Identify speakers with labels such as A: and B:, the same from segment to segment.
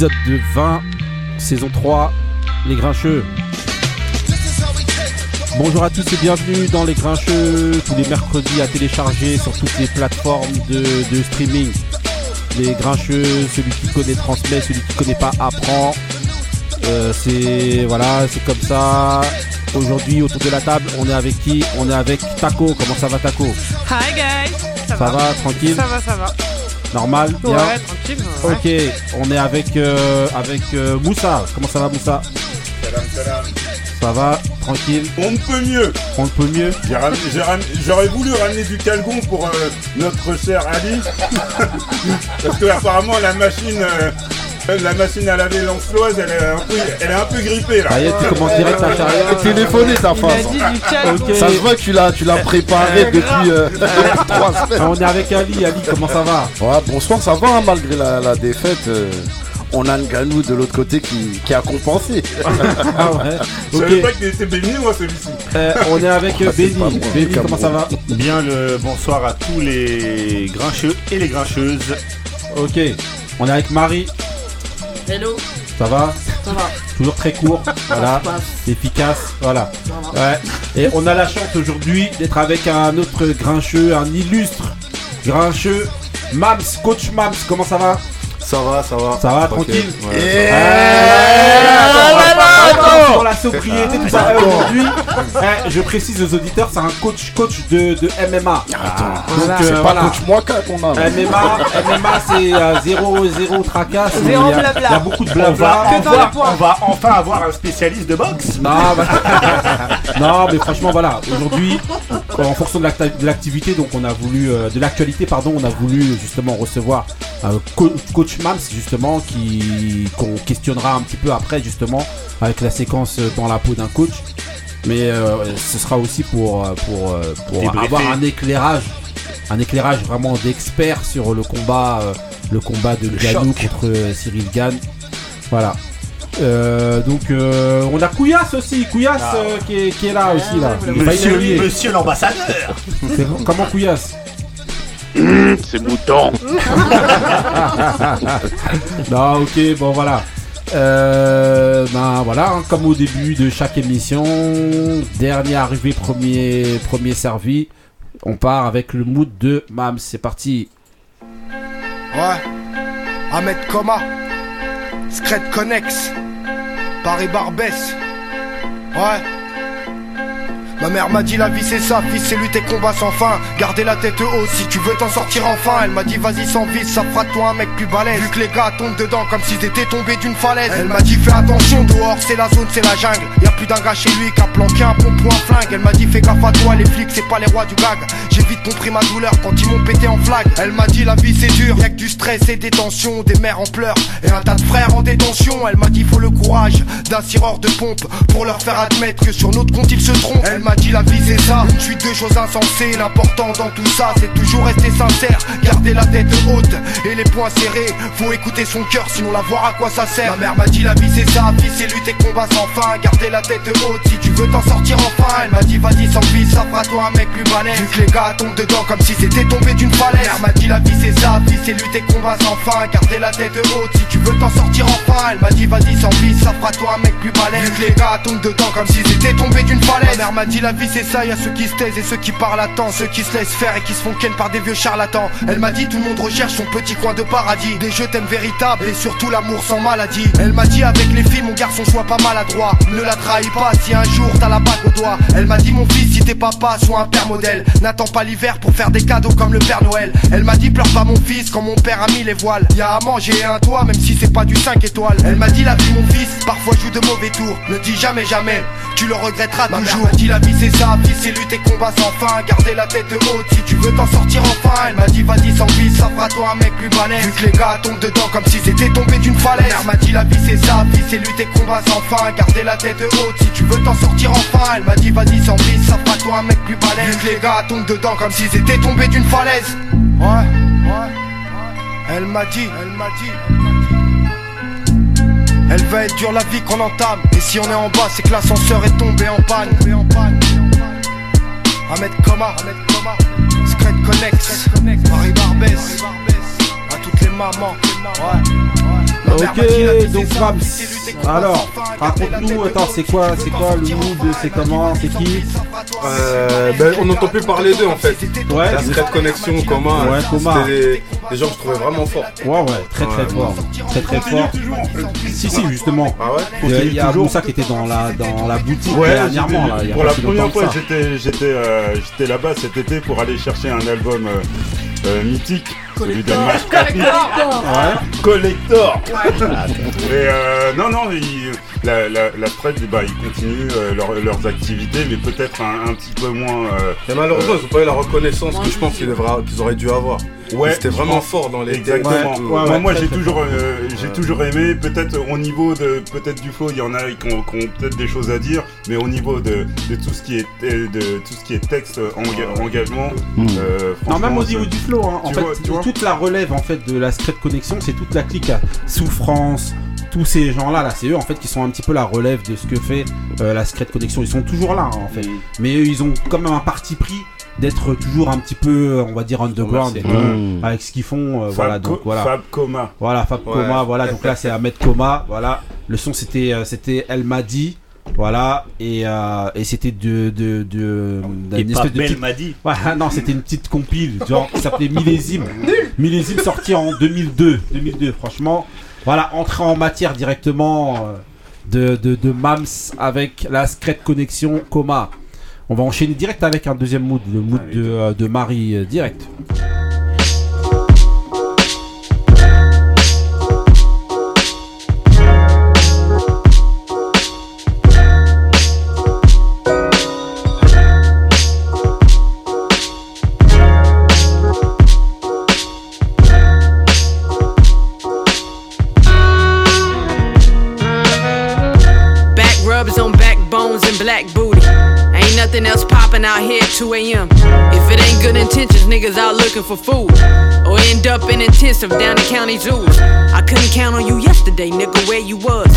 A: épisode de 20, saison 3, Les Grincheux. Bonjour à tous et bienvenue dans Les Grincheux, tous les mercredis à télécharger sur toutes les plateformes de, de streaming. Les Grincheux, celui qui connaît transmet, celui qui connaît pas apprend. Euh, c'est voilà, c'est comme ça. Aujourd'hui, autour de la table, on est avec qui? On est avec Taco. Comment ça va, Taco?
B: Hi guys Ça,
A: Ça va, tranquille?
B: Ça va, ça va.
A: Normal Bien
B: Ouais, tranquille. ouais.
A: Ok, on est avec, euh, avec euh, Moussa. Comment ça va, Moussa?
C: Salam, salam.
A: Ça va Tranquille
C: On ne peut mieux.
A: On peut mieux
C: J'aurais voulu ramener du calgon pour euh, notre cher Ali. Parce que apparemment la machine, euh, la machine à laver l'enfloise, elle est un peu, elle est un peu grippée là.
A: Ça y est, tu commences direct à charrier.
D: téléphoné ta.
A: Ok.
D: Ça se voit que tu l'as, tu l'as préparé depuis euh, trois semaines.
A: Ah, on est avec Ali. Ali, comment ça va?
D: Ouais, bonsoir, ça va hein, malgré la, la défaite. euh, on a Nganou de l'autre côté qui, qui a compensé.
A: Ah ouais
C: Je savais
A: Ok,
C: pas qu'il était béni moi celui-ci.
A: euh, on est avec Benny,
D: Cameroun.
A: comment ça va?
E: Bien le bonsoir à tous les grincheux et les grincheuses.
A: Ok, on est avec Marie.
F: Hello,
A: Ça va
F: ça va
A: Toujours très court. Voilà. Efficace. Voilà.
F: Ça va.
A: Ouais. Et on a la chance aujourd'hui d'être avec un autre grincheux, un illustre grincheux. Mams, coach Mams, comment ça va?
G: Ça va, ça va.
A: Ça va, tranquille
G: Ouais.
A: Va
D: attends.
A: Rentrer dans la sobriété, tout ça. Euh, Aujourd'hui, eh, je précise aux auditeurs, c'est un coach coach de, de MMA.
D: Attends,
A: Donc,
D: c'est
A: euh,
D: pas coach Mwaka qu'on a.
A: MMA, MMA c'est euh, zéro, zéro tracas.
B: Zéro
A: il y a-
B: blabla.
A: Il y a beaucoup de blabla.
E: On va enfin avoir un spécialiste de boxe.
A: Non, bah- non, mais franchement, voilà. Aujourd'hui, en fonction de l'activité, donc on a voulu, euh, de l'actualité, pardon, on a voulu justement recevoir un co- coach Mams, justement, qui qu'on questionnera un petit peu après, justement, avec la séquence euh, dans la peau d'un coach. Mais euh, ce sera aussi pour euh, pour euh, pour avoir un éclairage, un éclairage vraiment d'expert sur le combat, euh, le combat de Ganou
D: choc.
A: contre euh, Cyril Gann. Voilà. Euh, donc euh, on a Couillasse aussi, Couillasse
E: Ah.
A: euh, qui, est, qui est là aussi là.
E: Monsieur, monsieur l'ambassadeur.
A: Comment Couillasse
G: C'est mouton.
A: Non ok bon voilà. Euh, ben voilà, hein, comme au début de chaque émission, dernier arrivé, premier, premier servi. On part avec le mood de Mams, c'est parti.
H: Ouais. Ahmed Koma. Scred Connex. Paris Barbès. Ouais. Ma mère m'a dit la vie c'est ça, fils c'est lutter combat sans fin. Garder la tête haute si tu veux t'en sortir enfin. Elle m'a dit vas-y sans vis, ça fera de toi un mec plus balèze. Vu que les gars tombent dedans comme s'ils étaient tombés d'une falaise. Elle m'a dit fais attention dehors c'est la zone c'est la jungle. Y'a plus d'un gars chez lui qui a planqué un pompon un flingue. Elle m'a dit fais gaffe à toi les flics c'est pas les rois du gag. J'ai vite compris ma douleur quand ils m'ont pété en flag. Elle m'a dit la vie c'est dur, y'a que du stress et des tensions Des mères en pleurs. Et un tas de frères en détention. Elle m'a dit faut le courage d'un tireur de pompe Pour leur faire admettre que sur notre compte ils se trompent m'a dit la vie c'est ça, une suite de choses insensées L'important dans tout ça c'est toujours rester sincère. Garder la tête haute et les poings serrés. Faut écouter son cœur sinon la voir à quoi ça sert? Ma mère m'a dit la vie c'est ça, fils c'est lutter combat sans fin. Garder la tête haute si tu veux t'en sortir enfin. Elle m'a dit vas-y sans vie ça fera toi un mec plus balèze. Que les gars tombent dedans comme si c'était tombé d'une falaise. Ma mère m'a dit la vie c'est ça, fils c'est lutter combat sans fin. Garder la tête haute si tu veux t'en sortir enfin. Elle m'a dit vas-y sans vie ça fera toi un mec plus balèze. Que les gars tombent dedans comme si c'était tombé d'une falaise. Ma mère m'a dit la vie c'est ça, y a ceux qui se taisent et ceux qui parlent à temps. Ceux qui se laissent faire et qui se font ken par des vieux charlatans. Elle m'a dit tout le monde recherche son petit coin de paradis. Des jeux thèmes véritables et surtout l'amour sans maladie. Elle m'a dit avec les filles mon garçon sois pas maladroit. Ne la trahis pas si un jour t'as la bague au doigt. Elle m'a dit mon fils si t'es papa sois un père modèle. N'attends pas l'hiver pour faire des cadeaux comme le Père Noël. Elle m'a dit pleure pas mon fils quand mon père a mis les voiles. Y'a à manger et un toit même si c'est pas du 5 étoiles. Elle m'a dit la vie mon fils parfois joue de mauvais tours. Ne dis jamais jamais tu le regretteras toujours. m'a dit la vie c'est ça vie c'est lutter combat sans fin. Garder la tête haute si tu veux t'en sortir enfin. Elle m'a dit vas-y sans vie ça fera toi un mec plus balèze. Vu que les gars tombent dedans comme si c'était tombé d'une falaise. Mère m'a dit la vie c'est ça vie c'est lutter combat sans fin. Garder la tête haute si tu veux t'en sortir enfin. Elle m'a dit vas-y sans vie ça fera toi un mec plus balèze. Vu que les gars tombent dedans comme s'ils étaient tombés d'une falaise. Ouais, ouais Elle m'a dit, elle m'a dit. Elle va être dure la vie qu'on entame. Et si on est en bas c'est que l'ascenseur est tombé en panne Ahmed Koma Scred Connex Marie Barbès À toutes les mamans Ouais
A: Ok, donc Rams. Alors, raconte-nous, attends, c'est quoi, c'est quoi le mood, c'est comment, c'est qui
F: Euh, ben, on n'entend plus parler d'eux en fait.
A: Ouais,
F: La Secret Connection, Coma.
A: Ouais.
F: C'était des, des gens que je trouvais vraiment forts.
A: ouais, ouais, très très
F: Ouais.
A: fort, très très fort. Si, si, justement.
F: Ah ouais
A: Il y a-. Moussa qui était dans la, dans la boutique
C: Ouais,
A: dernièrement. Là,
C: pour la première fois, j'étais j'étais euh, j'étais là-bas cet été pour aller chercher un album euh, euh, celui de Mash Capit.
A: Ouais.
C: Collector. Et euh, non, non, ils- la, la, la Fred, bah, ils continuent euh, leur- leurs activités, mais peut-être un, un petit peu moins. euh,
F: Et malheureusement, ils n'ont pas eu la reconnaissance que je pense qu'ils devraient- qu'ils auraient dû avoir.
C: ouais,
F: C'était vraiment fort dans les
C: Exactement.
A: Ouais,
C: moi,
A: ouais,
C: moi
A: très,
C: j'ai toujours, euh, j'ai toujours aimé. Peut-être au niveau de, peut-être du flow, il y en a qui ont, peut-être des choses à dire, mais au niveau de, de tout ce qui est, de tout ce qui est texte, enga- engagement. euh,
A: Non, même au niveau du flow, hein. en fait,
C: vois-
A: toute la relève en fait de la Secret Connection, c'est toute la clique à Souffrance, tous ces gens-là, là, c'est eux en fait qui sont un petit peu la relève de ce que fait euh, la Secret Connection. Ils sont toujours là hein, en fait, mais eux, ils ont quand même un parti pris d'être toujours un petit peu, on va dire underground
C: Ouais.
A: avec ce qu'ils font. euh,
C: Fab
A: voilà,
C: Co-
A: donc voilà.
C: Fab Coma.
A: Voilà, Fab
F: Ouais.
A: Coma, voilà, donc là c'est Ahmed Coma, voilà. Le son c'était euh, c'était El Madi, voilà, et, euh, et c'était de, de, de,
E: Et
A: d'une
E: pas
A: espèce de petite-
E: m'a dit.
A: Ouais, non, c'était une petite compile, genre qui s'appelait Millésime. Millésime sorti en 2002, 2002, franchement. Voilà, entrée en matière directement euh, de, de, de Mams avec la Secret Connexion Coma. On va enchaîner direct avec un deuxième mood, le mood de, euh, de Marie euh, direct.
B: Popping out here at 2 a.m. If it ain't good intentions, niggas out looking for food. Or end up in intensive down in county zoos. I couldn't count on you yesterday, nigga, where you was.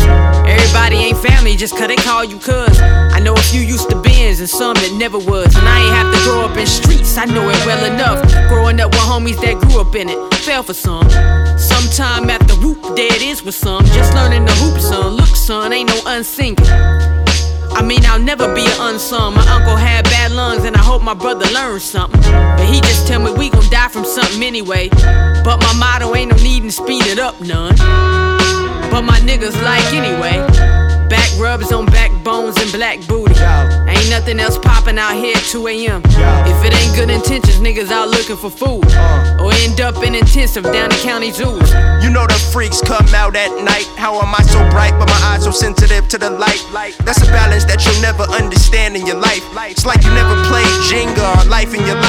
B: Everybody ain't family just cause they call you cuz. I know a few used to bins and some that never was. And I ain't have to grow up in streets, I know it well enough. Growing up with homies that grew up in it, fell for some. Sometime after whoop, there it is with some. Just learning the hoop, son. Look, son, ain't no unsinging. I mean, I'll never be an unsung. My uncle had bad lungs, and I hope my brother learns something. But he just tell me we gon' die from something anyway. But my motto ain't no needin' speed it up none. But my niggas like anyway. Rubs on backbones and black booty. Ain't nothing else popping out here at 2 a.m. If it ain't good intentions, niggas out looking for food. Uh. Or end up in intensive down the county zoos.
I: You know the freaks come out at night. How am I so bright, but my eyes so sensitive to the light? That's a balance that you'll never understand in your life. It's like you never played Jenga or life in your life.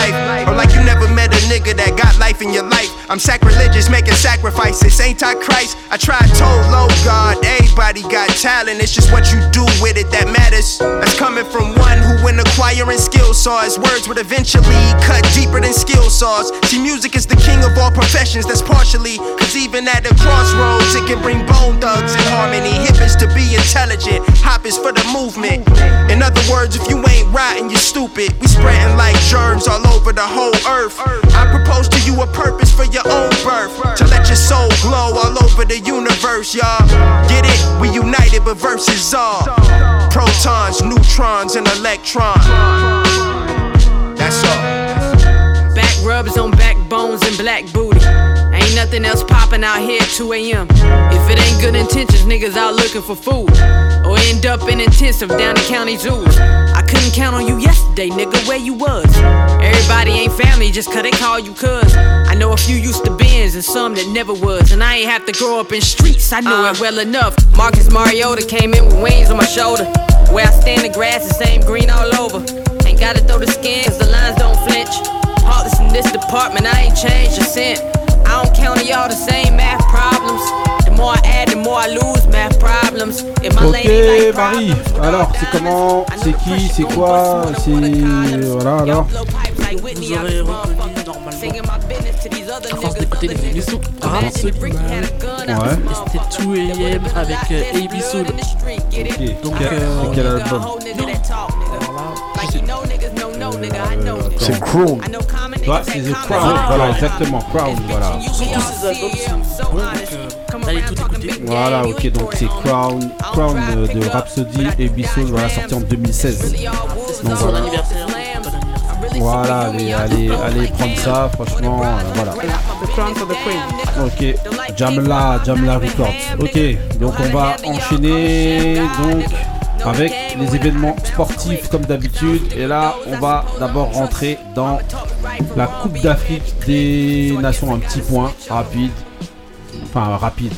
I: That got life in your life. I'm sacrilegious, making sacrifices. Ain't I tried told low God, everybody got talent. It's just what you do with it that matters. That's coming from one who, when acquiring skill saw his words would eventually cut deeper than skill saws. See, music is the king of all professions, that's partially. Cause even at the crossroads, it can bring bone thugs in harmony. Hip is to be intelligent, hop is for the movement. In other words, if you ain't riding, you're stupid. We spreading like germs all over the whole earth. I propose to you a purpose for your own birth. To let your soul glow all over the universe, y'all. Get it? We united, but versus all. Protons, neutrons, and electrons. That's all.
B: Back rubs on backbones and black booty. Ain't nothing else popping out here at 2 a.m. If it ain't good intentions, niggas out looking for food. Or end up in intensive down in county zoos. I couldn't count on you yesterday, nigga, where you was. Everybody ain't family just cause they call you cuz. I know a few used to bins and some that never was. And I ain't have to grow up in streets, I know it uh. well enough. Marcus Mariota came in with wings on my shoulder. Where I stand, the grass is same green all over. Ain't gotta throw the skin, cause the lines don't flinch. Heartless in this department, I ain't changed a cent. I don't count on y'all the same math problems. The more I add, the more I lose math problems. If my lane ain't like
A: Ok Marie, alors c'est comment, c'est qui, c'est quoi, c'est voilà alors.
B: Vous
J: aurez reconnu normalement. À force d'écouter les émissions. Rap ce
A: Ouais.
J: Et c'était 2 AM avec euh, AB Soul.
A: Ok.
J: Donc, euh,
A: quel album?
J: Alors là,
D: C'est Crown.
A: Ouais, c'est The Crown. Voilà, exactement. Crown, voilà.
K: Allez tout écouter.
A: Voilà, ok, donc c'est Crown, Crown euh, de Rhapsody et Bissell, voilà, sorti en 2016.
K: C'était
A: Donc voilà. Voilà, allez, allez, allez prendre ça, franchement, euh, voilà.
B: The crown for the queen.
A: Ok, Jamla, Jamla Records. Ok, donc on va enchaîner donc avec les événements sportifs comme d'habitude. Et là, on va d'abord rentrer dans la Coupe d'Afrique des Nations. Un petit point rapide, enfin rapide.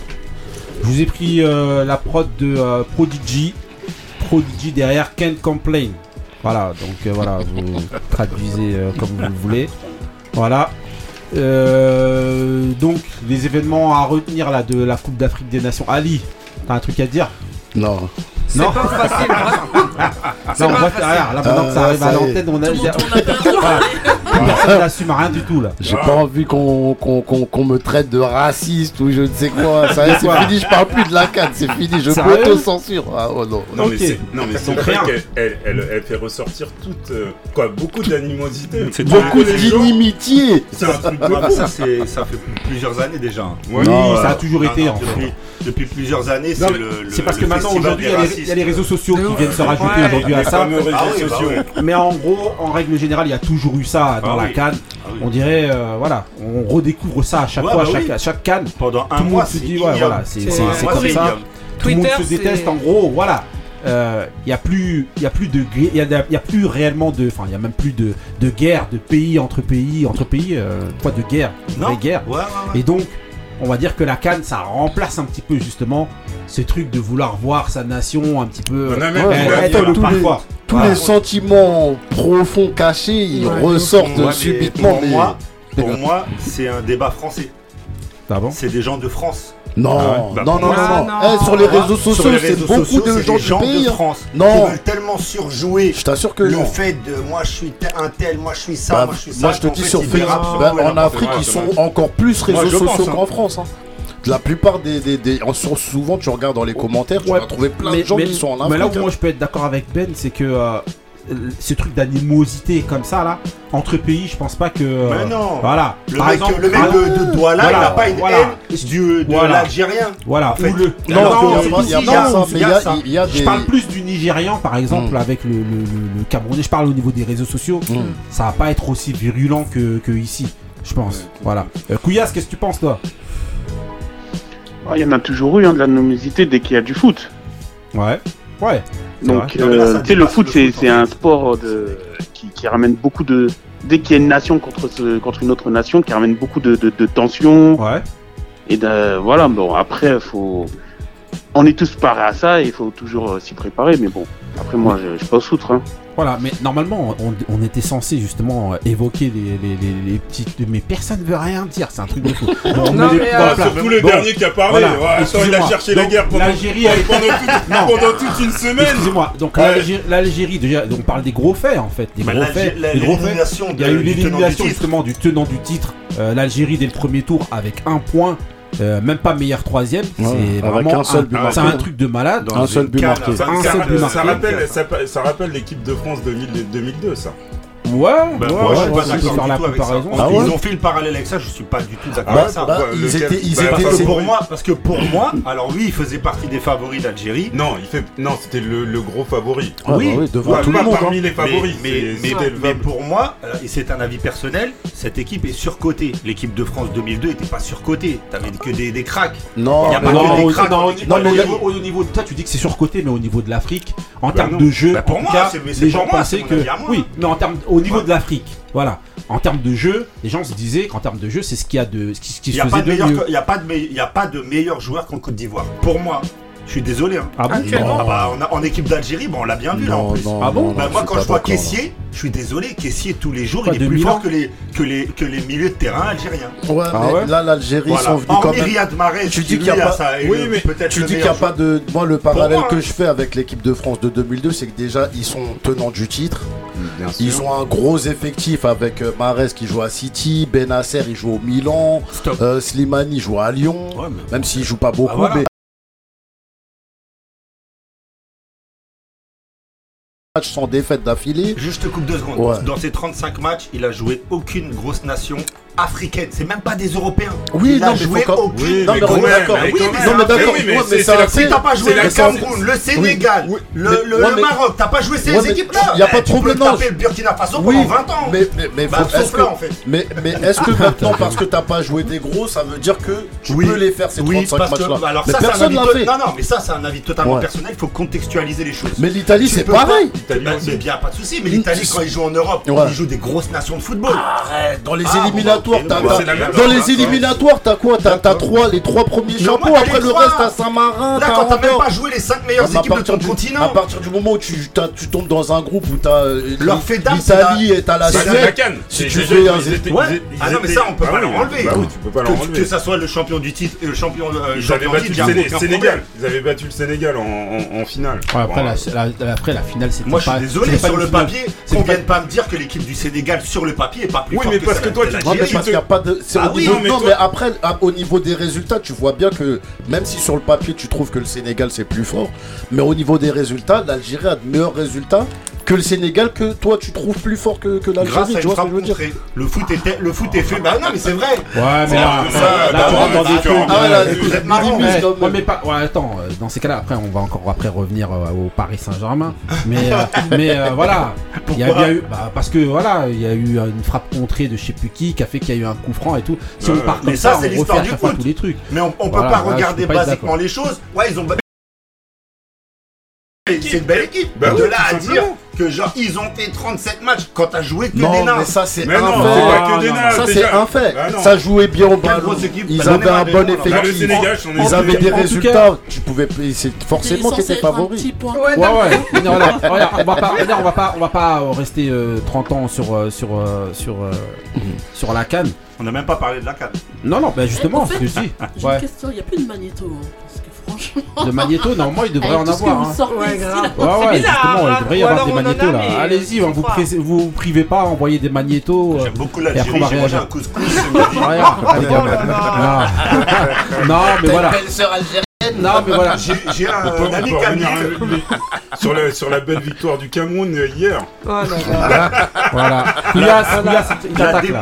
A: Je vous ai pris euh, la prod de euh, Prodigy, Prodigy derrière Can't Complain. Voilà, donc euh, voilà, vous traduisez comme vous le voulez. Voilà. Donc, les événements à retenir là de la Coupe d'Afrique des Nations. Ali, t'as un truc à dire?
D: Non.
A: Non
B: Pas facile.
A: Non, on voit regarde, là maintenant
D: Euh,
A: que ça arrive à l'antenne, on a. Voilà. Personne n'assume rien du tout là.
D: J'ai pas envie qu'on qu'on- qu'on- qu'on me traite de raciste ou je ne sais quoi. C'est fini, je parle plus de la canne, c'est fini, je m'auto-censure. Ah oh non.
C: Non, mais c'est, non, mais c'est
A: Donc
C: vrai qu'elle elle, elle, elle fait ressortir toute, euh, quoi, beaucoup d'animosité.
D: Beaucoup d'inimitié.
C: C'est un truc de
E: Ah bah ça, fait plusieurs années déjà.
C: Ouais.
A: Oui,
D: Non,
A: ça a
D: ouais.
A: toujours
E: Non,
A: été
E: non,
A: en fait.
E: depuis, depuis plusieurs années, c'est le,
A: C'est parce que maintenant aujourd'hui il y, a les-
E: racistes.
A: il y a les réseaux sociaux qui viennent se rajouter
B: Ouais.
A: aujourd'hui à ça.
E: Ah oui, bah.
A: Mais en gros, en règle générale, il y a toujours eu ça dans
E: Ah
A: la
E: oui.
A: canne.
E: Ah oui.
A: On dirait, euh, voilà, on redécouvre ça à chaque
E: Ouais,
A: fois,
E: bah
A: à chaque,
E: oui.
A: à chaque canne.
E: Pendant un
A: Tout le
E: mois,
A: monde se
E: c'est
A: dit, ouais, voilà, c'est comme ça. Tout le monde se déteste en gros, voilà. Euh, Il y a plus, il y a plus de, y a, y a plus réellement de, enfin, il y a même plus de, de guerre de pays entre pays, entre pays, euh, quoi, de guerre, de
E: Non
A: vraie guerre.
E: Ouais, ouais, ouais.
A: Et donc, on va dire que la canne, ça remplace un petit peu justement ce truc de vouloir voir sa nation un petit peu.
D: Ouais, ouais, tous
A: parfois.
D: Tous
A: Voilà.
D: les sentiments profonds cachés, ils
B: Ouais,
D: ressortent subitement.
E: Pour
D: mais-
E: moi, pour moi, c'est un débat français.
A: Ah bon
E: C'est des gens de France.
D: Non,
E: Ah ouais. Bah,
D: non, non, non, non.
B: non.
D: Eh, sur les réseaux sociaux,
E: les
D: c'est beaucoup
E: sociaux,
D: de gens
E: gens
D: pays.
E: de
D: hein.
E: France
D: Non.
E: qui veulent tellement surjouer
D: Je t'assure que
E: le
D: non.
E: fait de moi je suis tel- un tel, moi je suis ça,
D: Bah,
E: moi je suis ça.
D: moi je te dis
E: fait,
D: sur Facebook, bah, en Afrique ils sont
C: vrai.
D: encore plus réseaux
C: Moi,
D: sociaux
C: hein.
D: qu'en France. hein. La plupart des, des, des- souvent tu regardes dans les commentaires, tu
A: Ouais,
D: vas trouver plein
A: mais,
D: de gens
A: mais-
D: qui sont en
A: mais
D: Afrique.
A: là où moi je peux être d'accord avec Ben, c'est que euh, ce truc d'animosité comme ça là, entre pays, je pense pas que. euh,
E: Mais non.
A: Voilà.
E: Le
A: Par
E: mec,
A: exemple,
E: le mec de, de Douala,
A: Voilà,
E: il n'a pas une
A: voilà.
E: haine du, de
A: Voilà.
E: l'Algérien.
A: Voilà.
E: En fait,
A: ou le.
D: Non,
A: Alors,
D: il y a
A: Je parle plus du Nigérian par exemple
D: Mm.
A: avec le, le, le- le Camerounais. Je parle au niveau des réseaux sociaux.
D: Mm.
A: Ça va pas être aussi virulent que, que ici, je pense. Voilà. Euh, Couillasse, qu'est-ce que tu penses toi?
L: Ah, Il y en a toujours eu hein, de la nomosité dès qu'il y a du foot.
A: Ouais. Ouais.
L: Donc, euh, tu sais, le foot, c'est un sport de, qui, qui ramène beaucoup de. Dès qu'il y a une nation contre, ce, contre une autre nation, qui ramène beaucoup de, de, de tensions.
A: Ouais.
L: Et de, voilà, bon, après, faut. On est tous parés à ça et il faut toujours euh, s'y préparer. Mais bon, après, moi, je, je suis pas foutre. Hein.
A: Voilà, mais normalement, on, on était censé justement euh, évoquer les, les, les, les petites. Mais personne veut rien dire, c'est un truc de fou. Bon, on
B: Non,
A: met les-
B: mais, euh.
C: Surtout le
A: Bon,
C: dernier qui a parlé.
A: voilà,
C: Ouais, attends, il a
A: excusez-moi.
C: cherché la
A: Donc,
C: guerre pendant,
A: l'Algérie
C: pendant, toute,
A: Non.
C: pendant toute une semaine.
A: Excusez-moi, donc
C: Ouais.
A: l'Algérie, l'Algérie, déjà, on parle des gros faits en fait. Des
E: Bah,
A: gros
E: l'Algé-
A: faits.
E: la-
A: des gros faits.
E: l'élimination
A: Il y a
E: de-
A: eu
E: du tenant du
A: l'élimination
E: titre.
A: justement du tenant du titre. Euh, L'Algérie dès le premier tour avec un point. Euh, même pas meilleur troisième,
D: Ouais,
A: c'est vraiment
D: un seul but
A: c'est
D: marqué.
A: un truc de malade.
D: Un seul but marqué.
C: Rappelle, ça rappelle l'équipe de France 2000 2002, ça.
A: Ouais,
E: Bah,
A: ouais,
E: moi,
A: ouais,
E: je suis pas d'accord du tout avec ça.
D: Ah
E: Ils ont fait le parallèle avec ça, je suis pas du tout d'accord
C: Bah,
E: avec ça.
D: bah, ils
C: lequel
D: étaient- ils
C: Bah,
D: étaient-
C: parce que
E: pour moi, parce que pour moi, alors oui, il faisait partie des favoris d'Algérie.
C: Non, il fait, non, c'était le, le gros favori.
E: Oui.
D: bah oui, devant
C: Ouais,
D: tout
C: pas
D: le monde.
C: parmi
D: hein.
C: les favoris.
E: Mais, mais, mais, pour moi, euh, et c'est un avis personnel, cette équipe est surcotée. L'équipe de France 2002 était pas surcotée. T'avais que des, des cracks.
D: Non,
E: Y a pas que des
A: au-
E: cracks
A: au- niveau, de toi, tu dis que c'est surcoté, mais au niveau de l'Afrique, en termes de jeu,
E: pour
A: en tout
E: moi,
A: les gens pensaient que oui, mais en termes au niveau de l'Afrique, voilà, en termes de jeu, les gens se disaient qu'en termes de jeu, c'est ce qu'il y a de ce qui, ce qui
E: Il
A: se
E: n'y
A: faisait
E: de
A: mieux.
E: que- y a pas de me- y a pas de meilleur joueur qu'en Côte d'Ivoire. Pour moi, je suis désolé. hein.
A: Ah bon
B: Actuellement.
E: Ah bah, on a- en équipe d'Algérie, bon, on l'a bien vu là en plus.
D: non,
A: Ah bon
D: non,
E: Bah,
D: non,
E: moi,
D: je
E: quand je vois. Caissier, je suis désolé, Caissier tous les jours, il est plus fort que les, que, les, que les milieux de terrain algériens.
D: Ouais,
A: Ah
D: mais
A: ouais
D: là, l'Algérie, ils
E: Voilà.
D: sont venus quand même.
E: Riyad Mahrez,
D: Tu dis qu'il y a pas-
C: Oui, mais
E: peut-être
D: Tu dis qu'il n'y
E: meilleur
D: a pas de. Moi, le parallèle que
E: hein.
D: je fais avec l'équipe de France de 2002, c'est que déjà, ils sont tenants du titre.
C: Bien
D: Ils ont un gros effectif avec euh, Mahrez qui joue à City, Benasser il joue au Milan,
E: Stop.
D: euh, Slimani joue à Lyon,
E: Ouais, mais-
D: même s'il joue pas beaucoup.
E: voilà.
D: mais matchs sans défaite d'affilée.
E: Juste te coupe deux secondes.
D: Ouais.
E: Dans ces 35 matchs, il a joué aucune grosse nation africaine. C'est même pas des Européens.
D: Oui, non, mais
E: joué
D: faut quand-
E: aucune.
D: Oui, non, mais
E: gros-
D: on est d'accord. Oui, non, mais d'accord.
E: fait.
D: Mais
E: c'est
D: c'est
E: la-
D: un
E: Si
D: fait.
E: t'as pas joué
D: C'est
E: le Cameroun, le. Sénégal,
D: Oui.
E: le,
D: Mais-
E: le-
D: ouais,
E: le
D: mais-
E: Maroc, t'as pas joué ces équipes-là.
D: y a pas de
E: Eh,
D: problème, non.
E: taper le Burkina Faso
D: Oui,
E: pendant 20 ans.
D: Mais, mais, mais,
E: Bah,
D: faut-
E: sauf
D: est-ce que,
E: là, en fait.
D: mais, mais est-ce que maintenant, parce que t'as pas joué des gros, ça veut dire que tu
E: Oui.
D: peux les faire ces
E: Oui,
D: 35
E: parce que
D: matchs-là
E: alors ça, c'est un
D: personne
E: avis
D: fait.
E: Non, non, mais ça, c'est un avis totalement personnel. Il faut contextualiser les choses.
D: Mais l'Italie, c'est pareil.
E: mais bien, pas de souci. Mais l'Italie, quand ils jouent en Europe, ils jouent des grosses nations de football.
D: Arrête, dans les
E: bon,
D: éliminatoires,
E: bah, bah,
D: dans les
E: d'accord.
D: éliminatoires, t'as quoi T'as, t'as trois, les trois premiers
E: moins,
D: après le reste, t'as Saint-Marin, t'as
E: D'accord, t'as même pas joué les 5 meilleures
D: Ah, à
E: équipes de ton
D: du-
E: continent.
D: À partir du moment où tu, t'as- tu tombes dans un groupe où t'as euh,
E: Leur fait d'âme, c'est
D: l'Italie
E: la-
D: et t'as la
E: c'est la
D: Suède, si
C: C'est
D: tu
C: ils étaient-
E: Ah non, mais ça, on peut
C: bah
E: pas
C: oui,
E: leur enlever.
C: Bah oui, tu peux pas leur
E: Que, ça soit le champion du titre et le champion, euh,
C: Ils avaient
E: champion
C: battu
E: du
C: le
E: aucun
C: Sénégal. Ils avaient battu le Sénégal en, finale.
A: Ouais, après, la, finale, c'était
E: Moi, je suis désolé, sur le papier, qu'on
A: pas-
E: vienne pas me dire que l'équipe du Sénégal, sur le papier, est pas plus
C: Oui,
E: forte
C: mais parce que
E: celle
C: toi,
E: de
C: tu-
D: parce qu'il y a pas de.
E: Ah oui,
D: niveau.
C: non, mais
D: non,
C: toi-
D: mais après, au niveau des résultats, tu vois bien que même si sur le papier tu trouves que le Sénégal c'est plus fort, mais au niveau des résultats, l'Algérie a de meilleurs résultats que le Sénégal que toi tu trouves plus fort que, que
E: Grâce
D: l'Algérie.
E: à
D: Tu
E: une
D: vois ce que
E: frappe
D: je veux dire.
E: Le foot était, le foot est fait. Bah non, mais c'est vrai.
A: Ouais, mais là,
E: ça,
A: là, tu rentres dans des trucs.
D: ah ouais, là,
A: euh,
D: vous êtes
E: marrant,
A: Ouais,
D: quand même.
A: ouais, mais pas. Ouais, attends, euh, dans ces cas-là, après, on va encore après revenir euh, au Paris Saint-Germain. Mais, euh, mais euh, voilà. Il y a bien eu. Bah, parce que voilà, il y a eu une frappe contrée de je sais plus qui qui a fait qu'il y a eu un coup franc et tout. Si on part
E: mais
A: comme
E: ça,
A: ça,
E: c'est
A: on
E: l'histoire
A: refait tous les trucs.
E: Mais on, on peut
A: Voilà,
E: pas regarder basiquement les choses. Ouais, ils ont. C'est une belle équipe.
C: Bah
E: de
C: oui,
E: là à dire que genre ils ont fait 37 matchs quand t'as joué que des
D: Non,
E: nains.
D: mais ça c'est un
C: non,
D: fait.
C: que des nains.
D: Ça c'est un fait. Ça jouait bien au ballon. Ils
E: Bah,
D: avaient un bon effectif.
C: Sénégal,
D: Ils avaient des
A: En
D: résultats. Tu pouvais. C'est forcément qu'ils étaient favoris.
A: Ouais, ouais. Non, on va pas, on va pas, on va pas euh, rester euh, 30 ans sur euh, sur euh, sur sur la canne.
E: On n'a même pas parlé de la canne.
A: Non, non, bah justement, dis.
K: J'ai
A: Ouais.
K: une question, il n'y a plus de magnéto. hein, parce que franchement.
A: De magnéto, normalement, il devrait en avoir. hein.
M: Ouais, grave.
A: Ouais, ouais,
M: bizarre,
A: justement,
M: hein.
A: il devrait y avoir des
M: a,
A: magnétos là. Allez-y,
M: on
A: hein, vous, vous vous privez pas, envoyez des magnétos. euh,
E: J'aime beaucoup
A: et après,
E: l'Algérie.
A: on va
E: J'ai mangé
A: réagir.
E: un couscous.
A: gars.
M: Oh
A: Non. mais voilà. Non, mais voilà.
E: J'ai j'ai
C: On
E: un,
C: peut-
E: un ami
C: on peut revenir sur, la, sur la belle victoire du Cameroun euh, hier.
M: Oh là là.
A: Voilà. Couillasse, Couillasse, il
E: La
A: attaque là.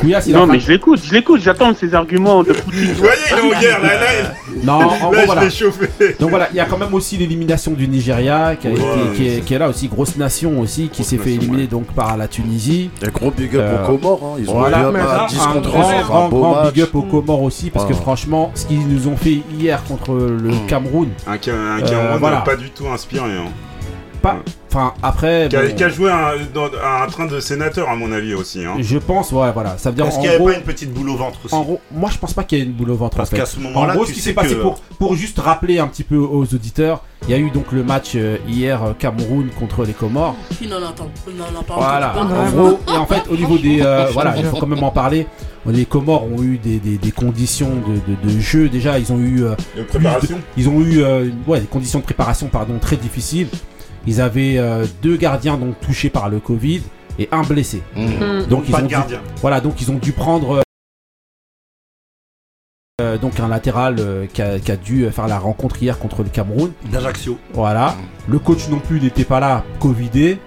A: Couillasse, il
L: Non, mais je l'écoute, je l'écoute, j'attends ses arguments de Poutine.
C: Vous voyez, il est en guerre. Là, là,
A: Non, en
C: là,
A: gros,
C: je
A: voilà.
C: l'ai chauffé.
A: Donc voilà, il y a quand même aussi l'élimination du Nigeria qui, a
C: Ouais,
A: été- qui, est, qui est là aussi, grosse nation aussi, qui s'est fait éliminer
C: ouais.
A: donc par la Tunisie.
D: Un gros big up
A: Euh,
D: aux Comores. hein. Ils ont
A: Voilà,
D: eu un
M: mais
D: match
M: ça,
D: 10
A: un
D: contre
A: grand,
D: 11,
A: grand,
D: un beau
A: grand
D: match.
A: big up aux Comores aussi, parce que
D: Ouais.
A: franchement, ce qu'ils nous ont fait hier contre le
D: Mm.
A: Cameroun,
C: Un,
A: Euh,
C: Cameroun
A: voilà.
C: pas du tout inspiré. Hein.
A: pas. Enfin, après.
C: Qui, a,
A: bon,
C: qui a joué un, dans, à un train de sénateur, à mon avis aussi. Hein.
A: je pense, ouais, voilà. Ça veut dire
E: Est-ce
A: en
E: qu'il n'y avait
A: gros.
E: pas une petite boule au ventre aussi
A: En gros, moi je pense pas qu'il y ait une boule au ventre
E: Parce
A: en fait.
E: qu'à ce
A: En
E: moment-là,
A: ce qui s'est passé
E: que-
A: pour, pour juste rappeler un petit peu aux auditeurs, il y a eu donc le match euh, hier euh, Cameroun contre les Comores.
K: Qui n'en entend on n'en a pas
A: Voilà, en
K: parler.
A: gros, et en fait, au niveau des. euh, voilà, il faut quand même en parler. Les Comores ont eu des, des- des conditions de, de- de jeu. Déjà, ils ont eu. euh,
C: De préparation.
A: ils ont eu euh, ouais, des conditions de préparation pardon, très difficiles. Ils avaient euh, deux gardiens donc touchés par le Covid et un blessé.
M: Hmm.
A: Donc ils
E: Pas
A: ont
E: de
A: dû-
E: gardien.
A: voilà, donc ils ont dû prendre euh, donc un latéral euh, qui, a, qui a dû faire la rencontre hier contre le Cameroun.
E: D'Ajaccio.
A: Voilà. Le coach non plus n'était pas là, Covidé.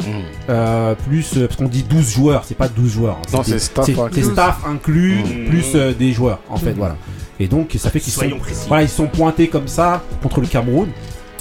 A: Euh, plus, euh, parce qu'on dit 12 joueurs, c'est pas 12 joueurs. hein.
D: Non, c'est staff
A: c'est-
D: inclus.
A: C'est staff inclus,
C: Mmh.
A: plus euh, des joueurs, en fait, voilà. Et donc, ça fait qu'ils sont,
E: précis.
A: voilà, ils sont pointés comme ça contre le Cameroun.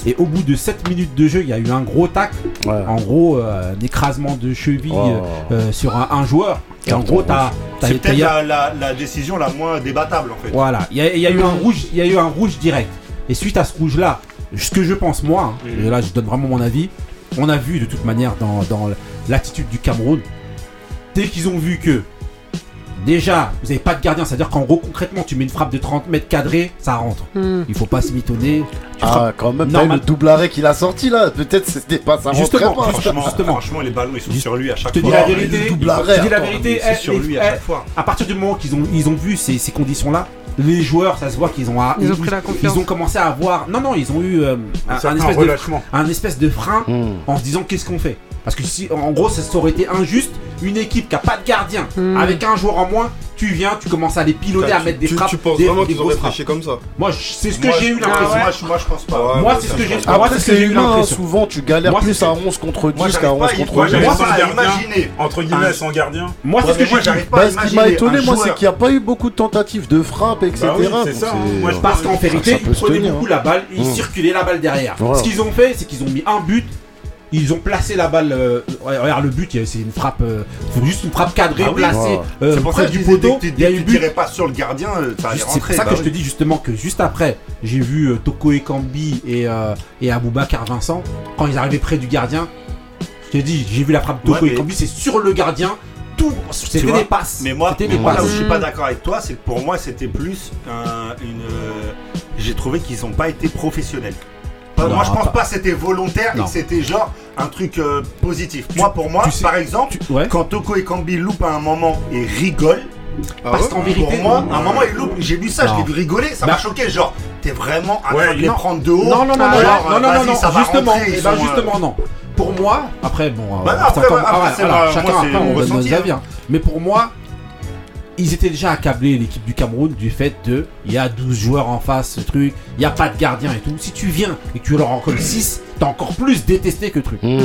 A: Et au bout de 7 minutes de jeu, il y a eu un gros tac.
D: Ouais.
A: En gros, euh, un écrasement de cheville
D: Oh.
A: euh, euh, sur un, un joueur. Et en gros, t'as. t'as-
E: C'est peut-être la, la- la décision la moins débattable en fait.
A: Voilà, il y, a- il y a eu un rouge, il y a eu un rouge direct. Et suite à ce rouge-là, ce que je pense moi, hein, et là je donne vraiment mon avis, on a vu de toute manière dans, dans l'attitude du Cameroun, dès qu'ils ont vu que déjà vous n'avez pas de gardien, c'est-à-dire qu'en gros concrètement tu mets une frappe de 30 mètres cadrés, ça rentre.
M: Hmm.
A: Il faut pas se mitonner. Tu
D: Ah,
A: frappes-
D: quand même, t'as le double arrêt qu'il a sorti là. Peut-être c'était pas ça.
A: Justement,
D: pas.
E: Franchement,
A: Justement.
E: franchement, les ballons ils sont
A: Juste-
E: sur lui à chaque
A: Je te dis
E: fois.
A: la vérité,
D: le double
A: je
D: arrêt,
A: te dis la vérité,
E: C'est
A: eh,
E: sur
A: les-
E: lui à
A: eh,
E: chaque fois.
A: à partir du moment qu'ils ont, ils ont vu ces, ces conditions-là, les joueurs, ça se voit qu'ils ont,
M: Ils ont pris la confiance.
A: ils ont commencé à avoir, non non, ils ont eu euh, un,
C: Un
A: un
C: certain
A: espèce de, un espèce de frein
D: Hmm.
A: en se disant qu'est-ce qu'on fait? Parce que si, en gros, ça, ça aurait été injuste, une équipe qui a pas de gardien,
M: Hmm.
A: avec un joueur en moins, tu viens, tu commences à les piloter, à
F: Tu-
A: mettre des
F: tu-
A: frappes.
F: tu penses
A: des-
F: vraiment qu'ils réfléchi
A: frappes.
F: comme ça
A: Moi, c'est ce que j'ai eu l'impression.
E: moi, je- moi, je pense pas.
F: Ouais,
A: Moi, c'est ce que j'ai.
D: Après,
A: c'est ce que
D: c'est
A: j'ai eu
D: humain, hein,
A: l'impression.
D: souvent tu galères
A: Moi,
D: plus
A: c'est-
D: à 11 contre
E: Moi,
D: 10
E: j'arrive
D: qu'à 11
E: pas à-
D: contre
E: moi,
D: 10.
E: j'arrive
A: Moi,
E: à imaginer.
C: Entre guillemets, sans gardien.
A: Moi, c'est ce que j'ai
E: j'arrive
A: dit.
E: pas à
D: Bah, ce qui m'a étonné, moi, c'est qu'il n'y a pas eu beaucoup de tentatives de frappe, etc.
C: Bah ça, hein. je
A: Parce qu'en vérité, ils prenaient beaucoup la balle et ils
D: Mmh.
A: circulaient la balle derrière. Ce qu'ils ont fait, c'est qu'ils ont mis un but. Ils ont placé la balle. euh, regarde le but, c'est une frappe. euh, faut juste une frappe cadrée,
E: Ah oui.
A: placée euh,
E: C'est pour
A: près
E: ça que
A: du poteau. Il y a
E: tu-
A: eu but.
E: tirais pas sur le gardien, euh, ça allait
A: Juste- C'est pour ça
E: bah
A: que je te dis justement que juste après, j'ai vu euh, Toko Ekambi et, euh, et Aboubacar Vincent. Quand ils arrivaient près du gardien, je te dis, j'ai vu la frappe Toko
E: Ouais, mais-
A: Ekambi, c'est sur le gardien. Tout, c'était des passes.
E: Mais moi,
A: des
E: moi, là où
A: passes.
E: je suis pas d'accord avec toi, c'est que pour moi, c'était plus un- une. euh, J'ai trouvé qu'ils ont pas été professionnels. Moi, je pense
A: pas-
E: pas que c'était volontaire et
A: Non.
E: que c'était genre un truc euh, positif. moi, pour moi,
A: tu sais-
E: par exemple,
A: tu- ouais.
E: quand Toko et Kambi loupent à un moment et rigolent,
F: Ah
A: Parce
F: ouais
A: qu'en vérité,
E: pour moi, à un moment, ils loupent. J'ai vu ça, je l'ai vu rigoler, ça
A: Bah-
E: m'a choqué. Genre, t'es vraiment en
C: Ouais,
E: train de les
A: non.
E: prendre de haut.
A: Non, non, non, non,
E: genre,
A: non, non, non,
E: vas-y,
A: non,
E: ça va
A: justement,
E: rentrer,
A: eh ben,
E: euh,
A: justement, non. Pour moi, après, bon, euh,
E: Bah non, après,
A: chacun,
E: ouais, après,
A: ah ouais, après,
E: mon
A: on donne nos
E: ressenti,
A: avis, hein. Mais pour moi, ils étaient déjà accablés, l'équipe du Cameroun, du fait de, il y a 12 joueurs en face, ce truc, il n'y a pas de gardien et tout. Si tu viens et que tu leur en colles 6, t'as encore plus détesté que le truc.
D: Mmh.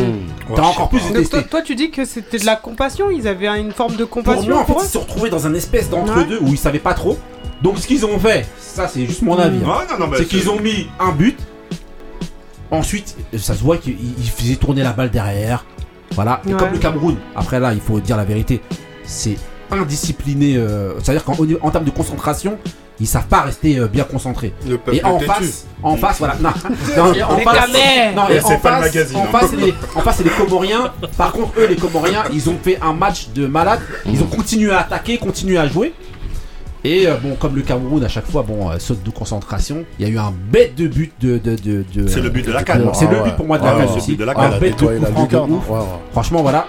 A: T'as encore plus détesté.
K: toi, toi, tu dis que c'était de la compassion, ils avaient une forme de
A: Pour
K: compassion
A: moi, en fait,
K: pour
A: ils
K: eux
A: se retrouvés dans un espèce d'entre-deux où ils savaient pas trop. Donc, ce qu'ils ont fait, ça, c'est juste mon avis. hein.
E: Ouais, non, non, bah,
A: c'est qu'ils ont mis un but. Ensuite, ça se voit qu'ils ils faisaient tourner la balle derrière. Voilà. Et
K: Ouais.
A: comme le Cameroun, après là, il faut dire la vérité, c'est indiscipliné. euh, C'est-à-dire qu'en en termes de concentration, ils savent pas rester euh, bien concentrés.
F: Le
A: Et en face, en face, voilà. Non, non, en face, non,
C: Et
A: et en face,
C: magazine,
A: en
C: hein.
A: face, c'est les, en face, c'est les Comoriens. Par contre, eux, les Comoriens, ils ont fait un match de malade. Ils ont continué à attaquer, continué à jouer. Et euh, bon, comme le Cameroun à chaque fois, bon, euh, saute de concentration. Il y a eu un bête de but de. de, de, de-
E: C'est le but de la CAN.
A: C'est
D: Ah
A: le
D: ouais.
A: but pour moi de
D: Ah
A: la
D: ouais,
A: CAN
E: c'est le
A: aussi.
E: but de
A: Un bête coup
D: la
A: franc de
D: lucarne.
A: ouf.
D: Ouais, ouais.
A: Franchement, voilà.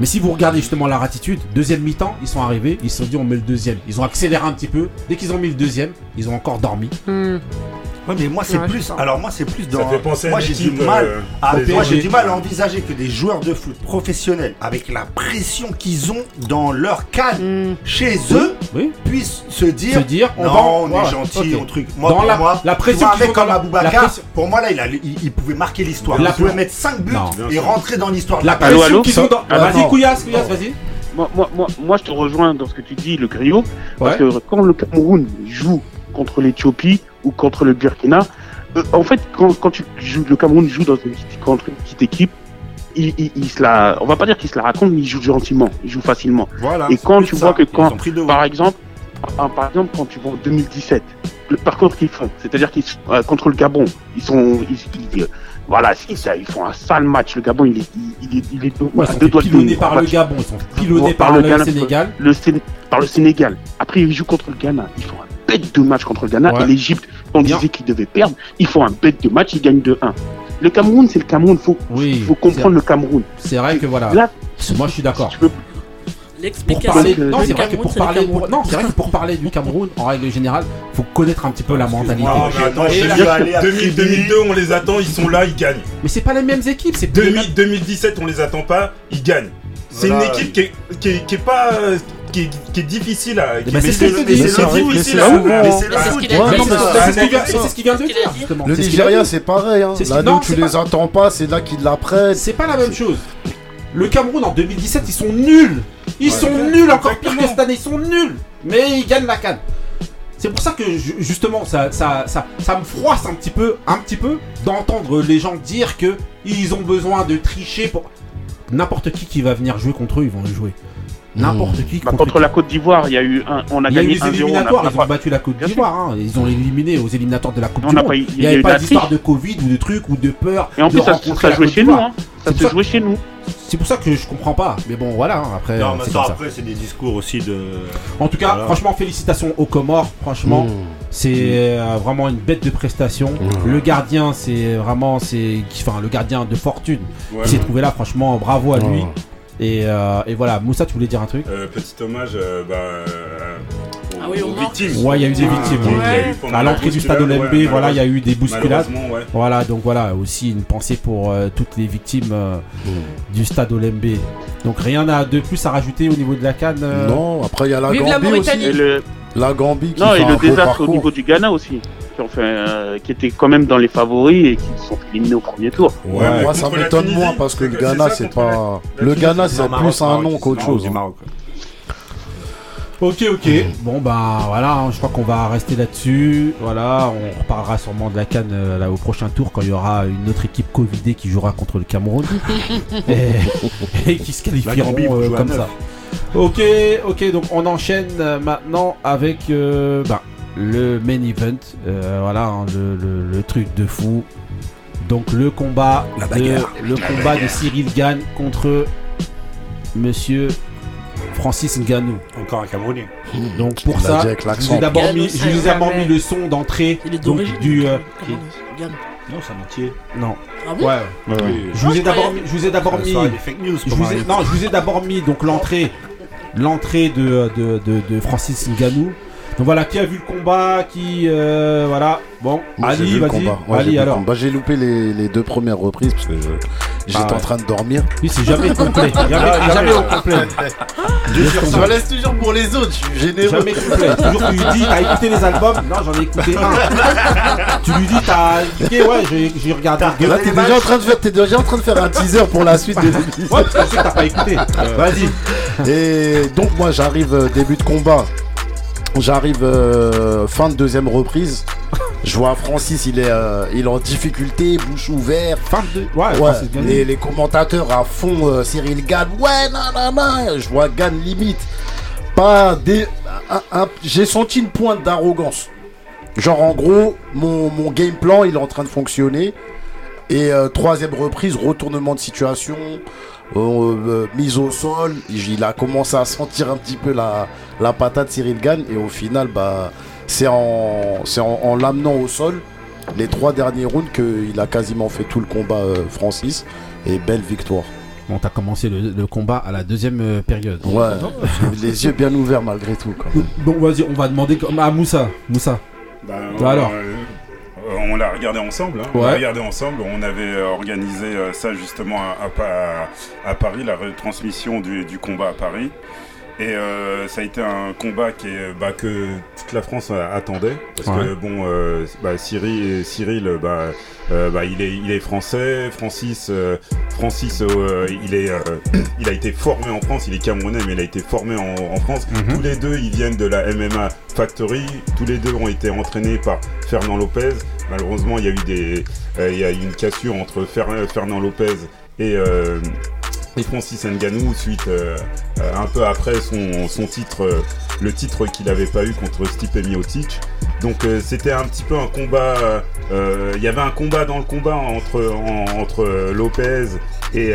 A: Mais si vous regardez justement la ratitude, deuxième mi-temps, ils sont arrivés, ils se sont dit on met le deuxième. Ils ont accéléré un petit peu. Dès qu'ils ont mis le deuxième, ils ont encore dormi.
K: Hmm.
E: Ouais, mais moi c'est
K: Ouais,
E: plus. Alors moi c'est plus dans.
C: Ça fait penser à
E: moi j'ai du mal.
C: euh,
E: à- moi j'ai du mal à envisager que des joueurs de foot professionnels, avec la pression qu'ils ont dans leur cadre
K: Hmm.
E: chez eux,
A: Oui.
E: puissent se dire.
A: Se dire, on
E: non,
A: va-
E: on est gentil, on truc. Moi,
A: Dans
E: pour
A: la-
E: moi,
A: la pression
E: vois,
A: qu'ils
E: un mec
A: ont
E: comme Aboubacar, pour moi là, il, a, il, il pouvait marquer l'histoire. Il pouvait mettre 5 buts
A: Non.
E: et rentrer dans l'histoire.
A: La pression qu'ils ont dans.
D: Ah,
A: vas-y. Couillasse, vas-y.
L: Moi, moi, moi, moi, je te rejoins dans ce que tu dis, le griot. Parce que quand le Cameroun joue contre l'Éthiopie ou contre le Burkina, euh, en fait, quand, quand tu joues, le Cameroun joue dans une petite, contre une petite équipe, il, il- il se la, on va pas dire qu'il se la raconte, mais il joue gentiment, il joue facilement.
E: Voilà,
L: Et quand tu
E: ça.
L: vois que quand, par exemple, ah, par exemple, quand tu vois en 2017, le parcours qu'ils font, c'est-à-dire qu'ils sont, euh, contre le Gabon, ils sont, ils, ils- euh, voilà, ils font un sale match. Le Gabon, il est, il, il est, il est
A: Ouais,
L: à
A: ils sont
L: deux doigts
A: pilonnés par le. Gabon, ils sont pilonnés
L: Par
A: par,
L: le Ghana.
A: Sénégal.
L: le par le Sénégal. Après, ils jouent contre le Ghana. Ils font un bête de match contre le Ghana.
A: Ouais.
L: Et l'Égypte, on
A: Bien.
L: disait qu'ils devaient perdre. Ils font un bête de match. Ils gagnent de 1. Le Cameroun, c'est le Cameroun. Faut,
A: Oui,
L: faut comprendre le Cameroun.
A: C'est vrai que voilà.
L: Là,
A: Moi, je suis d'accord. Pour
K: L'explication.
A: parler,
L: le-
A: non, c'est vrai que pour parler,
K: Cameroun.
A: pour- non, c'est vrai que pour parler du Cameroun, en règle générale, faut connaître un petit peu la mentalité.
E: Attends,
C: Et
E: je
C: là,
E: suis allé à
C: 2000,
E: Tribi.
C: 2002, on les attend, ils sont là, ils gagnent.
A: Mais c'est pas les mêmes équipes, c'est plus les
C: 2000, 2017, on les attend pas, ils gagnent. C'est
E: Voilà.
C: une équipe qui est, qui est, qui est pas. Qui est, qui est difficile à. qui est-
A: c'est
C: mais
A: ce que
C: c'est- mais
A: c'est mais
C: difficile à- mais
D: mais
A: ce qu'il vient-
E: c'est
A: c'est ce qu'il vient de dire.
D: Le Nigeria, c'est pareil. Hein. Là tu les attends pas, c'est là qu'ils la prennent.
A: C'est pas la même chose. Le Cameroun en 2017, ils sont nuls. Ils sont nuls, encore pire que cette année, ils sont nuls. Mais ils gagnent la canne. C'est pour ça que ju- justement, ça, ça, ça, ça me froisse un petit peu, un petit peu, d'entendre les gens dire que ils ont besoin de tricher pour n'importe qui qui va venir jouer contre eux, ils vont le jouer. N'importe qui
L: bah,
A: contre
L: contre la Côte d'Ivoire, il y a eu un, on a
A: Il y a eu
L: gagné
A: les
L: 1-0. on a-
A: éliminatoires,
L: on a
A: ils ont
L: pas-
A: battu la Côte d'Ivoire, hein. ils ont éliminé aux éliminatoires de la Coupe
L: On
A: du
L: n'a
A: Monde.
L: pas eu-
A: Il n'y
L: y a
A: avait
L: eu
A: pas d'histoire de Covid ou de trucs ou de peur.
L: Et en plus, ça, ça jouait chez nous.
A: d'Ivoire.
L: Hein.
A: C'est
L: Ça
A: pour
L: se
A: ça-
L: jouait chez nous.
A: C'est pour ça que je comprends pas. Mais bon, voilà, hein, après.
E: Non, mais
A: c'est
E: ça, après, c'est des discours aussi de.
A: En tout cas,
E: Voilà.
A: franchement, félicitations aux Comores. Franchement,
D: Mmh.
A: c'est euh, vraiment une bête de prestation.
D: Mmh.
A: Le gardien, c'est vraiment, c'est, enfin, le gardien de fortune
C: Ouais.
A: qui s'est trouvé là. Franchement, bravo à lui. Et, euh, et voilà, Moussa, tu voulais dire un truc
C: Euh, petit hommage euh, bah, euh,
K: Ah oui, aux
C: victimes.
A: Ouais, il y a eu des
C: Ah,
A: victimes.
C: qu'il y a
A: ouais.
C: eu pendant
A: À
C: la
A: l'entrée du stade Olembe,
C: ouais,
A: voilà, il y a eu des bousculades. Voilà, donc voilà, aussi une pensée pour euh, toutes les victimes euh, du stade Olembe. Donc rien à- de plus à rajouter au niveau de la canne. euh,
D: Non, après il y a la
K: Vive la
D: Gambie aussi.
L: Et le...
D: La Gambie qui
L: Non,
D: fait
L: et
D: un
L: le désastre au niveau du Ghana aussi. Qui, ont fait, euh, qui était quand même dans les favoris et qui se sont éliminés au premier tour.
D: Ouais,
C: Ouais,
D: moi ça m'étonne moins parce que le Ghana c'est pas. Le Ghana c'est plus un nom qu'autre chose. hein.
E: Maroc.
A: Ok, ok. Bon, bah voilà, hein, je crois qu'on va rester là-dessus. Voilà, on reparlera sûrement de la canne euh, là, au prochain tour quand il y aura une autre équipe Covidée qui jouera contre le Cameroun et, et qui se qualifieront euh, comme ça. Ok, ok, donc on enchaîne euh, maintenant avec euh, bah, le main event. Euh, voilà, hein, le, le- le truc de fou. Donc le combat,
E: La
A: de,
E: bagarre.
A: le combat de Cyril Gann contre Monsieur Francis Ngannou.
E: Encore un Camerounais.
A: Donc pour
D: l'a
A: ça, je vous ai d'abord mis, je vous ai mis le son d'entrée donc, du. euh.
E: Non, c'est un entier.
A: non.
K: Ah bon
A: Ouais.
E: Oui.
A: Je vous ai d'abord je vous ai d'abord mis.
E: fake news
A: Je vous ai, non, je vous ai d'abord mis donc l'entrée, l'entrée de, de, de, de Francis Ngannou. Donc voilà, qui a vu le combat, qui euh, voilà. Bon,
D: Moi,
A: Ali, vas-y. Ali alors.
D: combat. J'ai loupé les, les deux premières reprises parce que je- j'étais
A: Ah
D: en train de dormir.
A: Oui, c'est jamais complet. Jamais,
E: Ah,
A: jamais
E: jamais.
A: au complet.
D: Je me laisse toujours pour les autres, je suis généreux.
A: Jamais complet. Toujours tu lui dis, t'as écouté les albums? Non, j'en ai écouté un. tu lui dis, t'as écouté, ouais, j'ai regardé.
D: Là, t'es déjà, en train de faire- t'es déjà en train de faire un teaser pour la suite des émissions.
A: Ouais, parce que je sais que t'as pas écouté. Vas-y.
D: Et donc moi j'arrive euh, début de combat. J'arrive euh, fin de deuxième reprise. Je vois Francis, il est, euh, il est en difficulté, bouche ouverte.
A: Fin de. Ouais,
D: Ouais, les, les commentateurs à fond, euh, Cyril Gann, ouais, non. Je vois Gann limite. Pas des. J'ai senti une pointe d'arrogance. Genre en gros, mon, mon game plan, il est en train de fonctionner. Et euh, troisième reprise, retournement de situation, euh, euh, mise au sol. Il a commencé à sentir un petit peu la, la patate Cyril Gann. Et au final, bah, c'est en, c'est en, en l'amenant au sol, les trois derniers rounds, qu'il a quasiment fait tout le combat, euh, Francis. Et belle victoire.
A: Bon, t'as commencé le, le combat à la deuxième euh, période.
D: Ouais, les yeux bien ouverts malgré tout. Quand même.
A: Bon, vas-y, on va demander à Moussa. Moussa.
C: Bah,
A: alors.
C: euh, on l'a regardé ensemble. hein. On l'a regardé ensemble. On avait euh, organisé euh, ça justement à, à Pa- à Paris, la retransmission du, du combat à Paris. Et euh, ça a été un combat qui est, bah, que toute la France euh, attendait. Parce
A: Ouais.
C: que bon, euh, bah, Cyril, Cyril bah, euh, bah, il, est, il est français. Francis, euh, Francis euh, il, est, euh, il a été formé en France. Il est camerounais, mais il a été formé en, en France.
A: Mhm.
C: Tous les deux, ils viennent de la MMA Factory. Tous les deux ont été entraînés par Fernand Lopez. Malheureusement, il y a eu des, euh, il y a eu une cassure entre Fer- Fernand Lopez et euh, et Francis Ngannou suite euh, un peu après son, son titre, euh, le titre qu'il n'avait pas eu contre Stipe Miocic. Donc euh, c'était un petit peu un combat. Il y avait un combat dans le combat entre en- entre Lopez et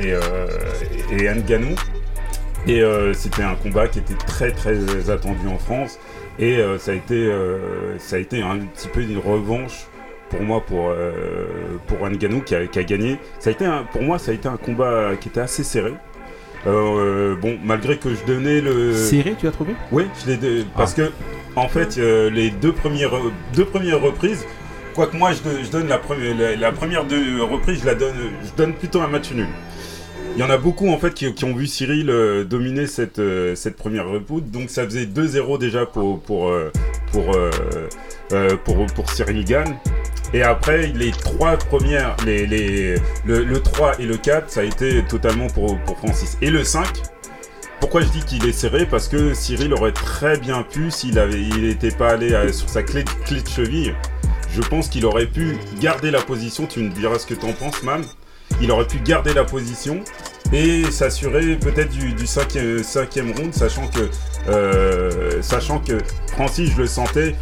C: et, euh, et c'était un combat qui était très très attendu en France. Et ça a été ça a été un petit peu une revanche pour moi pour euh, pour qui a, qui a gagné. Ça a été un- pour moi ça a été un combat qui était assez serré. Euh, bon malgré que je donnais le
A: Serré, tu as trouvé?
C: Oui, je l'ai parce que en fait euh, les deux premières deux premières reprises, quoique moi je, do- je donne la première la, la première deux reprises, je la donne je donne plutôt un match nul. Il y en a beaucoup en fait qui, qui ont vu Cyril euh, dominer cette cette première repoute, donc ça faisait 2-0 déjà pour pour pour pour, pour Cyril Gann. Et après, les trois premières, le, le 3 et le 4, ça a été totalement pour, Francis. Et le 5, pourquoi je dis qu'il est serré? Parce que Cyril aurait très bien pu, s'il avait, il n'était pas allé euh, sur sa clé, clé de cheville, je pense qu'il aurait pu garder la position. Tu me diras ce que tu en penses, Mam. Il aurait pu garder la position et s'assurer peut-être du, du cinquième, cinquième round, sachant que, euh, sachant que Francis, je le sentais,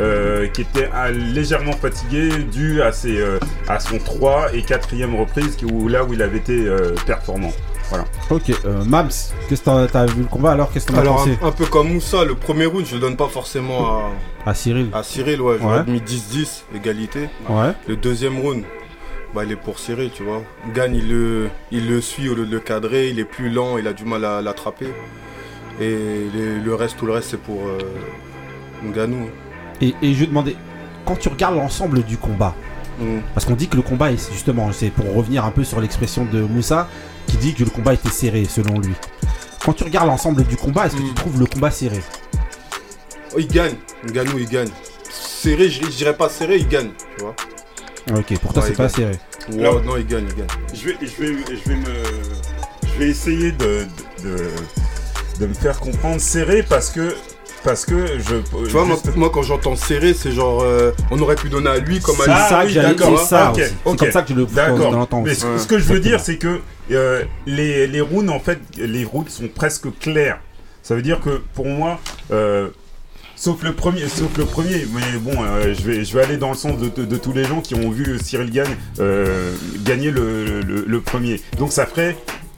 C: euh, qui était ah, légèrement fatigué dû à, ses, euh, à son 3 et 4ème reprise, où, là où il avait été euh, performant. Voilà.
A: Ok, euh, Mams, qu'est-ce que t'as vu le combat alors Qu'est-ce que t'en pensé
F: un, un peu comme Moussa, le premier round, je le donne pas forcément à,
A: À Cyril
F: à Cyril, ouais, j'aurais
A: Ouais.
F: mis 10-10, égalité.
A: Ouais.
F: Le deuxième round, bah, il est pour Cyril, tu vois. Gagne, il le, il le suit au lieu de le cadrer, il est plus lent, il a du mal à l'attraper. Et les- le reste, tout le reste, c'est pour euh, Ngannou.
A: Et, et je vais demander, quand tu regardes l'ensemble du combat,
F: Mm.
A: parce qu'on dit que le combat, est justement, c'est pour revenir un peu sur l'expression de Moussa, qui dit que le combat était serré selon lui. Quand tu regardes l'ensemble du combat, est-ce que
F: Mm.
A: tu trouves le combat serré?
F: Oh, il gagne. Ngannou, il gagne. Serré, je je dirais pas serré, il gagne. Tu vois
A: Ok, pour toi
F: Ouais,
A: c'est pas serré.
C: Alors-
F: non, il gagne, il gagne.
C: Je vais, je vais, je vais me, je vais essayer de, de, de me faire comprendre serré parce que, parce que je.
F: Tu vois, moi, moi, quand j'entends serré, c'est genre. euh, on aurait pu donner à lui comme à
A: C'est
F: lui.
A: ça
C: oui, d'accord.
A: c'est ça
C: Ah.
A: C'est
C: ok.
A: comme ça que je le
C: D'accord. Mais ce,
F: Ouais.
C: ce que je veux dire, c'est que euh, les, les rounds, en fait, les rounds sont presque clairs. Ça veut dire que pour moi, euh, sauf le premier, sauf le premier, mais bon, euh, je vais, je vais aller dans le sens de, tous les gens qui ont vu Cyril Gagne euh, gagner le, le- le premier. Donc ça ferait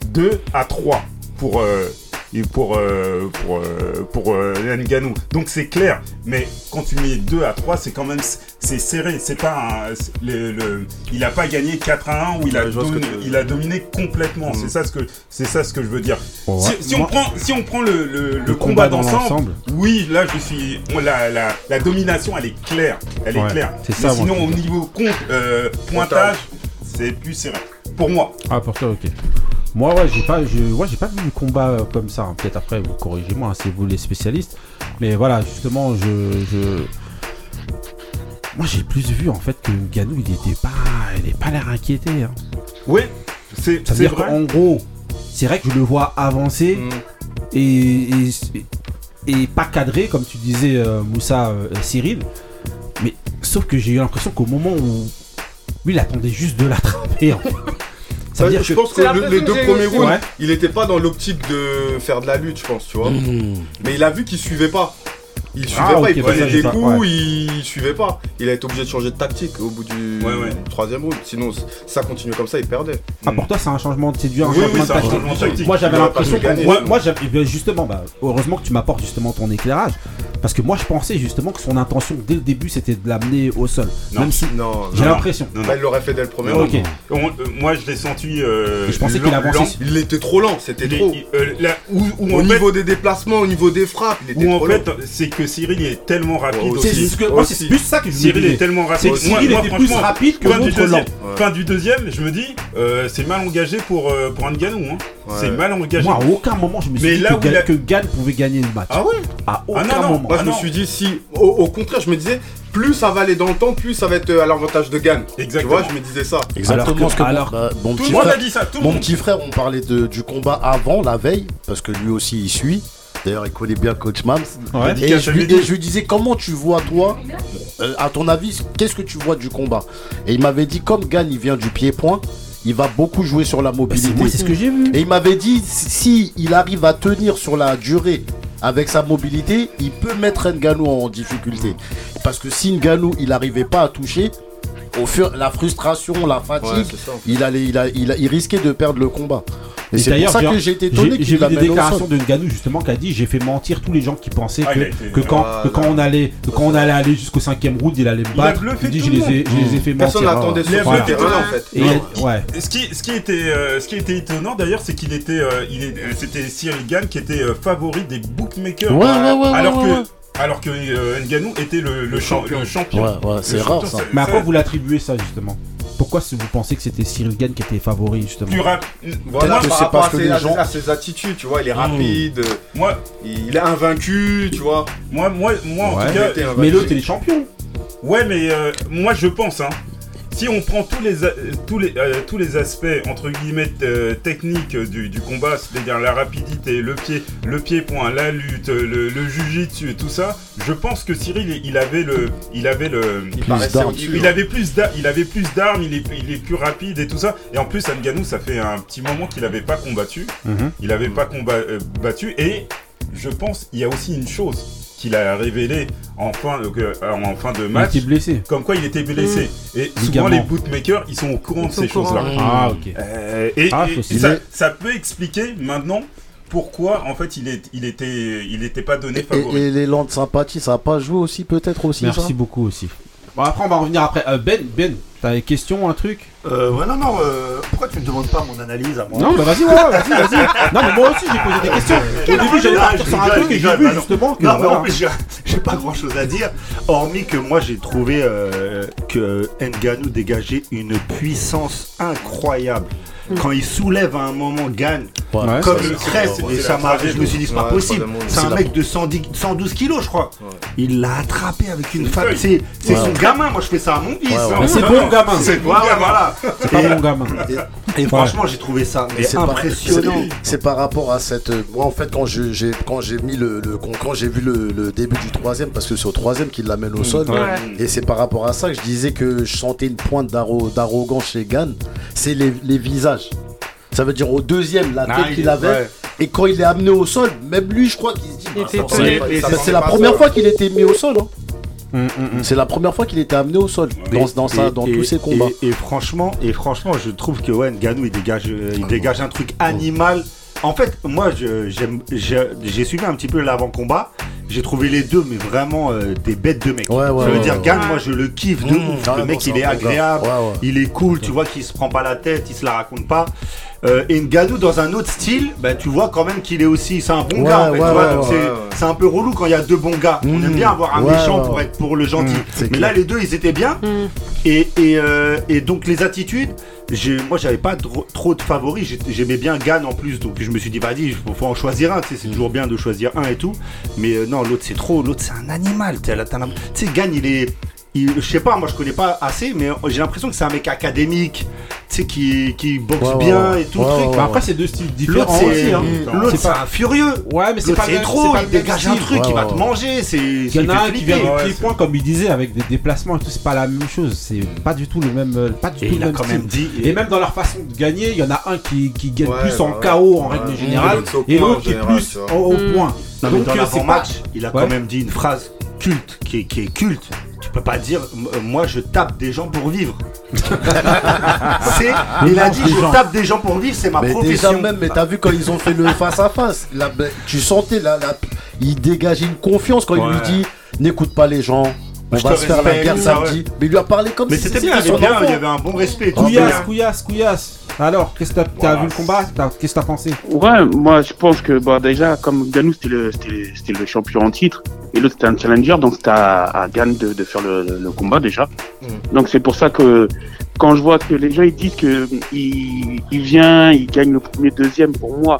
C: 2 à 3 pour. euh, et pour euh, pour euh, pour euh, Ngannou. Donc c'est clair, mais quand tu mets 2 à 3, c'est quand même c'est serré, c'est pas un, le, le- il a pas gagné 4 à 1 où il a dominé,
F: tu
C: il a dominé complètement. C'est ça ce que c'est ça ce que je veux dire.
A: Bon,
C: si, on
A: Moi-
C: prend si on prend le, le, le
A: Le
C: combat,
A: combat dans
C: d'ensemble, oui, là je suis on- la, la, la domination elle est claire, elle est claire.
A: c'est
C: Mais
A: ça,
C: sinon au niveau compte euh, pointage, c'est plus serré. Pour moi.
A: Ah pour toi ok. Moi ouais j'ai pas je ouais, j'ai pas vu le combat euh, comme ça. hein. Peut-être après vous corrigez-moi, hein, c'est vous les spécialistes. Mais voilà justement je, je... moi j'ai plus vu en fait que Ganou il était pas il est pas l'air inquiété. Hein.
C: Oui, c'est
A: Ça veut
C: c'est
A: dire
C: vrai.
A: qu'en gros c'est vrai que je le vois avancer
F: Mm.
A: et, et, et pas cadré comme tu disais euh, Moussa euh, Cyril. Mais sauf que j'ai eu l'impression qu'au moment où lui il attendait juste de l'attraper. en fait. Ça veut
F: Ouais,
A: dire
F: je
A: que
F: pense que le- les deux premiers rounds,
A: Ouais.
F: il était pas dans l'optique de faire de la lutte, je pense, tu vois. Mais il a vu qu'il suivait pas. Il suivait
A: Ah,
F: pas,
A: ok,
F: il
A: bah
F: prenait
A: j'ai
F: des
A: pas-
F: coups,
A: ouais.
F: il suivait pas. Il a été obligé de changer de tactique au bout du
C: Ouais, ouais.
F: troisième round. Sinon, ça continuait comme ça, il perdait.
A: Ah, pour toi, c'est un changement de séduire, un
C: Oui,
A: changement de
C: un
A: tactique.
C: changement tactique.
A: Moi, j'avais
F: pas
A: l'impression que. Moi, moi, j'avais- bien, justement, bah, heureusement que tu m'apportes justement ton éclairage. Parce que moi, je pensais justement que son intention dès le début, c'était de l'amener au sol.
C: Non.
A: Même si.
F: Non,
A: J'ai l'impression.
C: Non, non.
F: Bah, il l'aurait fait dès le premier round.
C: On- euh, moi je l'ai senti. euh,
A: je pensais qu'il avançait
F: Il était trop lent, c'était trop.
C: euh,
F: Au niveau des déplacements, au niveau des frappes, il était
C: où en
F: trop
C: fait, c'est que Cyril est tellement rapide aussi.
A: ce c'est
F: Aussi.
A: plus ça que je
C: Cyril est tellement
A: C'est
C: rapide.
A: que Cyril était plus rapide que
C: fin du
A: l'autre
C: deuxième,
A: lent.
F: Ouais.
C: Fin du deuxième, je me dis, euh, c'est mal engagé pour, euh, pour Ngannou. Hein.
F: Ouais.
C: C'est mal engagé.
A: Moi, à aucun moment, je me suis
C: Mais
A: dit
C: là
A: que,
C: où
A: Ga-
C: a-
A: que Gann pouvait gagner le match.
C: Ah ouais
A: À aucun
C: non, non.
A: moment.
F: Moi,
C: Ah
F: je me
C: non.
F: suis dit, si, au, au contraire, je me disais, plus ça va aller dans le temps, plus ça va être euh, à l'avantage de Gann. Tu
C: Exactement.
F: vois, je me disais ça.
D: Exactement
A: Alors que-
D: ce
A: alors-
D: bah,
C: Tout
D: petit frère,
C: dit ça. Tout le
D: mon petit frère, on parlait de- du combat avant, la veille, parce que lui aussi il suit. D'ailleurs, il connaît bien Coach Mams.
A: Ouais.
D: Et je, et je lui disais comment tu vois toi, euh, à ton avis, qu'est-ce que tu vois du combat? Et il m'avait dit comme Gann il vient du pied-point, il va beaucoup jouer sur la
A: Bah,
D: mobilité.
A: c'est- ce que j'ai vu.
D: Et il m'avait dit si il arrive à tenir sur la durée avec sa mobilité, il peut mettre Ngannou en difficulté. Parce que si Ngannou il n'arrivait pas à toucher, au fur la frustration, la fatigue, il allait, il, a- il, a- il risquait de perdre le combat. Et,
A: Et
D: c'est pour
A: d'ailleurs,
D: ça que j'ai été étonné
A: J'ai
D: qu'il
A: j'ai vu des déclarations de Nganou justement qui a dit j'ai fait mentir tous les gens qui pensaient
C: Ah,
A: que,
C: été-
A: que quand,
F: Voilà.
A: que quand on allait que quand on allait aller jusqu'au cinquième round il allait me
C: Il a
A: battre.
C: bluffé
A: Il dit
C: tout
A: je
C: le
A: les ai,
C: monde.
A: je les ai fait
F: Personne
A: mentir.
F: n'attendait
A: voilà.
F: sur
C: Voilà.
F: ce terrain en fait.
A: Et ouais.
C: Ce qui, ce qui était, euh, ce qui était étonnant d'ailleurs, c'est qu'il était, euh, il euh, c'était Cyril Gann qui était euh, favori des bookmakers.
D: Ouais, ouais, ouais,
C: alors
D: ouais,
C: que,
D: ouais.
C: Alors que euh, Ngannou était le, le champion. Le champion.
D: Ouais, ouais, c'est rare, ça.
A: Mais à quoi vous l'attribuez ça justement? Pourquoi si vous pensez que c'était Cyril Gann qui était favori justement?
C: Plus rapide.
F: Voilà,
D: que
F: par
D: c'est
F: rapport
D: parce
F: à
D: que
F: ses,
D: les gens-
F: à ses attitudes, tu vois, il est rapide, euh,
C: Moi,
F: il est invaincu, tu vois.
C: moi, moi, moi, en tout cas.
A: Mais l'autre il est champion.
C: Ouais, mais euh, moi je pense, hein, si on prend tous les, tous les, euh, tous les aspects entre guillemets euh, techniques du, du combat, c'est-à-dire la rapidité, le pied, le pied-point, la lutte, le, le jujitsu et tout ça, je pense que Cyril il- avait le, il avait le,
F: Il
D: d'armes.
C: il avait plus d'a- il avait plus d'armes, il est, il est plus rapide et tout ça. Et en plus, Ngannou, ça fait un petit moment qu'il n'avait pas combattu.
A: Mhm.
C: Il n'avait pas combattu et je pense il y a aussi une chose qu'il a révélé en fin, euh, en fin de
A: Il
C: match.
A: était blessé.
C: Comme quoi il était blessé. Et souvent
A: Ligament.
C: les bootmakers, ils sont au courant de ces choses-là.
A: Ah ok.
C: Euh, et
A: Ah,
C: et ça, peut expliquer maintenant pourquoi en fait il, est, il, était, il était pas donné
D: Et,
C: favori.
D: et l'élan de sympathie, ça n'a pas joué aussi peut-être aussi
A: Merci
D: ça?
A: beaucoup aussi. Bon après on va revenir après. Euh, ben Ben, t'as des questions un truc
E: Euh, ouais, non, non. euh, pourquoi tu me demandes pas mon analyse à moi
A: Non, bah vas-y, ouais, vas-y, vas-y. Non, mais moi aussi, j'ai posé des questions. Au début, j'allais partir sur un truc et j'ai vu justement que.
E: Non, mais
A: voilà.
E: en plus, j'ai- j'ai pas grand chose à dire. Hormis que moi, j'ai trouvé euh, que Nganou dégageait une puissance incroyable. Quand il soulève à un moment Gann,
D: Ouais,
E: comme il crève,
D: c'est
E: et ça m'a, je me suis dit, c'est pas possible. C'est un mec de 110, 112 kilos, je crois. Il l'a attrapé avec une femme. C'est, son gamin. Moi, je fais ça à mon fils. Hein.
A: C'est
C: non,
A: gamin.
E: C'est voilà.
A: C'est pas mon gamin.
E: Et franchement, j'ai trouvé ça mais
D: c'est par-
E: impressionnant.
D: c'est- par rapport à cette. euh, Moi, en fait, quand je- j'ai quand j'ai mis le, le- quand, j'ai vu le, le début du troisième, parce que c'est au troisième qu'il l'amène au sol,
M: Ouais.
D: et c'est par rapport à ça que je disais que je sentais une pointe d'arro- d'arrogance chez Gann. C'est les visages. Ça veut dire au deuxième, la
E: Ah,
D: tête
E: il-
D: qu'il avait.
E: ouais.
D: Et quand il est amené au sol, même lui, je crois qu'il se dit. Bah, ça- ça-
F: ça
D: ça- C'est
F: est
D: la première
F: ça.
D: fois qu'il était mis au sol. hein.
A: Hum, hum, hum.
D: C'est la première fois qu'il était amené au sol dans, dans, sa-
E: Et-
D: dans
E: et-
D: tous ses combats.
E: Et, et franchement, et franchement, je trouve que ouais, Ngannou, il dégage, euh, il dégage un truc animal. En fait, moi, j'ai j'ai suivi un petit peu l'avant-combat. J'ai trouvé les deux, mais vraiment euh, des bêtes de mecs.
D: Ouais, ouais,
E: ça veut
D: ouais,
E: dire,
D: ouais.
E: Gann, moi, je le kiffe de
D: Mmh,
E: ouf.
D: ah,
E: le mec, il est agréable,
D: Ouais, ouais.
E: il est cool, tu vois qu'il se prend pas la tête, il se la raconte pas. Euh, et Ngannou, dans un autre style, bah, tu vois quand même qu'il est aussi, c'est un bon
D: Ouais,
E: gars. En fait,
D: ouais, ouais,
E: c'est un peu relou quand il y a deux bons gars. On aime bien avoir un
D: Ouais,
E: méchant
D: ouais,
E: pour être pour le gentil.
D: Mmh, c'est
E: mais
D: clair.
E: là, les deux, ils étaient bien. Et, et, euh, et donc les attitudes, moi j'avais pas trop de favoris, J'ai- j'aimais bien Gann en plus, donc je me suis dit vas-y, il faut, en choisir un, c'est toujours bien de choisir un et tout, mais euh, non, l'autre c'est trop, l'autre c'est un animal, tu sais, Gann il est, il- je sais pas, moi je connais pas assez, mais j'ai l'impression que c'est un mec académique, tu sais, qui, qui boxe
D: Ouais, ouais,
E: bien
D: ouais.
E: et tout
D: Ouais,
E: le truc.
D: ouais,
A: Bah, après, c'est deux styles différents
E: L'autre c'est
A: aussi. Hein.
E: l'autre,
A: C'est
E: c'est
A: pas-
E: un furieux.
A: Ouais, mais c'est pas
E: c'est trop,
A: c'est pas
E: il
A: le même
E: dégage un truc,
D: Ouais,
E: il va
D: ouais,
E: te manger, c'est.
A: Il y en a un qui vient
C: Ouais,
A: de pied-point, comme il disait, avec des déplacements et tout, c'est pas la même chose. C'est pas du tout le même, euh, pas du
E: Et
A: tout
E: il
A: le
E: a
A: même
E: quand
A: style.
E: même dit.
A: Et même dans leur façon de gagner, il y en a un qui, qui gagne
F: Ouais,
A: plus en. KO en règle générale, et l'autre qui est plus au,
M: Mm.
A: point.
E: Non, mais
A: Donc
E: dans
A: euh, c'est
E: l'avant-match, il a quand même dit une phrase culte, qui est culte. Tu peux pas dire, euh, moi je tape des gens pour vivre. c'est, il a dit, je tape des gens pour vivre, c'est ma
D: Mais
E: profession.
D: déjà même, mais t'as vu quand ils ont fait le face à face, là, ben, tu sentais là, là, il dégageait une confiance quand il lui dit n'écoute pas les gens, on
E: Je
D: va se faire la guerre
E: ça,
D: samedi. Mais il lui a parlé comme
E: Mais
D: si
E: c'était bien, il y
D: son
E: avait bien,
D: enfant.
E: il y avait un bon respect.
A: Couillasse, couillasse, couillasse. Alors, qu'est-ce que t'as t'as
C: Voilà.
A: vu le combat? Qu'est-ce que t'as pensé?
L: Ouais, moi je pense que bah, déjà, comme Ganou c'était le, champion en titre, et l'autre c'était un challenger, donc c'était à, à Gann de, de faire le, le combat déjà. Donc c'est pour ça que quand je vois que les gens ils disent que il, il vient, il gagne le premier, deuxième, pour moi,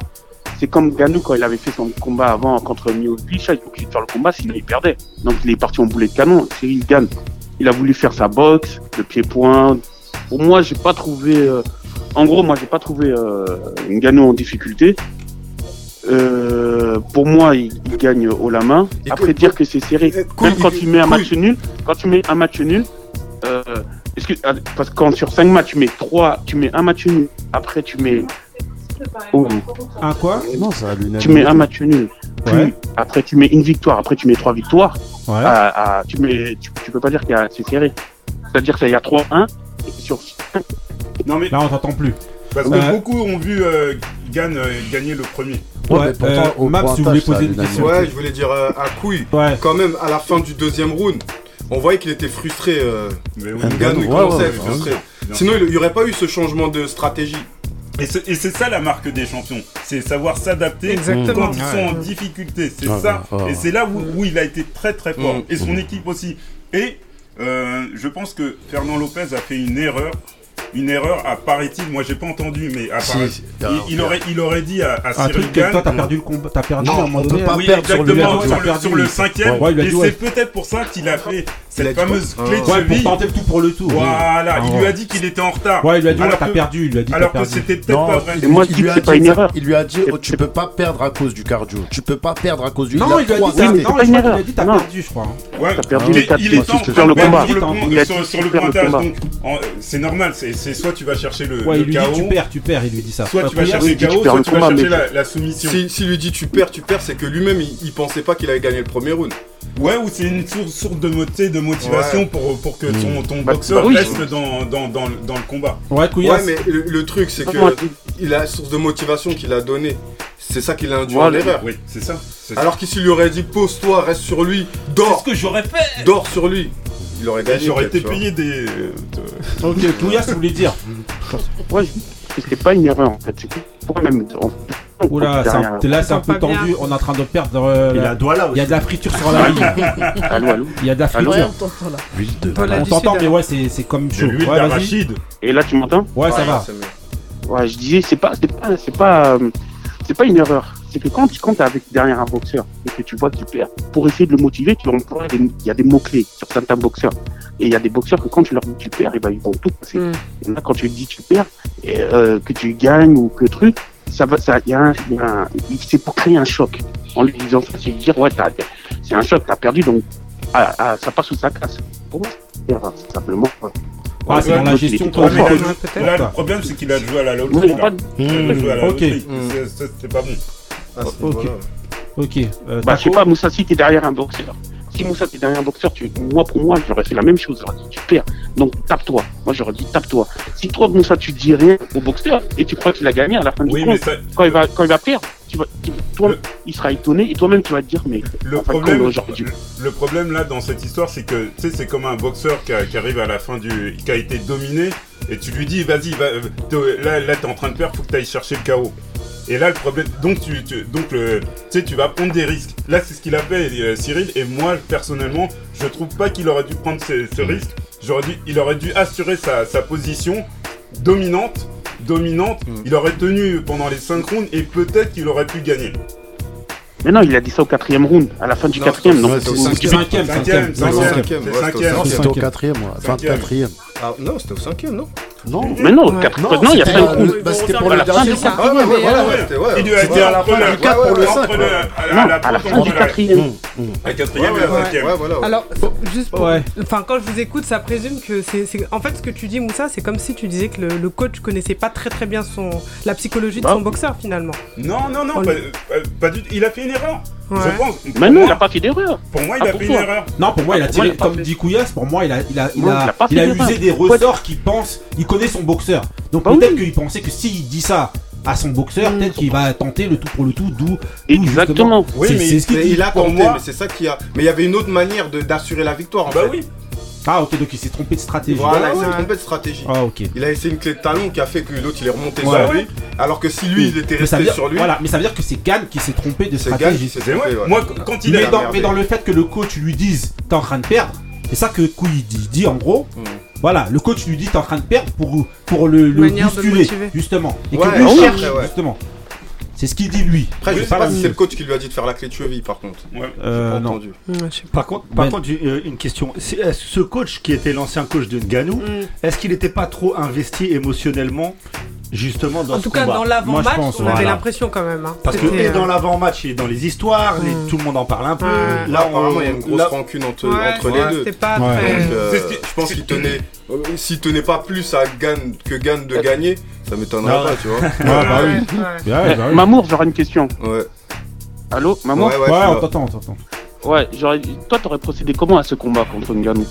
L: c'est comme Ganou quand il avait fait son combat avant contre Miocic, il est obligé de faire le combat, sinon il perdait. Donc il est parti en boulet de canon, Cyril Gann. Il a voulu faire sa boxe, le pied-point. Pour moi, j'ai pas trouvé. euh, en gros, moi, j'ai pas trouvé euh, Ngannou en difficulté. Euh, pour moi, il, il gagne haut la main.
F: Et
L: Après, dire que c'est serré,
F: couille,
L: même quand tu mets un match nul, quand tu mets un match nul, euh, ah, parce que quand sur 5 matchs, tu mets 3, tu mets un match nul. Après, tu mets. Oh,
A: Un quoi
D: Non, ça a
L: tu mets un match nul. Puis,
A: Ouais.
L: après, tu mets une victoire. Après, tu mets trois victoires.
A: Ouais.
L: Tu, mets, tu, tu peux pas dire qu'il y a c'est serré. C'est-à-dire qu'il y a 3-1 et sur
C: Non mais
A: Là, on t'entend plus.
C: parce que
A: Euh,
C: beaucoup ont vu euh, Gann euh, gagner le premier.
D: Ouais,
A: Ouais,
D: mais pourtant,
A: euh,
D: au
A: Maps, si vous voulez poser une
D: l'unanimité.
A: question.
F: Ouais, je voulais dire euh, à couille.
A: Ouais.
F: Quand même, à la fin du deuxième round, on voyait qu'il était frustré. Euh,
C: Mais oui.
F: Il commençait
D: ouais,
F: à être
D: ouais.
F: frustré. Sinon, il n'y aurait pas eu ce changement de stratégie.
C: Et c'est et c'est ça la marque des champions, c'est savoir s'adapter
M: Exactement.
C: quand ils sont en difficulté. C'est ça, et c'est là où, où il a été très très fort.
F: Mm.
C: Et son équipe aussi. Et euh, je pense que Fernand Lopez a fait une erreur. Une erreur à paraît-il, moi j'ai pas entendu, mais à
D: Si,
C: il, il aurait, il aurait dit à, à
A: Un
C: Cyril
A: truc
C: Gann-
A: toi, t'as perdu le combat. T'as perdu
D: Non,
A: à un moment
D: on peut
A: donné.
D: pas
A: hein.
C: oui,
D: perdre sur le
C: exactement, sur, le,
A: perdu.
C: sur le cinquième.
A: Ouais, il
C: et
A: ouais.
C: c'est peut-être pour ça qu'il a fait cette fameuse
F: quoi
C: clé de
A: Ouais, pour
C: cheville.
A: tenter le tout pour le tout.
C: Voilà,
A: Ah,
C: il
A: ouais.
C: lui a dit qu'il était en retard.
A: Ouais, il lui a dit, t'as
C: que-
A: perdu. Il lui a dit,
C: Alors que c'était peut-être pas vrai.
L: Et moi,
D: il lui a dit,
L: une
D: ça-
L: erreur.
D: il lui a dit, oh, tu peux pas perdre à cause du cardio. Tu peux pas perdre à cause du.
A: Non, il lui a dit, non, qu'il
L: erreur.
A: a dit, t'as perdu, je crois. hein.
C: Ouais,
L: T'as perdu
C: il
L: les
C: est, il temps
L: tu perds le combat.
C: sur le,
L: Il
C: pointage, donc c'est normal, c'est c'est soit tu vas chercher le,
A: Ouais,
C: le
A: il lui dit,
C: KO,
A: tu perds, tu perds. Il lui dit ça.
C: soit tu vas chercher le
L: tu perds
C: soit
L: le
C: tu vas chercher
L: mais-
C: la, la soumission.
F: Si, s'il lui dit tu perds, tu perds, c'est que lui-même il, il pensait pas qu'il avait gagné le premier round.
C: Ouais, ou c'est une source, source de, de motivation
F: Ouais.
C: pour, pour que ton, ton
L: Bah,
C: boxeur
L: bah oui.
C: reste dans, dans, dans, dans le combat.
A: Ouais,
F: mais le, le truc c'est que il a la source de motivation qu'il a donnée. C'est ça qu'il a induit
L: Voilà.
F: en erreur.
C: Oui, c'est ça.
F: Alors qu'il s'il lui aurait dit pose-toi, reste sur lui,
C: c'est
F: dors,
C: ce que j'aurais fait.
F: dors sur lui, il aurait gagné.
C: J'aurais été payé des. euh,
A: Ok, Couillasse, tu voulais dire.
L: Ouais, que c'était pas une erreur en fait. C'est que toi-même. en-
A: Oula, c'est un- t'es là, c'est un peu tendu. On est en train de perdre. euh, Il y a de la friture sur la ligne.
L: Allô, allô
A: Il y a de la friture.
L: On t'entend,
A: de- mais ouais, c'est c'est comme chaud. Ouais.
L: Et là, tu m'entends?
A: Ouais, ça va.
L: Ouais, je disais, c'est pas, c'est pas, c'est pas, euh, c'est pas une erreur. C'est que quand, quand t'es avec derrière un boxeur et que tu vois que tu perds, pour essayer de le motiver, tu emploies des, il y a des mots-clés sur certains boxeurs. Et il y a des boxeurs que quand tu leur dis tu perds, et ben, ils vont tout passer. Et là, quand tu dis tu perds, et, euh, que tu gagnes ou que truc, ça va, ça, il y a un, il y a un- c'est pour créer un choc. En lui disant ça, c'est dire, ouais, t'as, c'est un choc, t'as perdu, donc, ah, ah, ça passe ou ça casse. Pour moi, c'est simplement. ouais.
A: Ah, c'est dans la gestion,
C: il Là, le problème, c'est qu'il a joué à la loterie. Là. Il a joué à la
A: Ok.
C: loterie. C'est- c'est- C'est pas bon.
F: Ah,
A: Ok. Ok. euh,
L: Bah, je sais pas, Moussa, si t'es derrière un boxeur. Si Moussa, t'es derrière un boxeur, tu, moi, pour moi, j'aurais fait la même chose. J'aurais dit, tu perds. Donc, tape-toi. Moi, j'aurais dit, tape-toi. Si toi, Moussa, tu dis rien au boxeur et tu crois qu'il a gagné à la fin
C: Oui,
L: du compte,
C: ça-
L: quand, il va, quand il va perdre, tu vas, tu- toi, il sera étonné et toi-même, tu vas te dire, mais
C: Le problème,
L: dû.
C: le problème là dans cette histoire, c'est que tu sais, c'est comme un boxeur qui, a- qui arrive à la fin du, qui a été dominé, et tu lui dis, vas-y, va, là, là, t'es en train de perdre, faut que t'ailles chercher le chaos. Et là, le problème, donc tu, tu- donc le, sais, tu vas prendre des risques. Là, c'est ce qu'il a fait, euh, Cyril, et moi, personnellement, je trouve pas qu'il aurait dû prendre ce, ce risque. J'aurais dû, il aurait dû assurer sa, sa position dominante, dominante. Il aurait tenu pendant les 5 rounds, et peut-être qu'il aurait pu gagner.
L: Mais non, il a dit ça au quatrième round, à la fin du
F: Non,
L: quatrième.
F: au cinquième.
A: Cinquième, cinquième.
F: Non, c'est
L: cinquième.
F: cinquième. Ouais,
C: cinquième.
F: c'était au
D: C'était au
F: cinquième.
D: quatrième, ouais.
C: Cinquième.
D: 24ème.
F: Ah, non, c'était au cinquième, non
D: Non.
L: Mais non, non, il y a
D: c'était,
L: cinq
D: euh,
L: rounds.
D: bah, c'était pour
L: la
D: le
L: fin
D: dernier.
L: du
F: ouais, ouais, voilà, ouais, c'était, ouais.
C: Il lui a été
D: à la fin du 4 pour le
C: entre
D: 5.
C: le-
L: Non,
C: à la
L: à la
C: fin
L: du
C: et.
K: Alors, juste pour. Enfin, quand je vous écoute, ça présume que c'est. En fait, ce que tu dis, Moussa, c'est comme si tu disais que le, coach connaissait pas très très bien son, la psychologie de
L: Bah.
K: son boxeur finalement.
C: Non, non, non,
K: On-
C: pas, pas- pas du tout. Il a fait une erreur.
K: Ouais.
C: Je pense.
L: Mais non, il a pas fait d'erreur.
C: Pour moi, il
L: Ah,
C: a fait une erreur.
A: Non, pour moi, il a
L: Moi,
A: tiré,
L: il a pas
A: comme
L: fait-
A: dit Couillasse, pour moi, il a, il a, il a,
L: il a
A: il usé
L: d'erreur.
A: des ressorts qu'il pense, il connaît son boxeur. Donc
L: Bah
A: peut-être
L: oui.
A: qu'il pensait que s'il dit ça à son boxeur,
K: Mm.
A: peut-être qu'il va tenter le tout pour le tout, d'où.
L: Exactement.
F: Oui,
A: c'est-
F: mais,
A: c'est ce qu'il
F: a
C: Pour
F: tenté,
C: moi-
F: mais c'est ça qui a. Mais il y avait une autre manière de- d'assurer la victoire en
C: Bah
F: fait.
C: oui.
A: Ah, ok, donc il s'est trompé de stratégie.
F: Voilà, il
C: Ouais,
F: s'est
C: ouais.
F: trompé de stratégie.
A: Ah, ok.
F: Il a essayé une clé de talon qui a fait que l'autre il est remonté
A: Ouais.
F: sur lui. Alors que si lui il était resté
A: dire,
F: sur lui,
A: voilà, mais ça veut dire que c'est Gann qui s'est trompé de
F: Gann
A: stratégie.
F: qui trompé. ouais.
C: Moi, quand il
A: Mais
C: a.
A: dans, mais dans le fait que le coach lui dise t'es en train de perdre, c'est ça que Couille dit, dit en gros.
F: Mm.
A: Voilà, le coach lui dit t'es en train de perdre pour, pour le, le bousculer, justement. Et
F: Ouais,
A: que lui
F: ah
A: cherche,
F: après, ouais.
A: justement. C'est ce qu'il dit lui.
F: Après, je
A: C'est
F: sais pas si c'est le coach qui lui a dit de faire la clé de cheville par contre.
C: Ouais.
A: Euh,
F: J'ai pas
A: non.
F: entendu.
K: Ouais, je sais pas.
E: Par contre, par
A: Ben-
E: contre euh, une question. Que ce coach qui était l'ancien coach de Nganou,
K: Mm.
E: est-ce qu'il n'était pas trop investi émotionnellement justement dans
K: En
E: ce
K: tout cas,
E: combat
K: dans l'avant-match, on avait l'impression quand même. hein.
E: Parce que et dans
K: euh,
E: l'avant-match et dans les histoires, les-
K: Mm.
E: tout le monde en parle un peu.
K: Ouais.
F: Là, apparemment, il y a une grosse
E: là-
F: rancune entre,
K: ouais,
F: entre
K: ouais,
F: les deux.
K: C'était pas
A: Ouais.
K: très.
F: Donc, euh, je pense qu'il tenait. euh, S'il tenait pas plus à Gann que Gann de gagner, ça m'étonnerait pas, tu vois.
A: Ah, bah oui.
K: Ouais, ouais.
A: Ouais, bah oui.
L: Mamour, j'aurais une question.
F: Ouais.
L: Allô, Mamour
F: Ouais,
A: on t'entend, on t'entend.
L: Ouais, j'aurais toi, t'aurais procédé comment à ce combat contre Ngannou?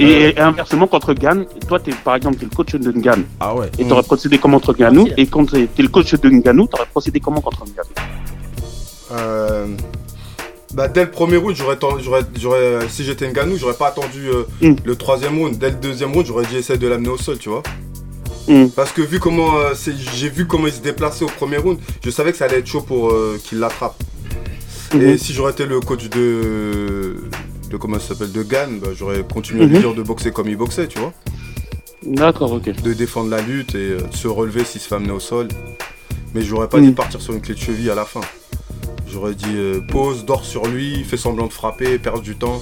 L: Et, inversement contre Gann, toi, t'es par exemple, t'es le coach de Ngannou.
A: Ah ouais.
L: Et t'aurais procédé comment contre Ngannou Et quand t'es t'es le coach de Ngannou, t'aurais procédé comment contre Ngannou
F: Euh, bah, dès le premier round, j'aurais, j'aurais, j'aurais, si j'étais Ngannou, j'aurais pas attendu euh,
L: Mm.
F: le troisième round. Dès le deuxième round, j'aurais dit essayer de l'amener au sol, tu vois.
L: Mm.
F: Parce que vu comment, euh, j'ai vu comment il se déplaçait au premier round, je savais que ça allait être chaud pour euh, qu'il l'attrape.
L: Mhm.
F: Et si j'aurais été le coach de, de comment ça s'appelle, de Gann, bah, j'aurais continué à lui
L: Mhm.
F: dire de boxer comme il boxait, tu vois.
L: D'accord, ok.
F: De défendre la lutte et euh, de se relever s'il se fait amener au sol. Mais j'aurais pas
L: Mhm.
F: dit de partir sur une clé de cheville à la fin. J'aurais dit euh, pose, dors sur lui, fais semblant de frapper, perd du temps.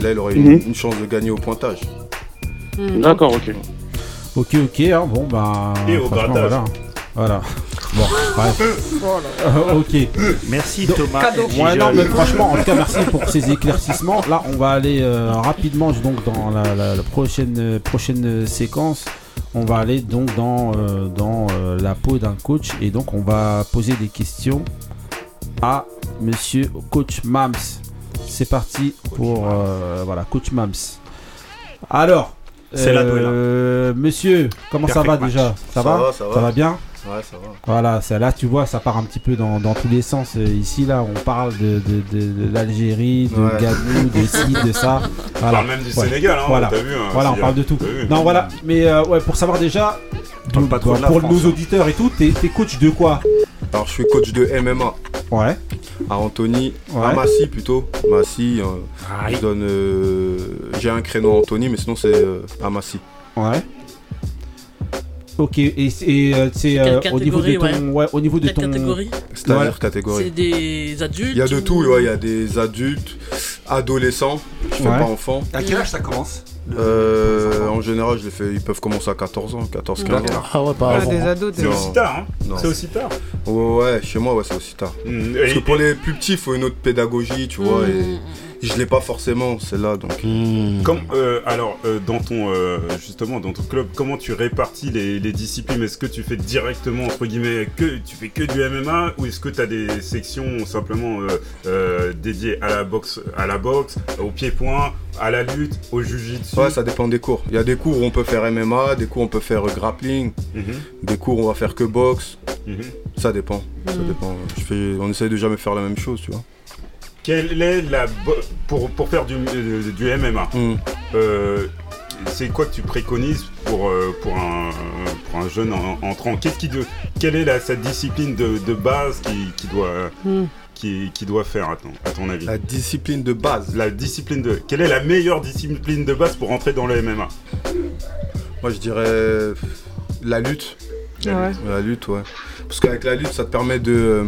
F: Là, il aurait eu
L: Mhm.
F: une, une chance de gagner au pointage.
K: Mm.
L: D'accord, ok.
A: Ok, ok, hein, bon bah.
C: Et au
A: franchement,
C: grattage.
A: voilà. Voilà. Bon, bref. Euh, ok.
E: Merci
A: Donc,
E: Thomas.
A: Ouais, non, mais franchement, en tout cas, merci pour ces éclaircissements. Là, on va aller euh, rapidement donc dans la, la- la prochaine, euh, prochaine euh, séquence. On va aller donc dans, euh, dans euh, la peau d'un coach et donc on va poser des questions à Monsieur Coach Mams. C'est parti pour euh, voilà Coach Mams. Alors,
E: C'est la
A: euh, Monsieur, comment ça va
E: match.
A: déjà?
F: Ça
A: ça, va?
F: va, ça va.
A: Ça va bien?
F: Ouais, ça va.
A: voilà, ça, là tu vois, ça part un petit peu dans, dans tous les sens. Ici, là, on parle de, de, de- de l'Algérie, de
F: Ouais.
A: Gabou, de ci, de ça.
C: On parle même du
A: Ouais.
C: Sénégal, hein,
A: Voilà,
C: t'as vu, hein,
A: voilà on parle de tout. Non, voilà, mais euh, ouais, pour savoir déjà, Donc,
E: pas trop de la
A: pour
E: France,
A: nos
E: hein.
A: auditeurs et tout, t'es coach de quoi?
F: Alors, je suis coach de MMA.
A: Ouais.
F: À Anthony,
A: Ouais.
F: à Massy plutôt. Massy, euh,
A: Aïe.
F: je donne. euh, J'ai un créneau à Anthony, mais sinon c'est euh, à Massy.
A: Ouais. Ok, et c'est euh, c'est, euh, au niveau de ton,
J: catégorie,
A: ouais, au niveau de ton.
J: catégorie
F: C'est-à-dire
A: Ouais.
F: catégorie.
J: C'est des adultes
F: Il y a de
J: ou-
F: tout, ouais, il y a des adultes, adolescents, je fais pas enfants.
E: À quel âge ça commence
F: Euh, en général, je les fais, ils peuvent commencer à 14 ans, 14-15 ans.
D: Ah ouais, pas
K: Ah,
D: avant.
K: des ados,
C: C'est
K: des
F: Non.
C: aussi tard, hein
F: Non.
C: C'est aussi tard.
F: Ouais, ouais, chez moi, ouais, c'est aussi tard.
C: Mm,
F: Parce
C: et-
F: que pour les plus petits, il faut une autre pédagogie, tu vois, et je l'ai pas forcément, celle-là, donc.
C: Comme, euh, alors, euh, dans ton, euh, justement, dans ton club, comment tu répartis les, les disciplines? Est-ce que tu fais directement, entre guillemets, que tu fais que du MMA ou est-ce que tu as des sections simplement euh, euh, dédiées à la boxe, à la boxe, au pied-point, à la lutte, au jujitsu
F: Ouais, ça dépend des cours. Il y a des cours où on peut faire MMA, des cours où on peut faire grappling,
C: Mhm,
F: des cours où on va faire que boxe.
C: mhm.
F: Ça dépend. Ça
J: Mhm.
F: dépend. Je fais, on essaye de jamais faire la même chose, tu vois.
C: Quelle est la pour, pour faire du, euh, du MMA
F: Mm.
C: euh, c'est quoi que tu préconises pour, euh, pour, un, pour un jeune en- entrant? Qu'est-ce qui de, Quelle est la, sa discipline de, de base qui, qui doit,
K: Hmm.
C: qui, qui doit faire, à ton, à ton avis?
F: La discipline de base.
C: La discipline de. Quelle est la meilleure discipline de base pour entrer dans le MMA
F: Moi, je dirais la lutte.
K: Ah ouais.
F: La lutte, ouais. Parce qu'avec la lutte, ça te permet de euh,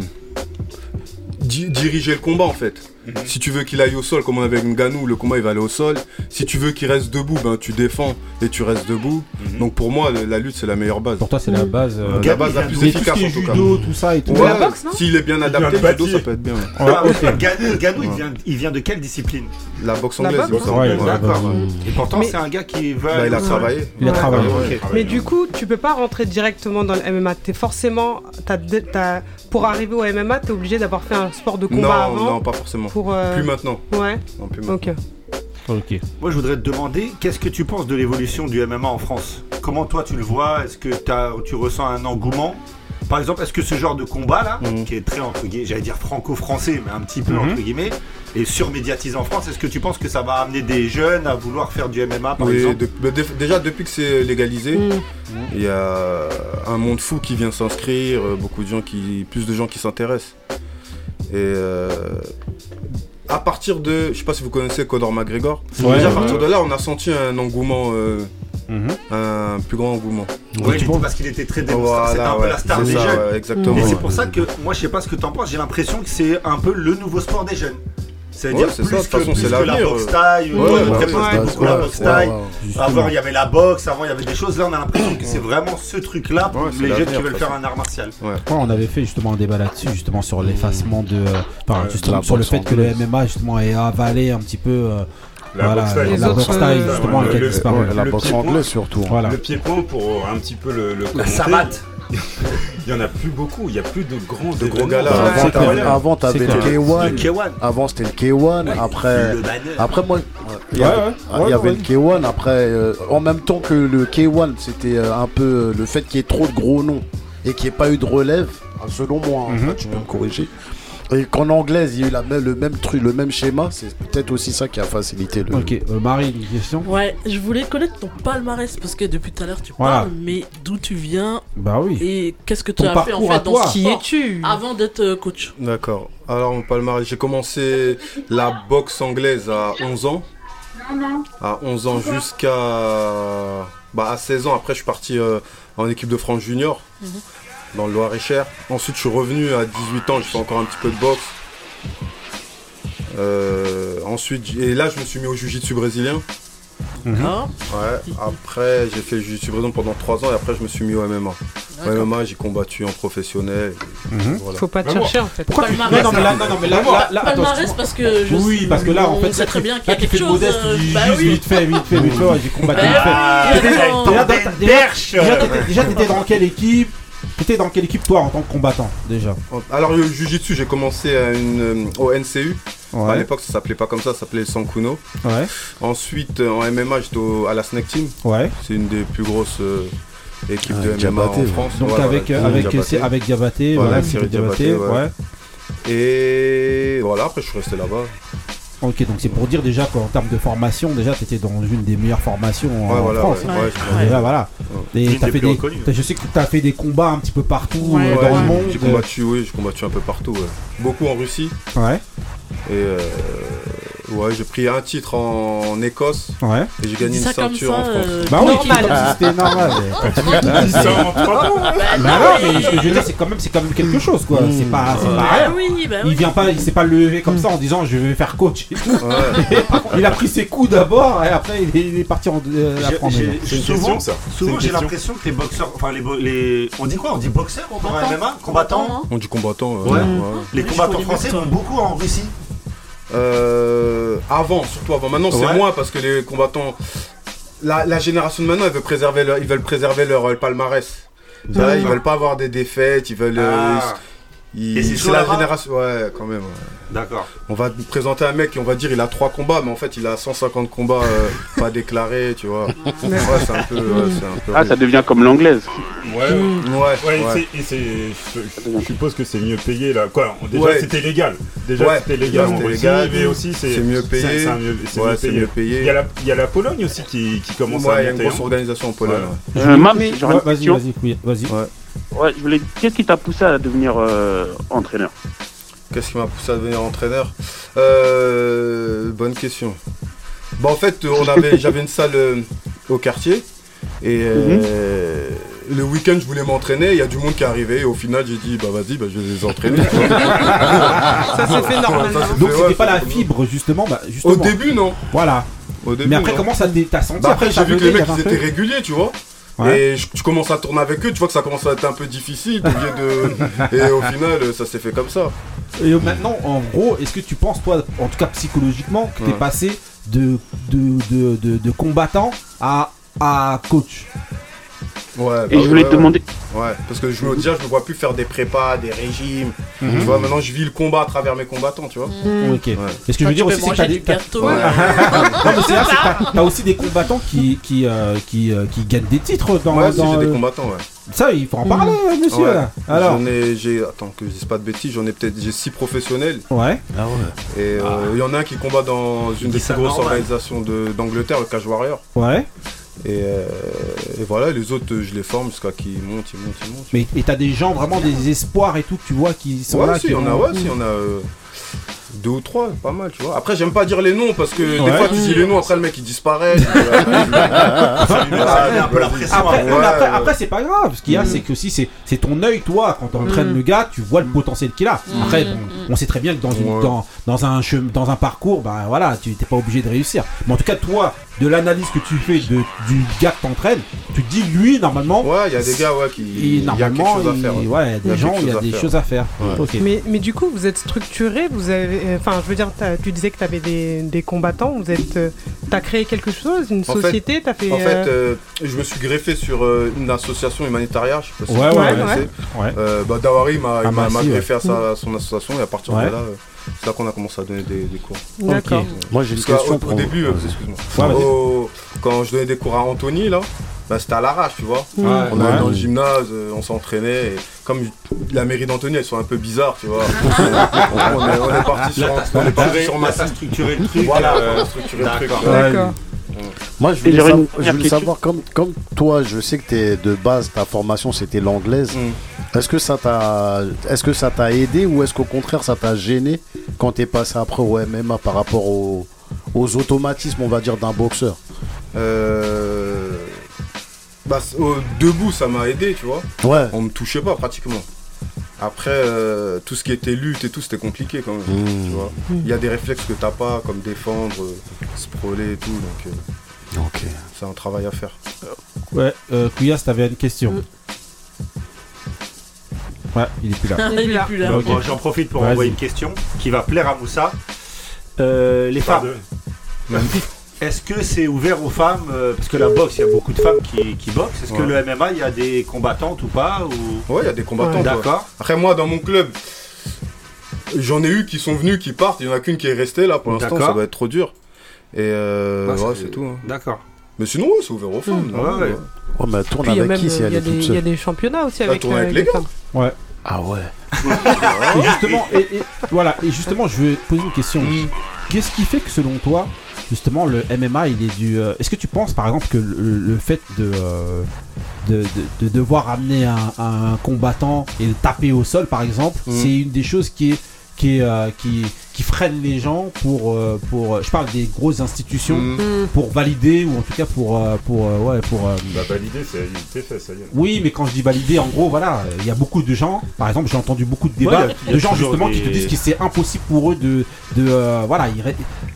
F: diriger le combat en fait.
C: Mhm.
F: Si tu veux qu'il aille au sol, comme on avait avec Nganou, le combat il va aller au sol. Si tu veux qu'il reste debout, ben tu défends et tu restes debout.
C: Mhm.
F: Donc pour moi, la lutte c'est la meilleure base.
A: Pour toi, c'est la base. euh,
F: Euh, la base la plus
A: mais tout ce
F: efficace
A: qui est
F: en tout cas.
A: judo, tout ça et tout.
F: Ouais,
K: la boxe, non
F: S'il est bien adapté, le judo ça peut être bien. ouais.
E: Ah,
A: ok.
E: Ga- Gadou, il vient, il vient de quelle discipline?
F: La boxe
K: La
F: anglaise,
K: boxe.
A: Ouais,
E: D'accord. Et pourtant,
K: Mais-
E: c'est un gars qui va.
F: Bah, il a travaillé.
A: Il a travaillé.
K: Mais du coup, tu peux pas rentrer directement dans le MMA. T'es forcément, t'as, de- t'as- pour arriver au MMA, t'es obligé d'avoir fait un sport de combat
F: Non,
K: avant.
F: non, pas forcément.
K: Pour, euh,
F: Plus maintenant.
K: Ouais.
F: Non, plus maintenant.
K: Ok.
A: Ok.
E: Moi, je voudrais te demander, qu'est-ce que tu penses de l'évolution du MMA en France? Comment toi tu le vois? Est-ce que t'as- tu ressens un engouement? Par exemple, est-ce que ce genre de combat là,
F: Mhm.
E: qui est très entre guillemets, j'allais dire franco-français, mais un petit peu
A: Mhm.
E: entre guillemets, est surmédiatisé en France, est-ce que tu penses que ça va amener des jeunes à vouloir faire du MMA par
F: Oui,
E: exemple?
F: de- bah, dé- déjà depuis que c'est légalisé,
K: Mm.
F: il y a un monde fou qui vient s'inscrire, euh, beaucoup de gens qui, plus de gens qui s'intéressent. Et euh, à partir de, je sais pas si vous connaissez Conor McGregor,
A: Ouais,
F: déjà à partir de là, on a senti un engouement, euh,
A: Mhm.
F: un plus grand engouement.
E: Oui, parce qu'il était très démonstratif, c'était un peu la star
F: c'est
E: des
F: ça,
E: jeunes.
F: ouais, exactement.
E: Et c'est pour ça que moi je sais pas ce que t'en penses, j'ai l'impression que c'est un peu le nouveau sport des jeunes. C'est-à-dire
F: Ouais, c'est
E: plus,
F: ça, de
E: que,
F: façon,
E: plus
F: c'est
E: que la boxe
F: euh.
E: taille,
F: Ouais,
E: beaucoup
F: ouais,
E: la boxe
F: ouais,
E: taille.
F: ouais,
A: justement.
E: Avant il y avait la boxe, avant il y avait des choses, là on a l'impression que c'est vraiment ce truc là pour les jeunes qui veulent faire un art martial.
F: Ouais.
A: Ouais, on avait fait justement un débat là-dessus, justement sur l'effacement de. euh, Enfin, justement sur le fait que le. MMA justement ait avalé un petit peu. euh,
C: La
A: voilà,
C: boxe
A: la boxe
K: euh,
A: justement qui a disparu.
D: La boxe anglaise surtout.
A: Voilà.
C: Le pied-point, pour euh, un petit peu le, le. Il y en a plus beaucoup, il y a plus de grands
F: De gros galas.
D: Avant, t'avais- le
A: clair.
D: K1.
E: Le K1.
D: Avant, c'était le K1. Après, après moi, il y
A: Ouais,
D: avait,
A: ouais.
D: il y
A: Ouais,
D: avait
A: ouais.
D: le K1. Après, euh, en même temps que le K1, c'était euh, un peu euh, le fait qu'il y ait trop de gros noms et qu'il n'y ait pas eu de relève, selon moi, hein,
A: Mhm.
D: après, tu peux me corriger. Et qu'en anglaise, il y a eu la même- le même truc, le même schéma, c'est peut-être aussi ça qui a facilité le.
A: Ok, euh, Marie, une question
J: Ouais, je voulais connaître ton palmarès parce que depuis tout à l'heure tu
A: Voilà.
J: parles, mais d'où tu viens
A: Bah oui.
J: et qu'est-ce que tu
A: Ton
J: as fait en fait dans ce
K: Qui es-tu
J: avant d'être euh, coach
F: D'accord. Alors, mon palmarès, j'ai commencé la boxe anglaise à 11 ans. À 11 ans jusqu'à. Bah, à 16 ans, après, je suis parti euh, en équipe de France junior,
J: Mhm.
F: Dans le Loir-et-Cher. Ensuite, je suis revenu à 18 ans, j'ai fait encore un petit peu de boxe. Euh, ensuite, et là, je me suis mis au jiu-jitsu brésilien.
J: D'accord.
F: Ouais, après, j'ai fait jiu-jitsu brésilien pendant 3 ans et après, je me suis mis au MMA. Au. MMA, j'ai combattu en professionnel.
A: Mhm.
F: Voilà.
K: Faut pas te chercher en fait.
A: Pourquoi tu
J: Palmarès.
A: non, mais là, non, mais là, là, là, attends,
J: Palmarès parce que je
A: Oui, parce que là, en fait, là,
J: très bien qu'il y a quelque chose.
A: modeste,
J: euh,
A: tu
J: bah
A: juste
J: oui.
A: vite fait, vite fait, vite fait, j'ai combattu vite fait. Déjà, t'étais dans quelle équipe? T'étais dans quelle équipe toi en tant que combattant déjà
F: Alors, le jiu-jitsu, j'ai commencé à une, euh, au NCU. À l'époque, ça s'appelait pas comme ça, ça s'appelait Sankuno.
A: Ouais.
F: Ensuite, euh, en MMA, j'étais à la Snake Team.
A: Ouais.
F: C'est une des plus grosses euh, équipes
D: Ah,
F: de MMA
D: Diabaté,
F: en
D: ouais.
F: France.
A: Donc
F: Voilà,
A: avec,
F: voilà,
A: euh, avec,
F: Diabaté.
A: avec Diabaté,
F: Voilà,
A: Diabaté,
F: Diabaté, ouais.
A: ouais.
F: Et voilà, après, je suis resté là-bas.
A: Ok, donc c'est pour dire déjà qu'en termes de formation, déjà tu étais dans une des meilleures formations en
F: voilà,
A: France.
F: ouais,
A: Déjà, voilà.
F: Ouais.
A: Et
F: Une
A: t'as
F: des
A: fait
F: plus
A: des,
F: reconnues.
A: t'as- je sais que tu as fait des combats un petit peu partout
F: Ouais,
A: euh,
F: ouais,
A: dans le monde.
F: J'ai combattu, oui, j'ai combattu un peu partout. ouais. Beaucoup en Russie.
A: Ouais.
F: Et euh, ouais, j'ai pris un titre en, en Écosse.
A: Ouais.
F: Et j'ai gagné une ceinture
J: ça,
F: en France.
J: euh,
A: Bah oui,
J: normal.
A: comme si c'était normal.
C: mots.
A: Bah non, mais ce que je veux dire, c'est quand même, c'est quand même quelque chose, quoi. C'est pas, c'est pas
J: Bah
A: rien.
J: oui, bah
A: Il vient pas, il s'est pas levé comme ça en disant je vais faire coach et tout. il a pris ses coups d'abord et après il est, il est parti en euh,
E: J'ai-
A: apprendre.
E: j'ai-
C: C'est une
E: souvent,
C: question, ça. C'est
E: Souvent, j'ai l'impression que les boxeurs, enfin les, bo- les, on dit quoi? On dit boxeurs en MMA, combattants?
F: On dit combattant. euh,
E: Ouais. Les combattants français vont beaucoup en Russie.
F: Euh, avant, surtout avant. Maintenant, c'est
E: Ouais.
F: moins parce que les combattants. La, la génération de maintenant, ils veulent préserver leur, ils veulent préserver leur euh, palmarès. Ils veulent pas avoir des défaites, ils veulent. euh,
E: Ah.
F: ils-
E: C'est
F: la génération. Ouais, quand même. ouais.
E: D'accord.
F: On va te présenter un mec et on va dire il a 3 combats, mais en fait il a 150 combats euh, pas déclarés, tu vois. Ouais, c'est un peu. ouais, c'est un peu
L: Ah, ça devient comme l'anglaise.
C: Ouais,
F: Ouais,
C: ouais,
F: ouais.
C: c'est- et c'est- je, suppose que c'est mieux payé là. Quoi, déjà
F: Ouais.
C: c'était légal. Déjà
F: Ouais,
C: c'était légal
F: déjà, légal.
C: mais aussi c'est
F: mieux payé.
C: c'est- mieux-
F: Ouais,
C: payé.
F: mieux payé.
C: Il y, a la, il y a la Pologne aussi qui, qui commence
F: Ouais,
C: à
F: il y a une grosse
C: hein.
F: organisation en Pologne.
C: Ouais.
F: ouais.
L: Euh, Mam,
A: Mais-
L: j'aurais
A: ouais,
L: une
A: vas-y,
L: question.
A: vas-y, oui, vas-y.
F: Ouais.
L: Je voulais. Qu'est-ce qui t'a poussé à devenir euh, entraîneur?
F: Qu'est-ce qui m'a poussé à devenir entraîneur? Euh, Bonne question. Bah en fait, on avait, j'avais une salle euh, au quartier et euh, le week-end je voulais m'entraîner. Il y a du monde qui est arrivé et au final j'ai dit bah vas-y, bah, je vais les entraîner.
K: Ça s'est fait normalement.
F: Ça s'est
A: Donc
F: fait,
A: c'était
F: ouais,
A: pas
F: ça
A: la fibre justement, bah, justement.
F: Au début non.
A: Voilà.
F: Au début,
A: Mais après
F: non.
A: comment ça t'as senti
F: Bah après,
A: ça
F: j'ai vu que les mecs ils étaient réguliers, tu vois.
A: Ouais.
F: Et je, je commence à tourner avec eux, tu vois que ça commence à être un peu difficile. de... Et au final, ça s'est fait comme ça.
A: Et euh, maintenant, en gros, est-ce que tu penses, toi, en tout cas psychologiquement, que t'es
F: Ouais.
A: passé de, de, de, de, de combattant à, à coach?
F: Ouais,
L: Et
F: bah
L: je voulais
F: ouais,
L: te demander.
F: Ouais, parce que je me déjà, je me vois plus faire des prépas, des régimes.
A: Mhm.
F: Tu vois, maintenant je vis le combat à travers mes combattants, tu vois.
A: Ok.
F: Ouais.
A: Et ce que je veux dire aussi, c'est que t'as des. t'as- aussi des combattants qui, qui, euh, qui, euh, qui gagnent des titres dans.
F: Ouais, si j'ai des combattants, ouais.
A: Ça, il faut en parler, euh, monsieur.
F: Ouais.
A: Là. Alors.
F: J'en ai, j'ai, attends que je dise pas de bêtises, j'en ai peut-être, j'ai six professionnels.
A: Ouais.
D: Ah ouais.
F: Et euh, il y en a un qui combat dans une des plus grosses organisations de- d'Angleterre, le Cage Warrior.
A: Ouais.
F: Et, euh, et voilà, les autres, je les forme jusqu'à qu'ils montent, ils montent, ils montent.
A: Mais et t'as des gens vraiment des espoirs et tout tu vois qui sont
F: ouais,
A: là.
F: si,
A: qui
F: y en a, ouais, si, en a euh, deux ou trois, pas mal, tu vois. Après, j'aime pas dire les noms parce que
A: Ouais.
F: des fois, tu dis les noms, après le mec il disparaît.
E: Ça met un peu la pression.
A: Après,
F: Ouais,
A: non, mais après,
F: ouais.
A: après, c'est pas grave. Ce qu'il y a,
K: Mm.
A: c'est que aussi c'est c'est ton œil, toi, quand t'entraînes
K: Mm.
A: le gars, tu vois le potentiel qu'il a. Après,
K: Mm.
A: bon, on sait très bien que dans, une,
F: Ouais.
A: dans, dans un chem- dans un parcours, bah voilà, tu t'es pas obligé de réussir. Mais en tout cas, toi, de l'analyse que tu fais de, du gars que t'entraînes, tu te dis lui normalement.
F: Ouais, il y a des gars ouais, qui.
A: il-
F: Il y a quelque
A: normalement,
F: chose à
A: il-
F: faire.
A: ouais, il y a des
F: quelque
A: gens, il y a
F: chose à
A: des
F: faire.
A: choses à faire.
F: Ouais.
A: Ok.
K: Mais, mais du coup, vous êtes structuré, vous avez, enfin, je veux dire, t'as- tu disais que tu avais des, des combattants, vous êtes, euh, t'as créé quelque chose, une
F: En fait-
K: société, t'as fait.
F: En fait,
K: euh,
F: euh, je me suis greffé sur euh, une association humanitaire, je sais pas si
A: Ouais,
F: vous
A: ouais,
F: connaissez.
A: ouais.
F: Euh, bah, Dawari m'a
A: Ah,
F: m'a-
A: bah,
F: m'a greffé
A: ouais.
F: à sa- son association et à partir
A: Ouais.
F: de là, euh, c'est là qu'on a commencé à donner des, des cours.
K: D'accord.
D: Moi j'ai une
F: Parce
D: question
F: au,
D: pour
F: au début, euh, excuse-moi.
A: Ouais, vas-y.
F: Au- quand je donnais des cours à Anthony, là, bah, c'était à l'arrache, tu vois.
A: Ouais,
F: On allait
A: ouais.
F: dans le gymnase, euh, on s'entraînait. Et comme la mairie d'Anthony, elles sont un peu bizarres, tu vois. on, est, on est parti sur, on est parti sur ma
E: structurer le truc.
F: Voilà,
E: euh,
F: structurer le truc.
E: d'accord.
D: Moi, je voulais, je voulais savoir, comme, comme toi, je sais que t'es de base, ta formation c'était l'anglaise.
F: Mm.
D: Est-ce que ça t'a, est-ce que ça t'a aidé ou est-ce qu'au contraire ça t'a gêné quand t'es passé après au MMA par rapport au- aux automatismes, on va dire, d'un boxeur?
F: Euh, bah, au debout, ça m'a aidé, tu vois.
D: Ouais.
F: On me touchait pas pratiquement. Après, euh, tout ce qui était lutte et tout, c'était compliqué quand même.
D: Mmh.
F: Tu vois. Il y a des réflexes que t'as pas, comme défendre, euh, sprawler et tout. Donc, euh,
D: Ok.
F: c'est un travail à faire.
A: Ouais, euh, Kouyas, t'avais une question. Ouais, il est plus là.
J: Il est plus là.
E: Donc, J'en profite pour envoyer une question qui va plaire à Moussa. Euh, les femmes, est-ce que c'est ouvert aux femmes euh, Parce que la boxe, il y a beaucoup de femmes qui, qui boxent. Est-ce que
F: Ouais.
E: le MMA, il y a des combattantes ou pas ou...
F: Ouais, il y a des combattants. quoi.
E: D'accord.
F: Après, moi, dans mon club, j'en ai eu qui sont venus, qui partent. Il y en a qu'une qui est restée là. Pour l'instant,
E: D'accord.
F: ça va être trop dur. Et euh,
E: Ah,
F: ouais,
E: c'est-
F: tout. hein.
E: D'accord.
F: Mais sinon, ouais, c'est ouvert aux femmes.
E: Mmh.
F: non,
E: Ouais, ouais.
F: ouais.
D: Ouais, mais elle tourne
K: Puis il y a
D: avec
K: même
D: qui si
K: il
D: elle
K: y, a
D: est
K: il y a des championnats aussi avec, euh,
F: avec les
K: les
F: gars.
K: femmes.
D: Ah ouais.
A: Et justement, et, et- voilà, et justement, je vais poser une question.
E: Mm.
A: Qu'est-ce qui fait que selon toi, justement, le MMA, il est du. euh, Est-ce que tu penses, par exemple, que le, le fait de, euh, de, de- de devoir amener un, un combattant et le taper au sol, par exemple,
F: Mm.
A: c'est une des choses qui est qui, est, euh, qui, qui freine les gens pour, euh, pour je parle des grosses institutions
F: Mm.
A: pour valider ou en tout cas pour euh, pour euh, ouais pour euh,
C: Bah, valider, c'est fait, ça y est.
A: oui, mais quand je dis valider, en gros, voilà, il y a beaucoup de gens. Par exemple, j'ai entendu beaucoup de débats
C: il y a- il y a
A: de gens justement qui te disent que c'est impossible pour eux de, de euh, voilà, ils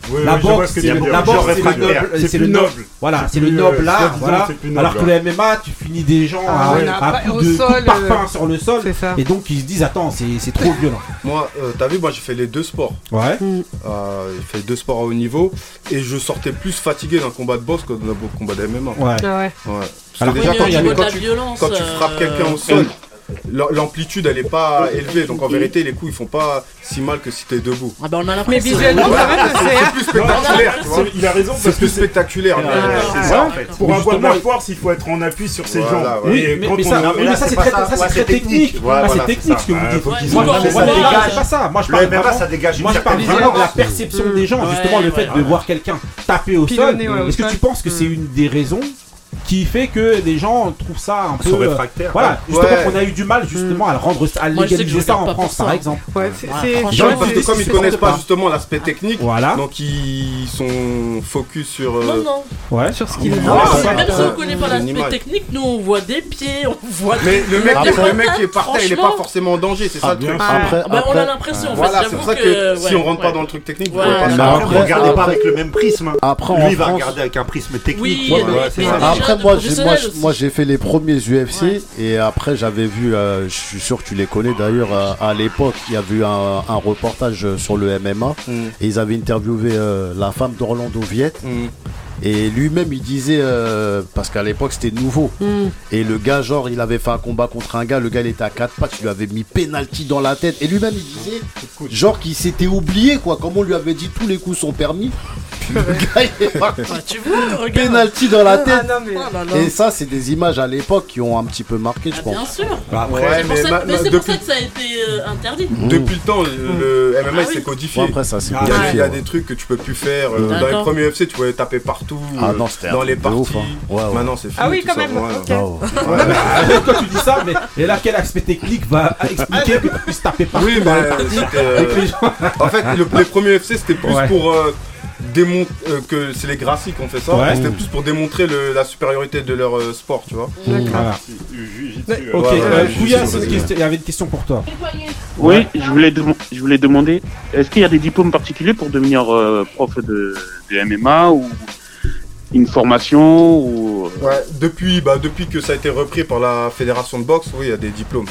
C: Oui,
A: la
C: oui,
A: boxe, c'est le,
C: dire.
A: la boxe,
C: Genre
A: c'est le
C: réfractaire.
A: noble. Voilà,
C: C'est
A: le noble
C: euh,
A: là, voilà. Alors que
C: ouais.
A: le MMA, tu finis des gens
K: Ah
A: à,
K: ouais,
A: à
K: pas-
A: coups de,
K: sol,
A: parpaing
K: euh,
A: sur le sol,
K: c'est ça.
A: et donc ils se disent attends, c'est c'est trop violent.
F: Moi, euh, t'as vu, moi j'ai fait les deux sports.
A: Ouais.
F: Euh, j'ai fait deux sports à haut niveau et je sortais plus fatigué d'un combat de boxe que d'un combat de MMA.
A: Ouais.
K: Ah ouais.
F: Parce
A: Alors
F: déjà, quand, tu, frappes
J: euh,
F: quelqu'un au sol, l'amplitude elle est pas élevée. Donc en vérité, les coups ils font pas si mal que si t'es debout.
J: Ah bah on a
K: Mais visuellement,
F: Ouais,
K: ça va,
F: c'est- plus spectaculaire, tu vois.
C: Il a raison
F: C'est
C: parce que c'est
F: spectaculaire. Mais-
C: ça en fait. Pour
A: Mais
C: avoir de la force, il faut être en appui sur ses
F: Voilà,
C: jambes.
F: ouais.
A: Oui,
C: Et
A: mais, ça,
C: a-
A: oui, mais ça, c'est très, ça, c'est très technique. Ah, c'est technique ce que
C: ça.
A: vous dites. Moi, c'est pas ça. Moi, je
E: Le
A: parle
E: MMA,
A: vraiment-
E: ça dégage une
A: Moi, je parle
E: certaine
A: vraiment de la perception des gens, justement, le fait de voir quelqu'un taper au sol. Est-ce que tu penses que c'est une des raisons qui fait que les gens trouvent ça un peu. Euh,
C: réfractaires.
A: Voilà, justement,
F: Ouais.
A: qu'on a eu du mal justement à le rendre, à légaliser ça en France,
J: ça.
A: par exemple.
K: Ouais, c'est.
F: Parce que comme ils connaissent pas
A: pas.
F: justement l'aspect technique,
A: Voilà.
F: donc ils sont focus sur. euh,
J: Non, non.
A: Ouais.
K: Sur ce qu'il
F: Ouais,
K: voit.
F: ouais,
K: en fait.
J: Même si
F: euh,
J: on connaît pas l'aspect technique, nous on voit des pieds, on voit
F: Mais
J: des
F: le mec,
J: des
F: le mec qui est par terre, il est pas forcément en danger, c'est ça
C: Ah,
F: le truc.
D: Après,
J: Ah bah, on
D: après-
J: a l'impression, en fait.
F: C'est pour ça que, si on rentre pas dans le truc technique, vous
J: Ouais.
F: pouvez pas
J: Mais
F: le
D: après-
E: Après,
F: faire.
E: regardez pas
D: après-
E: avec le même prisme.
D: Après,
E: Lui, va regarder avec un prisme technique.
J: A
D: Après, moi, j'ai, moi, j'ai fait les premiers UFC
J: Ouais.
D: et après, j'avais vu, euh, je suis sûr que tu les connais d'ailleurs, à, à l'époque, il y avait eu un, un reportage sur le MMA
F: Mm.
D: et ils avaient interviewé euh, la femme d'Orlando Viette
F: Mm.
D: Et lui-même il disait, euh, parce qu'à l'époque c'était nouveau,
K: Hmm.
D: et le gars, genre, il avait fait un combat contre un gars, le gars il était à quatre pattes, il lui avait mis penalty dans la tête et lui-même il disait, genre, qu'il s'était oublié quoi, comme on lui avait dit tous les coups sont permis. Puis le gars il est parti.
J: Ah, tu vois, regarde.
D: Penalty dans la
K: Ah
D: tête.
K: non, mais.
J: Oh là là.
D: Et ça, c'est des images à l'époque qui ont un petit peu marqué, je
J: Ah,
D: pense.
J: Bien sûr.
A: Bah,
F: Ouais,
J: C'est pour
F: mais
J: ça-
F: ma-
J: mais
F: ma-
J: c'est pour ça que ça a été euh, interdit.
F: depuis le temps, le, MMA
J: Ah oui.
F: s'est codifié.
D: Bon, après, ça, c'est
A: Ah,
F: Il y a,
D: codifié,
F: il y a
D: ouais.
F: des trucs que tu peux plus faire. euh, dans les premiers UFC, tu pouvais taper partout.
D: Ah
F: euh,
D: non, c'était un
F: dans les parties.
D: ouf, hein. Ouais, ouais.
F: Maintenant, c'est fini.
K: Ah oui, quand
F: ça,
K: même.
F: ouais.
K: Ok.
D: Ah, ouais.
F: Ouais, mais-
A: Arrête quand tu dis ça, mais et là, quel aspect technique va expliquer que tu puisses taper partout
F: Oui, mais euh, En fait, le, les premiers UFC, c'était plus
A: Ouais.
F: pour euh, démontrer que c'est les Gracies qui ont fait ça.
A: Ouais.
F: C'était plus pour démontrer le- la supériorité de leur euh, sport, tu vois.
A: Voilà.
C: Euh,
A: Ok, euh, Kouya, il y avait une question pour toi.
L: Oui, je voulais, je voulais demander, est-ce qu'il y a des diplômes particuliers pour devenir euh, prof de, de MMA ou une formation ou
F: Ouais, depuis, bah, depuis que ça a été repris par la fédération de boxe, oui, il y a des diplômes.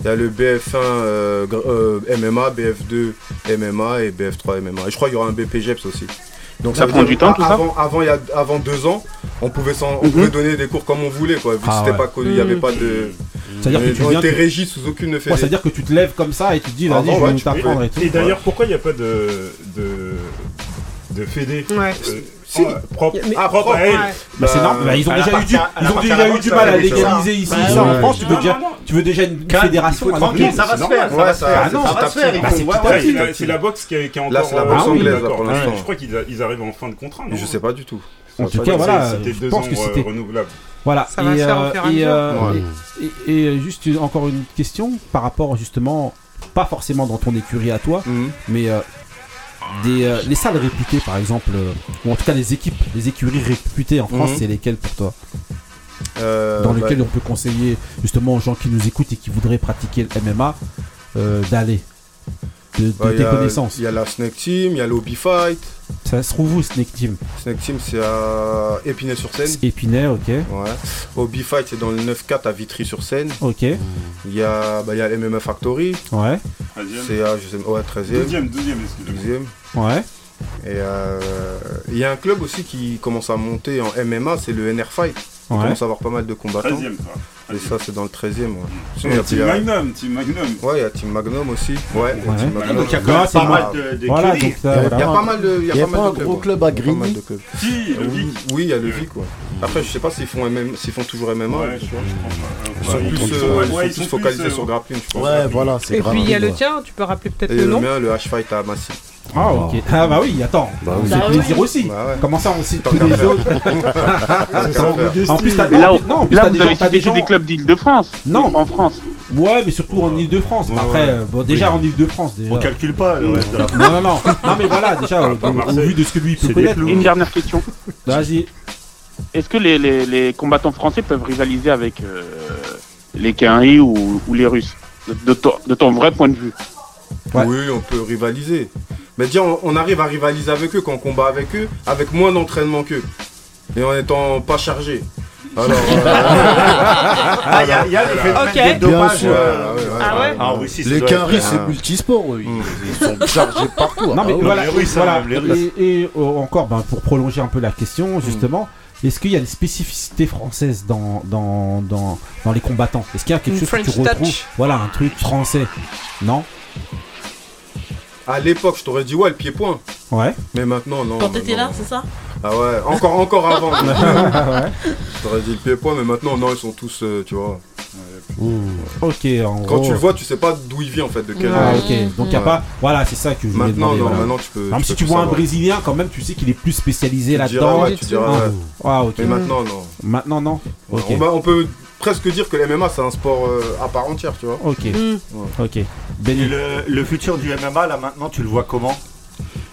F: Il y a le BF1 euh, euh, MMA, BF2 MMA et BF3 MMA. Et je crois qu'il y aura un BPGEPS aussi. Donc
L: Ça prend
F: dire
L: du temps, tout ça
F: avant, avant, il y a, avant deux ans, on pouvait, on
L: Mhm.
F: pouvait donner des cours comme on voulait, quoi. Vu que
A: Ah
F: c'était
A: ouais.
F: pas, connu, il n'y avait pas de.
A: C'est-à-dire que tu tu-
F: régis sous aucune
A: Ouais,
F: fédé.
A: C'est-à-dire que tu te lèves comme ça et tu te dis, vas-y,
F: Avant,
A: je vais t'apprendre et tout.
C: Et d'ailleurs, pourquoi il n'y a pas de, de, de fédé
K: Ouais.
C: euh,
F: Si.
C: propre,
K: Mais-
C: ah, propre à elle
K: Ouais.
A: Bah, c'est
F: Bah,
A: normal, bah, ils ont
E: à
A: déjà eu du, ils ont déjà
E: la
A: eu mal à légaliser ici,
J: Bah,
A: ça en
J: ouais.
A: France, tu veux
C: Non,
A: déjà,
C: non, non.
A: tu veux déjà une
E: Calme,
A: fédération
E: tranquille, ça va se faire, ça
F: normal.
E: va se
F: Ouais,
E: faire,
A: ça-
E: ça
A: non,
E: va se
F: petit à
E: faire.
F: petit.
E: ils
A: Bah,
E: font-
A: c'est
E: ouais,
A: petit à
E: ouais,
C: Ouais,
A: petit.
C: c'est la- c'est la boxe qui est, qui est encore.
F: Là, c'est la boxe
C: oui,
F: anglaise, là,
C: d'accord.
F: pour
C: Ouais,
F: l'instant.
C: Je crois qu'ils a- ils arrivent en fin de contrat. non
F: Je sais pas du tout.
A: En tout cas, voilà,
C: C'était
A: je
C: deux
A: pense que
C: euh,
A: c'était.
C: renouvelables.
A: Voilà.
K: Ça va se faire au
A: euh,
K: fur et à
A: et,
K: mesure.
A: euh,
F: Ouais.
A: et- et, juste une- encore une question par rapport justement, pas forcément dans ton écurie à toi,
F: Mhm.
A: mais euh, des, euh, les salles réputées par exemple, euh, ou en tout cas les équipes, les écuries réputées en France,
F: Mhm.
A: c'est lesquelles pour toi
F: Euh,
A: Dans
F: bah,
A: lesquelles on peut conseiller justement aux gens qui nous écoutent et qui voudraient pratiquer le MMA d'aller de, de
F: bah,
A: tes
F: a-
A: connaissances.
F: Il y a la Snake Team, il y a l'Obi Fight.
A: Ça se trouve où Snake Team
F: Snake Team, c'est à Épinay-sur-Seine.
A: Épinay, ok.
F: Ouais. Obi Fight, c'est dans le 9-4 à Vitry-sur-Seine.
A: Ok,
F: Il y a, bah, il y a MMA Factory.
A: ouais,
F: C'est à, je sais, ouais, 13e.
C: Deuxième, deuxième, excusez-moi.
F: 12e.
A: ouais.
F: Et euh, il y a un club aussi qui commence à monter en MMA, c'est le NR Fight. On
A: Ouais.
F: commence à avoir pas mal de combattants.
C: 13e, ça.
F: Et ça, c'est dans le 13e. Ouais. Sinon,
C: Et
F: il y a-
C: Team Magnum, Team Magnum.
F: Ouais, il y a Team Magnum aussi. Ouais, il y a Team Magnum.
E: donc il y a quand même
A: Ouais, c'est
E: pas mal de, de
A: Voilà,
E: curies.
A: donc ça,
F: Il y a pas mal de.
D: Il y a
F: pas
D: pas
F: mal
D: un
F: de clubs,
D: gros à Grigny.
C: Si, le Vic.
F: Oui, il y a le Vic, ouais. Après, je sais pas s'ils font, MM, s'ils font toujours MMA.
C: Ouais, je pense
F: Ils sont plus, euh, focalisés
C: euh,
F: sur grappling, je pense.
D: Ouais, voilà, c'est
K: Et puis il y a le tien, tu peux rappeler peut-être
F: Et
K: le
F: le
K: nom
F: mien, le H-Fight à Massy.
A: Ah, ok. Ah, bah oui, attends.
D: Bah oui.
J: Bah
A: plaisir aussi.
F: Bah ouais.
A: Comment ça, on cite tous les autres. En plus, t'as
L: là,
A: non,
L: là
A: t'as
L: vous
A: des
L: avez cité
A: des
L: clubs d'Île-de-France.
A: Non.
L: En France.
A: Ouais, mais surtout en Ile-de-France.
F: Ouais,
A: Après,
F: ouais.
A: bon, déjà en Ile-de-France.
E: On calcule pas le reste de la
A: Non, non, non. Non, mais voilà, déjà, au, vu de ce que lui il peut connaître.
L: Une dernière question.
A: Vas-y.
L: Est-ce que les, les, les combattants français peuvent rivaliser avec euh, les Quinri ou, ou les Russes de, de ton, de ton vrai point de vue?
A: Ouais.
F: Oui, on peut rivaliser. Mais déjà, on, on arrive à rivaliser avec eux quand on combat avec eux, avec moins d'entraînement qu'eux. Et en étant pas chargé. Alors, euh,
E: Ah, il y a, il y a le phénomène
K: Ok.
E: des dopages.
D: Bien sûr.
E: euh,
F: ouais, ouais,
K: Ah ouais
E: Ah,
D: Les
E: être-
D: Quinry, c'est
F: Ah.
D: multisport, eux.
F: Mm.
D: Ils sont chargés partout.
A: Non, mais
D: Ah oui.
A: voilà.
E: les Russes, hein,
A: voilà.
E: même les Russes.
A: Et, et, euh, encore, ben, pour prolonger un peu la question, justement. Est-ce qu'il y a des spécificités françaises dans, dans, dans, dans les combattants? Est-ce qu'il y a quelque
K: Une
A: chose que tu retrouves?
K: touch.
A: Voilà, un truc français. Non?
F: À l'époque, je t'aurais dit ouais, le pied-point.
A: Ouais.
F: Mais maintenant, non.
J: Quand t'étais là, c'est ça
F: Ah ouais, encore, encore avant.
A: ouais.
F: Je t'aurais dit le pied-point, mais maintenant, non, ils sont tous, euh, tu vois.
A: Ok, en
F: Quand
A: gros.
F: tu le vois, tu sais pas d'où il vient en fait, de quel.
A: Ah, ok. Donc, il n'y a
F: Ouais.
A: pas. Voilà, c'est ça que je voulais
F: Maintenant,
A: demander,
F: non,
A: voilà.
F: maintenant tu peux.
A: Même
F: tu
A: si
F: peux
A: tu vois un. Brésilien, quand même, tu sais qu'il est plus spécialisé là-dedans.
F: ouais, tu diras, ouais.
A: Ah, ok.
F: Mais maintenant, non.
A: Maintenant, non.
F: Ouais,
A: Ok.
F: on, va- on peut presque dire que le MMA c'est un sport euh, à part entière, tu vois.
A: Ok.
K: Hmm.
A: Ok. Benny.
E: le, le futur du MMA, là maintenant, tu le vois comment?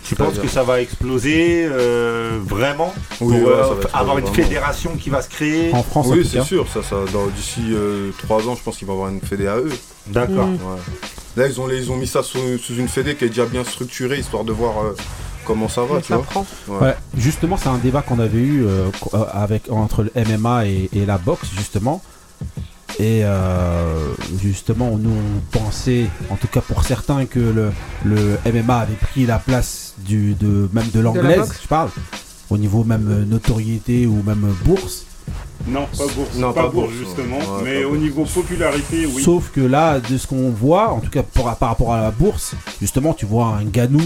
E: Tu penses que ça va exploser euh, vraiment?
F: Oui,
E: Pour
F: ouais,
E: euh, avoir une
F: vraiment.
E: fédération qui va se créer?
A: En France,
F: Oui, c'est sûr, ça, ça, dans- d'ici 3 ans, je pense qu'il va y avoir une fédé à eux.
E: D'accord.
K: Mm.
F: Ouais. Là, ils ont, ils ont mis ça sous, sous une fédé qui est déjà bien structurée, histoire de voir euh, comment ça va, tu
K: ça
F: vois.
K: prend
F: Ouais.
A: Ouais, justement, c'est un débat qu'on avait eu euh, avec, entre le MMA et, et la boxe, justement. Et euh, justement, nous, on pensait, en tout cas pour certains, que le, le MMA avait pris la place du, de, même de l'anglaise, je parle, au niveau même euh, notoriété ou même euh, bourse.
C: Non, pas bourse.
F: Non,
C: pas,
F: pas
C: bourse,
F: bourse,
C: justement.
F: ouais,
C: mais au
F: bourse.
C: niveau popularité, oui.
A: Sauf que là, de ce qu'on voit, en tout cas par, par rapport à la bourse, justement, tu vois un Ganou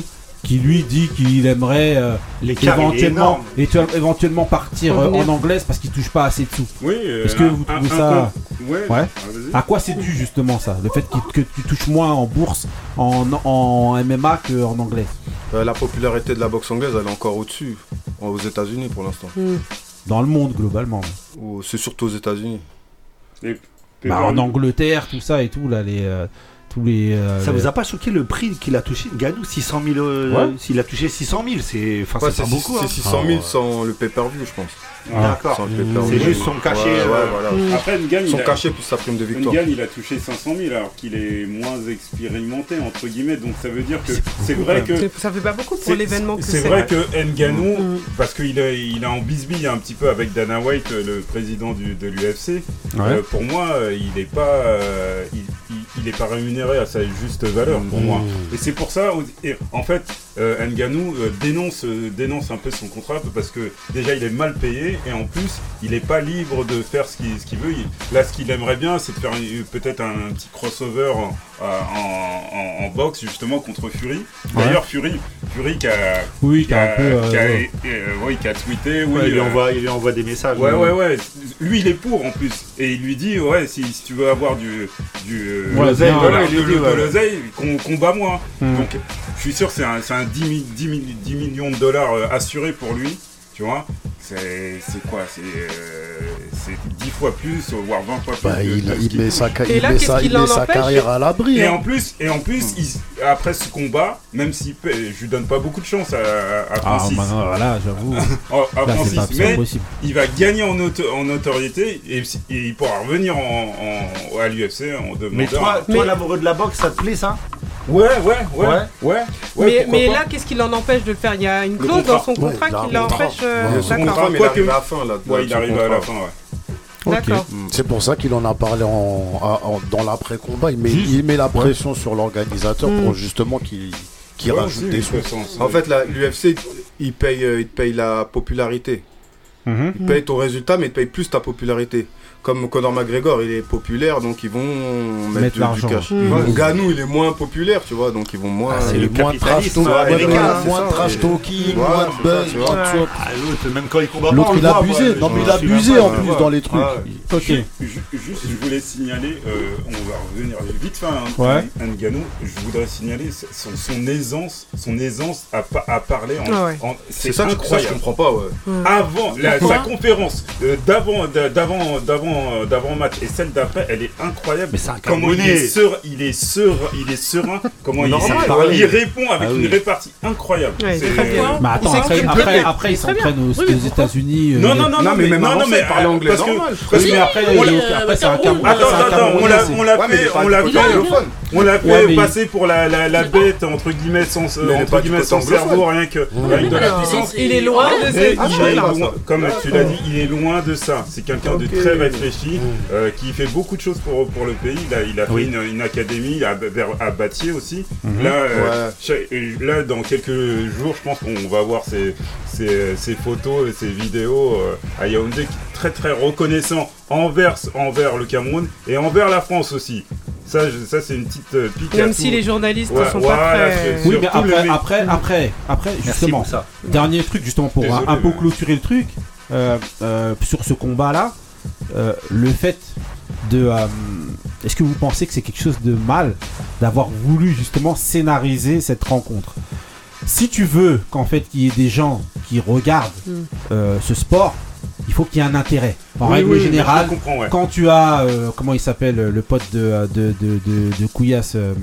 A: qui lui dit qu'il aimerait euh, éventuellement,
E: énorme.
A: et tu- éventuellement partir euh, en anglaise parce qu'il touche pas assez de sous.
C: Oui, euh,
A: Est-ce que
C: un-
A: vous trouvez
C: un
A: ça-
C: Ouais.
A: Ouais.
C: Ah.
A: À quoi c'est dû justement ça Le fait que tu touches moins en bourse en, en MMA qu'en anglais?
F: Euh, la popularité de la boxe anglaise, elle est encore au-dessus, aux États-Unis pour l'instant.
K: Hmm.
A: Dans le monde globalement.
F: Ou C'est surtout aux États-Unis.
A: Bah, en Angleterre, tout ça et tout, là, les. Tous les. euh,
E: Ça
A: les-
E: vous a pas choqué le prix qu'il a touché Gadou 600 000 euh,
A: Ouais.
E: S'il a touché 600 000, c'est enfin,
F: Ouais,
E: c'est pas beaucoup.
F: c'est
E: hein.
F: 600 000 sans le pay-per-view, je pense.
E: D'accord.
F: Le pay-per-view.
E: C'est juste son cachet.
F: Ouais, ouais,
E: euh,
F: voilà.
C: Après, Ngagne,
F: Son
C: il a-
F: cachet plus sa prime de victoire.
C: Ngagne, il a touché 500 000 alors qu'il est moins expérimenté, entre guillemets. Donc ça veut dire que c'est vrai que.
K: Ça fait pas beaucoup pour l'événement que
C: C'est vrai que Nganou,
K: Mm.
C: parce qu'il est, il est en bisbille un petit peu avec Dana White, le président du- de l'UFC.
A: Ouais.
C: Euh, pour moi, il n'est pas, euh, il, il- il est pas rémunéré à sa juste valeur pour moi. Et c'est pour ça, et en fait, euh, Ngannou euh, dénonce, euh, dénonce un peu son contrat parce que déjà il est mal payé et en plus il n'est pas libre de faire ce qu'il veut. Il- là, ce qu'il aimerait bien, c'est de faire peut-être un, petit crossover en, en- en- en boxe justement contre Fury. D'ailleurs, Fury, Fury qui a,
A: Oui,
C: qui
A: a
C: a,
A: un peu.
C: qui a-
A: ouais.
C: oui, qui a tweeté, oui,
E: il, lui
C: euh,
E: envoie, il lui envoie des messages.
C: Ouais, ouais, ouais. Lui, il est pour en plus. Et il lui dit, ouais, si, si tu veux avoir du. L'oseille, voilà, de
E: ouais.
C: l'oseille, qu'on combat moi.
A: Hmm.
C: Donc, je suis sûr que c'est un, c'est un 10, mi- 10 mi- 10 millions de dollars euh, assuré pour lui. Tu vois C'est c'est quoi C'est euh, c'est 10 fois plus, voire 20 fois plus.
D: Bah,
C: que-
D: il, met sa, il
K: là,
D: met sa, il met sa carrière à l'abri.
C: Et
D: hein.
C: en plus, et en plus il- après ce combat, même si je lui donne pas beaucoup de chance à, à
A: Ah,
C: Francis,
A: bah, non, voilà, j'avoue.
C: À
A: Là,
C: Francis, mais
A: impossible.
C: il va gagner en, auto- en notoriété et, et il pourra revenir en, en- à l'UFC en demandant.
E: Mais toi,
K: Mais-
E: toi l'amoureux de la boxe, ça te plaît ça?
C: Ouais, ouais, ouais, ouais,
E: Ouais.
C: ouais,
K: mais mais là, qu'est-ce qui l'en empêche de le faire? Il y a une clause dans son contrat
D: il
K: qui l'empêche. euh, D'accord.
F: il
C: Quoi
F: arrive
C: que-
F: à la fin là.
C: Ouais, il arrive à la fin, ouais.
K: D'accord.
D: C'est pour ça qu'il en a parlé en, dans l'après-combat. Il met,
A: Juste.
D: il met la pression sur l'organisateur pour justement qu'il
C: Ouais,
D: rajoute des
C: de
D: sous.
F: En fait, l'UFC, il paye, euh, il paye la popularité.
A: Mhm.
F: Ils payent ton résultat, mais ils te payent plus ta popularité. Comme Conor McGregor, il est populaire, donc ils vont mettre,
A: Mettre
F: du-
A: l'argent.
F: du cash.
A: Mhm.
F: Ganou, il est moins populaire, tu vois, donc ils vont moins.
D: Ah, c'est le moins trash talk,
F: Ouais,
D: ouais,
F: voilà,
D: ouais,
F: c'est
D: moins trash talking, moins de buzz,
F: ça, tu vois.
D: moins de swap.
E: Ah, même quand il combat
D: L'autre, il a abusé.
E: ouais,
D: Non, mais il a abusé en plus
E: ouais.
D: dans les trucs.
E: Ouais.
A: Ok.
C: Ju- ju- Juste, je voulais signaler, euh, on va revenir vite fait à
A: Ouais.
C: Nganou. Je voudrais signaler son, son aisance, son aisance à, pa- à parler. En,
K: Ah ouais.
C: en-
F: C'est ça que je- ça, je comprends pas, ouais.
C: Avant sa conférence euh, d'avant, d'a- d'avant, d'avant, euh, d'avant match et celle d'après, elle est incroyable.
E: Mais c'est un
C: comment il est serein, il est serein, il est serein. Comment il,
E: Normal,
C: il- répond avec
E: Ah oui.
C: une répartie incroyable.
K: Ouais,
C: C'est-
K: très bien.
A: Mais attends,
K: Il
A: après, après,
K: bien.
A: après, ils s'entraînent aux,
K: Oui, mais
A: aux États-Unis. euh,
C: Non, non, non,
F: Non, mais même
C: non,
F: avant
C: non, mais
F: parlait
C: euh,
F: anglais
C: parce que- parce
A: Oui, mais après, après, c'est un
J: Cameroun.
C: Attends, on l'a, on l'a
F: mais
C: fait, on l'a fait, on l'a fait
A: Ouais, mais-
C: passer pour la, la, la bête entre guillemets sans,
F: Mais
C: entre guillemets sans cerveau, rien que de la puissance.
K: Il est loin de
F: ça.
C: comme tu l'as dit, il est loin de ça. C'est quelqu'un de très réfléchi, euh, qui fait beaucoup de choses pour, pour le pays. Là, il a fait
E: Oui.
C: une, une académie à, vers, à Batier aussi.
A: Mhm.
C: Là, euh,
F: Ouais.
C: là, dans quelques jours, je pense qu'on va voir ses, ses, ses photos et ses vidéos euh, à Yaoundé, qui est très très reconnaissant envers, envers le Cameroun et envers la France aussi. Ça, ça c'est une petite euh, pique à
K: Même
C: tout.
K: si les journalistes
C: Ouais,
K: sont pas très.
A: Oui, mais après,
C: le-
A: après, après, après, justement,
E: ça.
A: dernier truc, justement, pour
C: Désolé,
A: un, un peu
C: mais-
A: clôturer le truc, euh, euh, sur ce combat-là, euh, le fait de. euh, Est-ce que vous pensez que c'est quelque chose de mal d'avoir voulu justement scénariser cette rencontre? Si tu veux qu'en fait il y ait des gens qui regardent
K: Mm.
A: euh, ce sport, il faut qu'il y ait un intérêt. En
C: Oui,
A: règle
C: oui,
A: générale,
C: ouais.
A: quand tu as, euh, comment il s'appelle, le pote de, de, de, de, de Couillasse, euh,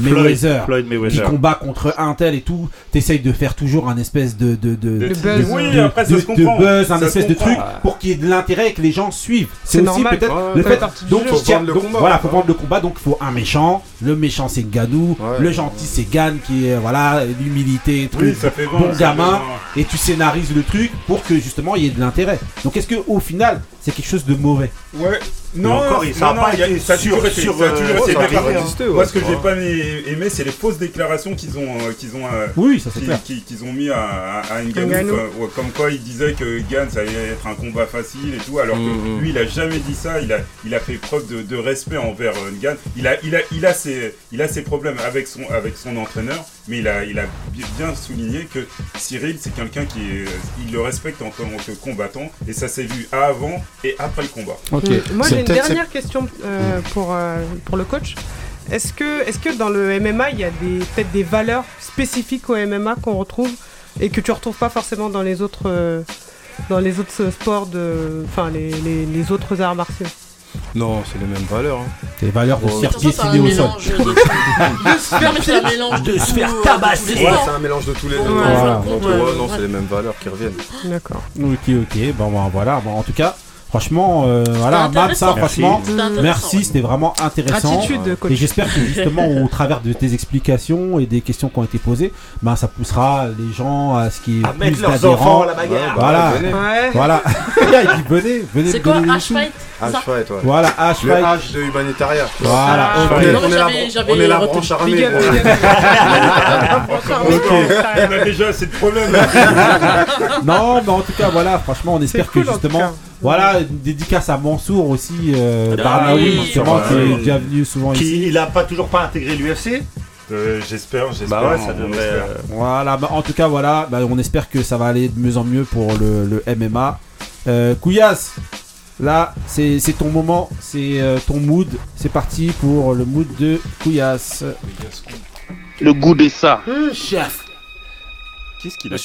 A: Mayweather,
E: Floyd
A: qui
E: Mayweather.
A: combat contre un tel et tout, t'essayes de faire toujours un espèce de de de
K: buzz.
C: Oui, après, ça se
A: buzz, un
C: Ça
A: espèce de truc pour qu'il y ait de l'intérêt et que les gens suivent.
K: C'est
A: aussi peut-être
F: Ouais,
A: le fait. Donc.
F: Faut
A: tiens,
F: le
A: donc,
F: combat.
A: voilà, faut vendre le combat. Donc, il faut un méchant. Le méchant, c'est Ganou.
F: Ouais.
A: Le gentil, c'est Gann qui est voilà l'humilité, truc, bon gamin. Et tu scénarises le truc pour que justement il y ait de l'intérêt. Donc, est-ce que au final, c'est quelque chose de mauvais
C: Ouais.
E: Mais
C: Non,
E: encore, il- ça a
C: non,
E: pas
C: non, il y a-
E: été
C: ça a toujours
E: sur-
C: été,
E: sur,
C: ça a toujours
E: euh,
C: été
F: ça
C: déclaré.
F: existé, ouais,
C: Moi, ce que j'ai pas aimé, c'est les fausses déclarations qu'ils ont, euh, qu'ils ont, euh,
A: Oui, ça c'est
C: qui-
A: clair.
C: qui- qu'ils ont mis à, à, Ngannou,
K: Ngannou.
C: quoi. Ouais, comme quoi il disait que Gann ça allait être un combat facile et tout, alors que
F: Mhm.
C: lui il a jamais dit ça, il a, il a fait preuve de, de respect envers euh, Ngannou. Il a, il, a, il, a ses, il a ses problèmes avec son, avec son entraîneur, mais il a, il a bi- bien souligné que Cyril c'est quelqu'un qui est, il le respecte en tant que combattant et ça s'est vu avant et après le combat.
A: Ok.
K: Mm. Moi j'ai une dernière question euh, pour, euh, pour le coach. Est-ce que, est que dans le MMA il y a des- peut-être des valeurs spécifiques au MMA qu'on retrouve et que tu retrouves pas forcément dans les autres, euh, dans les autres sports, de, enfin les, les, les autres arts martiaux?
F: Non, c'est les mêmes valeurs. hein.
A: C'est les valeurs de
J: un
A: filé au sol.
J: c'est un mélange
E: De se faire tabasser.
J: tous les
F: Ouais, c'est un mélange de tous les
J: Ouais,
F: deux.
A: voilà.
F: Donc,
J: Ouais,
F: ouais,
J: ouais.
F: non, c'est les mêmes valeurs qui reviennent.
K: D'accord.
A: Ok, ok. Bon, bon, voilà. Bon, en tout cas, franchement, euh, voilà, ça, franchement, merci. C'était vraiment intéressant.
K: Gratitude, coach.
A: Et j'espère que justement, au travers de tes explications et des questions qui ont été posées, ben, ça poussera les gens à ce qui est
E: À mettre
A: plus
E: leurs enfants à
A: d'adhérents.
E: la bagarre.
A: Voilà.
K: Ouais.
A: Voilà. Il dit venez, venez.
J: C'est quoi
A: des
J: H
F: ouais.
A: Voilà, H
F: Le. H de Humanitaria.
A: Voilà,
K: Ah.
F: On est,
J: Non,
F: on est la, on est la branche armée.
K: Big up, big up.
C: On a déjà assez de problèmes.
A: Non, mais en tout cas, voilà, franchement, on espère
K: cool,
A: que justement, voilà, une dédicace à Mansour aussi, euh,
E: Ah
A: Barnaoui,
J: oui,
A: justement, qui est déjà venu souvent ici.
E: Qui, il a pas toujours pas intégré l'UFC
C: Euh, j'espère, j'espère.
E: Bah ouais, ça devrait. euh,
A: Voilà, bah, en tout cas, voilà, bah, on espère que ça va aller de mieux en mieux pour le, le MMA. Euh, Couillasse, là, c'est ton moment, c'est euh, ton mood. C'est parti pour le mood de Couillasse.
L: Le goût de ça.
N: Chef,
C: Qu'est-ce qu'il a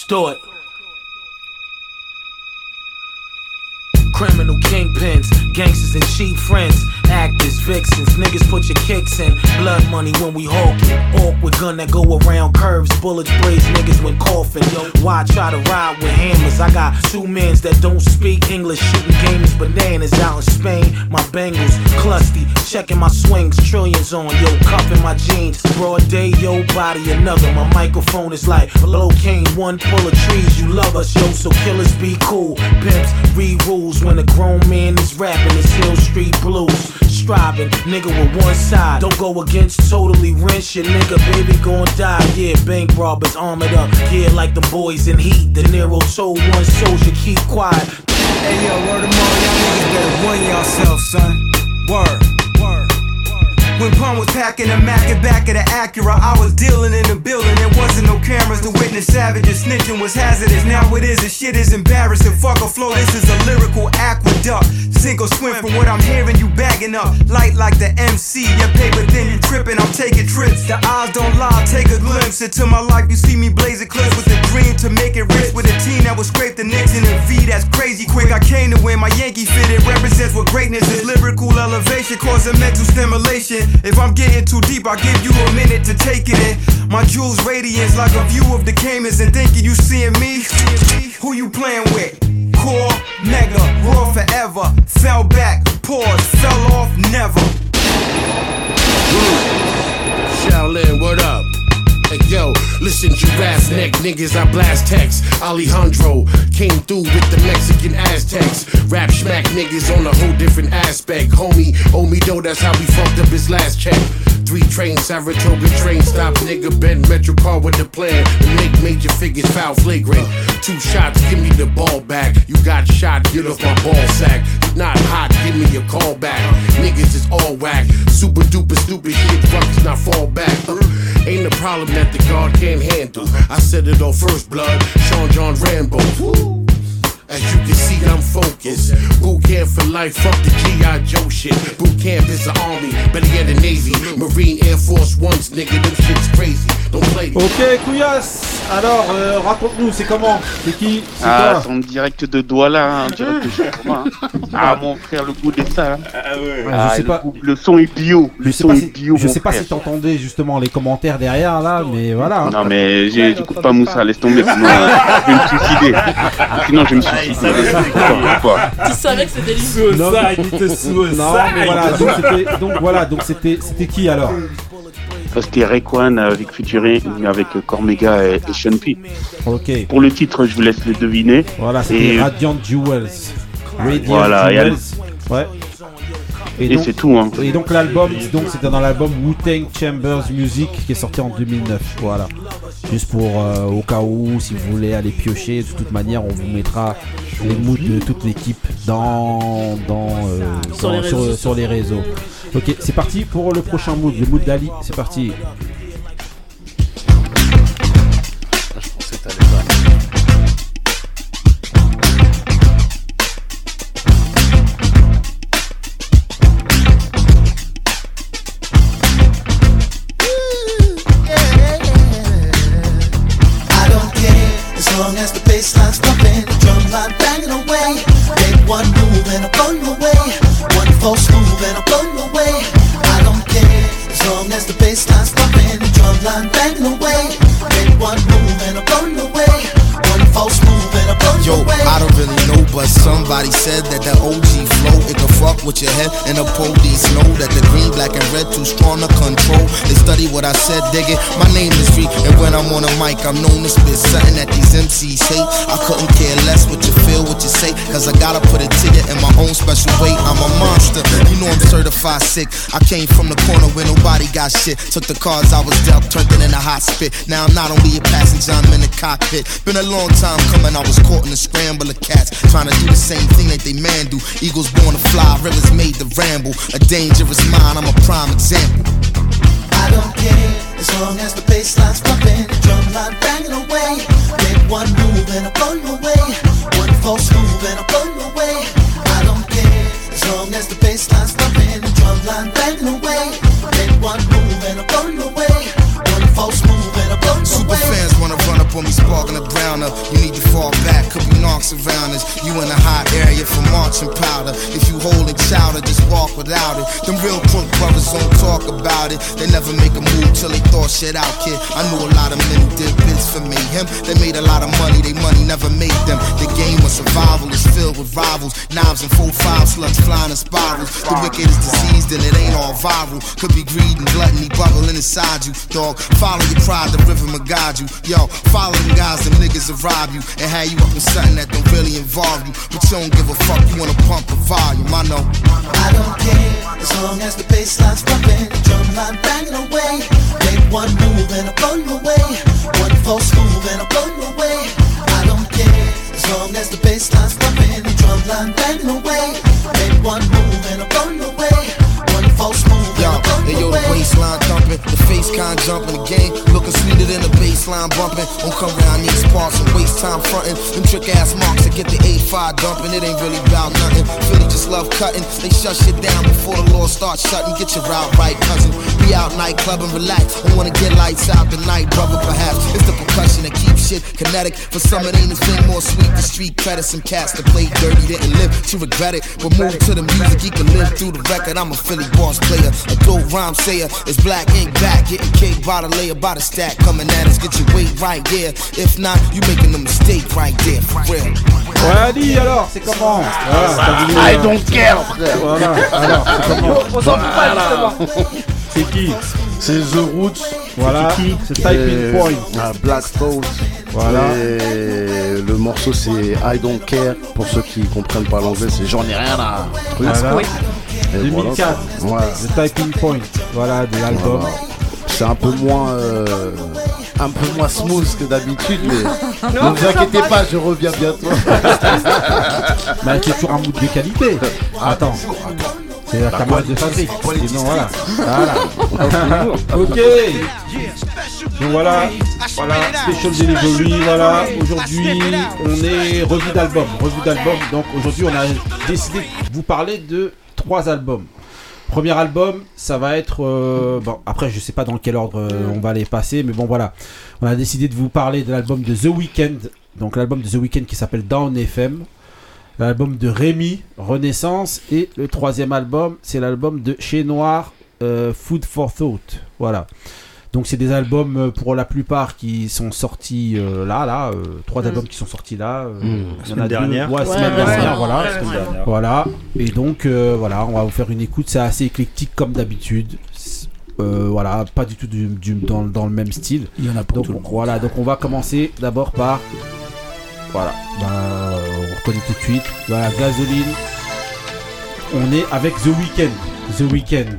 N: Criminal kingpins, gangsters and cheap friends, actors, vixens, niggas put your kicks in. Blood money when we hawking. Awkward gun that go around curves, bullets braze niggas when coughing. Yo, why try to ride with hammers? I got two mans that don't speak English, shooting gamers bananas out in Spain. My bangles clusty, checking my swings, trillions on. Yo, cuffing my jeans, broad day, yo, body another. My microphone is like below cane, one pull of trees. You love us, yo, so killers be cool. Pimps read rules when a grown man is rapping. It's Hill Street Blues. Striving, nigga with one side. Don't go against totally wrench your nigga, baby gon' die. Yeah, bank robbers armored up. Yeah, like the boys in heat. The Nero told one soldier, keep quiet.
O: Hey yo, word of mouth, y'all niggas better warn yourself, son. Word. When Pun was packing a Mac and back of the Acura, I was dealing in the building. There wasn't no cameras to witness savages. Snitching was hazardous. Now it is, and shit is embarrassing. Fuck a flow, this is a lyrical aqueduct. Sink or swim from what I'm hearing, you bagging up. Light like the MC, your paper thin, you tripping. I'm taking trips. The eyes don't lie, take a glimpse into my life. You see me blazing clips with a dream to make it rich with a team that will scrape the Knicks in a V. That's crazy quick. I came to win, my Yankee fitted represents what greatness is. Lyrical elevation, causing mental stimulation. If I'm getting too deep, I'll give you a minute to take it in. My jewels radiance like a view of the Caymans and thinking you seeing me. Who you playing with? Core, mega, raw forever. Fell back, pause, fell off, never.
P: Shaolin, what up? Yo, listen, giraffe neck niggas, I blast text. Alejandro came through with the Mexican Aztecs. Rap smack niggas on a whole different aspect. Homie, owe me though, that's how we fucked up his last check. Three trains, Saratoga train stop, nigga. Bend Metro car with the plan to make major figures foul flagrant. Two shots, give me the ball back. You got shot, get off my ball sack. Not hot, give me a call back. Niggas is all whack. Super duper stupid shit, fuckers not fall back. Uh, ain't a problem that the guard can't handle. I said it all first blood, Sean John Rambo. As you can see, I'm focused. Boot camp for life, fuck the G.I. Joe shit. Boot camp is the army, better yet the Navy. Marine Air Force Ones, nigga, them shit's crazy.
A: Ok, Couillasse, alors euh, raconte-nous, c'est comment? C'est qui? C'est
L: Ah,
A: toi?
L: c'est en direct de Douala, hein, direct de chez moi. hein. Ah, mon frère, le goût des ça. hein.
A: Ah, je sais
L: le,
A: pas.
L: goût- le son est bio.
A: Je
L: Le
A: sais
L: son
A: pas
L: est
A: si,
L: bio.
A: je
L: mon
A: sais pas
L: frère.
A: si t'entendais justement les commentaires derrière là, mais voilà. hein.
L: Non, mais j'ai- j'écoute pas Moussa, laisse tomber, sinon euh, je vais me suicider. Sinon, je vais me suicider. Pourquoi
J: Tu savais que c'était lui.
A: Non, Non, mais voilà, donc c'était, donc voilà, donc c'était, c'était qui alors?
L: Ça, C'était Rayquan avec Futuring, avec Cormega et, et Sean P. Pour le titre, je vous laisse le deviner.
A: Voilà,
L: Et-
A: Radiant Jewels. Radiant
L: Voilà, et
A: Jewels. Ouais.
L: Et c'est tout, hein.
A: Et donc l'album, donc c'était dans l'album Wu-Tang Chambers Music qui est sorti en 2009. Voilà. Juste pour euh, au cas où, si vous voulez aller piocher, de toute manière, on vous mettra les moods de toute l'équipe dans, dans, euh,
J: Sur
A: dans-
J: les réseaux
A: sur, sur les réseaux. Ok, c'est parti pour le prochain mood, le mood d'Ali. C'est parti.
Q: Somebody said that the OG flow, it could fuck with your head, and the police know that the green, black, and red too strong to control. They study what I said, dig it. My name is Reek, and when I'm on a mic, I'm known to spit something that these MCs hate. I couldn't care less what you feel, what you say, cause I gotta put to you in my own special way. I'm a monster, you know I'm certified sick. I came from the corner where nobody got shit. Took the cards I was dealt, turned it into hot spit. Now I'm not only a passenger, I'm in the cockpit. Been a long time coming, I was caught in a scramble of cats. Trying to do the same thing that they man do. Eagles born to fly, made to ramble. A dangerous mind, I'm a prime example.
R: I don't care as long as the bassline's pumping, the drumline banging away. Make one move and I blow you away. One false move and I blow you away. I don't care as long as the bassline's pumping, the drumline banging away. Make one move and I blow you away. One false move and I blow you
Q: Super fans wanna on me, sparking the brown up. You need to fall back, could be knocks around us. You in a hot area for marching powder. If you holding chowder, just walk without it. Them real crook brothers don't talk about it. They never make a move till they thought shit out, kid. I knew a lot of men who did bits for mayhem. They made a lot of money, they money never made them. The game of survival is filled with rivals. Knives and full five slugs flying in spirals. The wicked is diseased and it ain't all viral. Could be greed and gluttony bubbling inside you, dog. Follow your pride, the river will guide you. Yo, follow Guys and niggas will rob you and have you up in something that don't really involve you. But you don't give a fuck, you wanna pump the volume, I know.
R: I don't care, as long as the bass line's pumping, the drum line banging away. Make one move and I blow you away. One false move and I blow you away. I don't care, as long as the bass line's pumping, the drum
Q: line banging away. Make one move. In the game. Looking sweeter than a baseline bumping. Don't come around these parts and waste time fronting. Them trick ass marks that get the 8-5 dumping. It ain't really about nothing. Philly just love cutting. They shut shit down before the law starts shutting. Get your route right, cousin. Be out nightclub and relax. Don't wanna get lights out tonight, brother. Perhaps it's the percussion that keeps shit kinetic. For some, it ain't a thing more sweet. The street credit some cats that play dirty didn't live to regret it. But move to the music, he can live through the record. I'm a Philly boss player, a dope rhyme sayer. It's black ink back, getting cake by the layer, by the stack. Coming at us, get your weight right, yeah. If not, you making a mistake right there, for real.
A: Ouais, Ali, alors, c'est comment Voilà, t'as voulu,
D: I
A: euh,
D: don't care, frère.
A: Voilà, alors, c'est comment
K: On s'en fout pas, justement.
A: C'est qui
D: C'est The Roots.
A: Voilà,
D: C'est qui
A: c'est Typing
D: Et-
A: Point.
D: Ah, Black Thought.
A: Voilà.
D: Et le morceau c'est I Don't Care. Pour ceux qui comprennent pas l'anglais, c'est J'en ai rien à. truc.
A: Voilà.
D: Et voilà,
A: 2004,
D: quoi. Ouais.
A: The Typing Point, voilà, de l'album.
D: Voilà. C'est un peu moins. euh, un peu moins smooth que d'habitude, mais ne vous inquiétez pas, je reviens bientôt.
A: Mais c'est toujours un mood de qualité. Attends. C'est la camarade de fabrique. Sinon, voilà. Voilà. ok. Donc voilà. Voilà. Special Delivery. Voilà. Aujourd'hui, on est revue d'album. Revue d'album. Donc aujourd'hui, on a décidé de vous parler de trois albums. Premier album, ça va être. euh, bon, après, je sais pas dans quel ordre euh, on va les passer, mais bon, voilà. On a décidé de vous parler de l'album de The Weeknd. Donc, l'album de The Weeknd qui s'appelle Down FM. L'album de Rémi, Renaissance. Et le troisième album, c'est l'album de Chez Noir, euh, Food for Thought. Voilà. Donc, c'est des albums euh, pour la plupart qui sont sortis euh, là, là. euh, trois
E: Mm.
A: albums qui sont sortis là. euh,
E: Mm.
A: il y en deux-
E: dernière.
A: Ouais,
E: Ouais,
A: semaine
E: récemment,
A: dernière, voilà.
E: ouais, semaine dernière.
A: Voilà. Et donc, euh, voilà, on va vous faire une écoute. C'est assez éclectique comme d'habitude. Euh, voilà, pas du tout du, du- dans, dans le même style.
S: Il y en a pour
A: donc,
S: tout le monde.
A: Voilà, donc on va commencer d'abord par. Voilà, bah, on reconnaît tout de suite. Voilà, gasoline. On est avec The Weeknd. The Weeknd.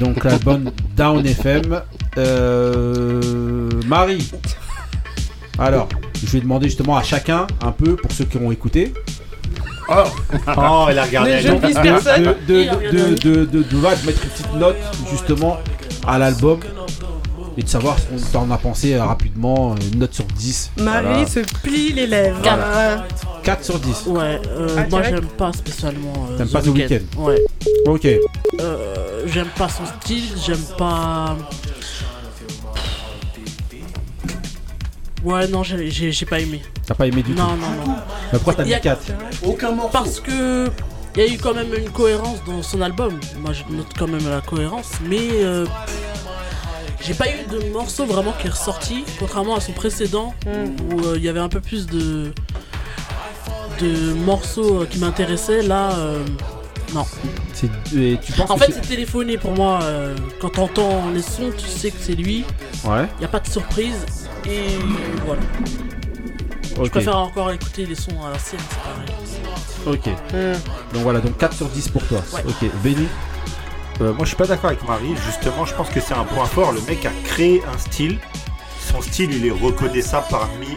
A: Donc l'album Down FM. Euh, Marie. Alors, je vais demander justement à chacun un peu pour ceux qui ont écouté.
E: Oh, elle a regardé.
K: Les jeunes
A: De- de-. De, de,
K: Il
A: de, de, de- de mettre une petite note justement à l'album et de savoir ce qu'on t'en a pensé euh, rapidement. Une note sur 10.
K: Marie
A: Voilà.
K: se plie les lèvres.
A: Voilà. 4 sur 10.
J: Ouais, euh,
K: Ah,
J: moi j'aime pas spécialement. euh,
A: T'aimes pas The Weeknd
J: Ouais.
A: Ok.
J: Euh, j'aime pas son style, j'aime pas. Ouais, non, j'ai pas aimé.
A: T'as pas aimé du
J: non,
A: tout
J: Non, non,
A: Mais pourquoi t'as mis 4
J: Aucun morceau. Parce que. Il y a eu quand même une cohérence dans son album. Moi, je note quand même la cohérence, mais. euh, j'ai pas eu de morceau vraiment qui est ressorti, contrairement à son précédent, où euh, il y avait un peu plus de. de morceaux euh, qui m'intéressaient. Là, euh, non.
A: C'est- et tu penses
J: En fait,
A: c'est-
J: téléphoné pour moi. euh, quand t'entends les sons, tu sais que c'est lui.
A: Ouais.
J: Il a pas de surprise. Et voilà. Je préfère encore écouter les sons à l'ancienne, c'est pareil.
A: Ok. Donc voilà, donc 4 sur 10 pour toi.
J: Ouais.
A: Ok. Benny
E: Euh, moi je suis pas d'accord avec Marie, justement je pense que c'est un point fort, le mec a créé un style, son style il est reconnaissable parmi...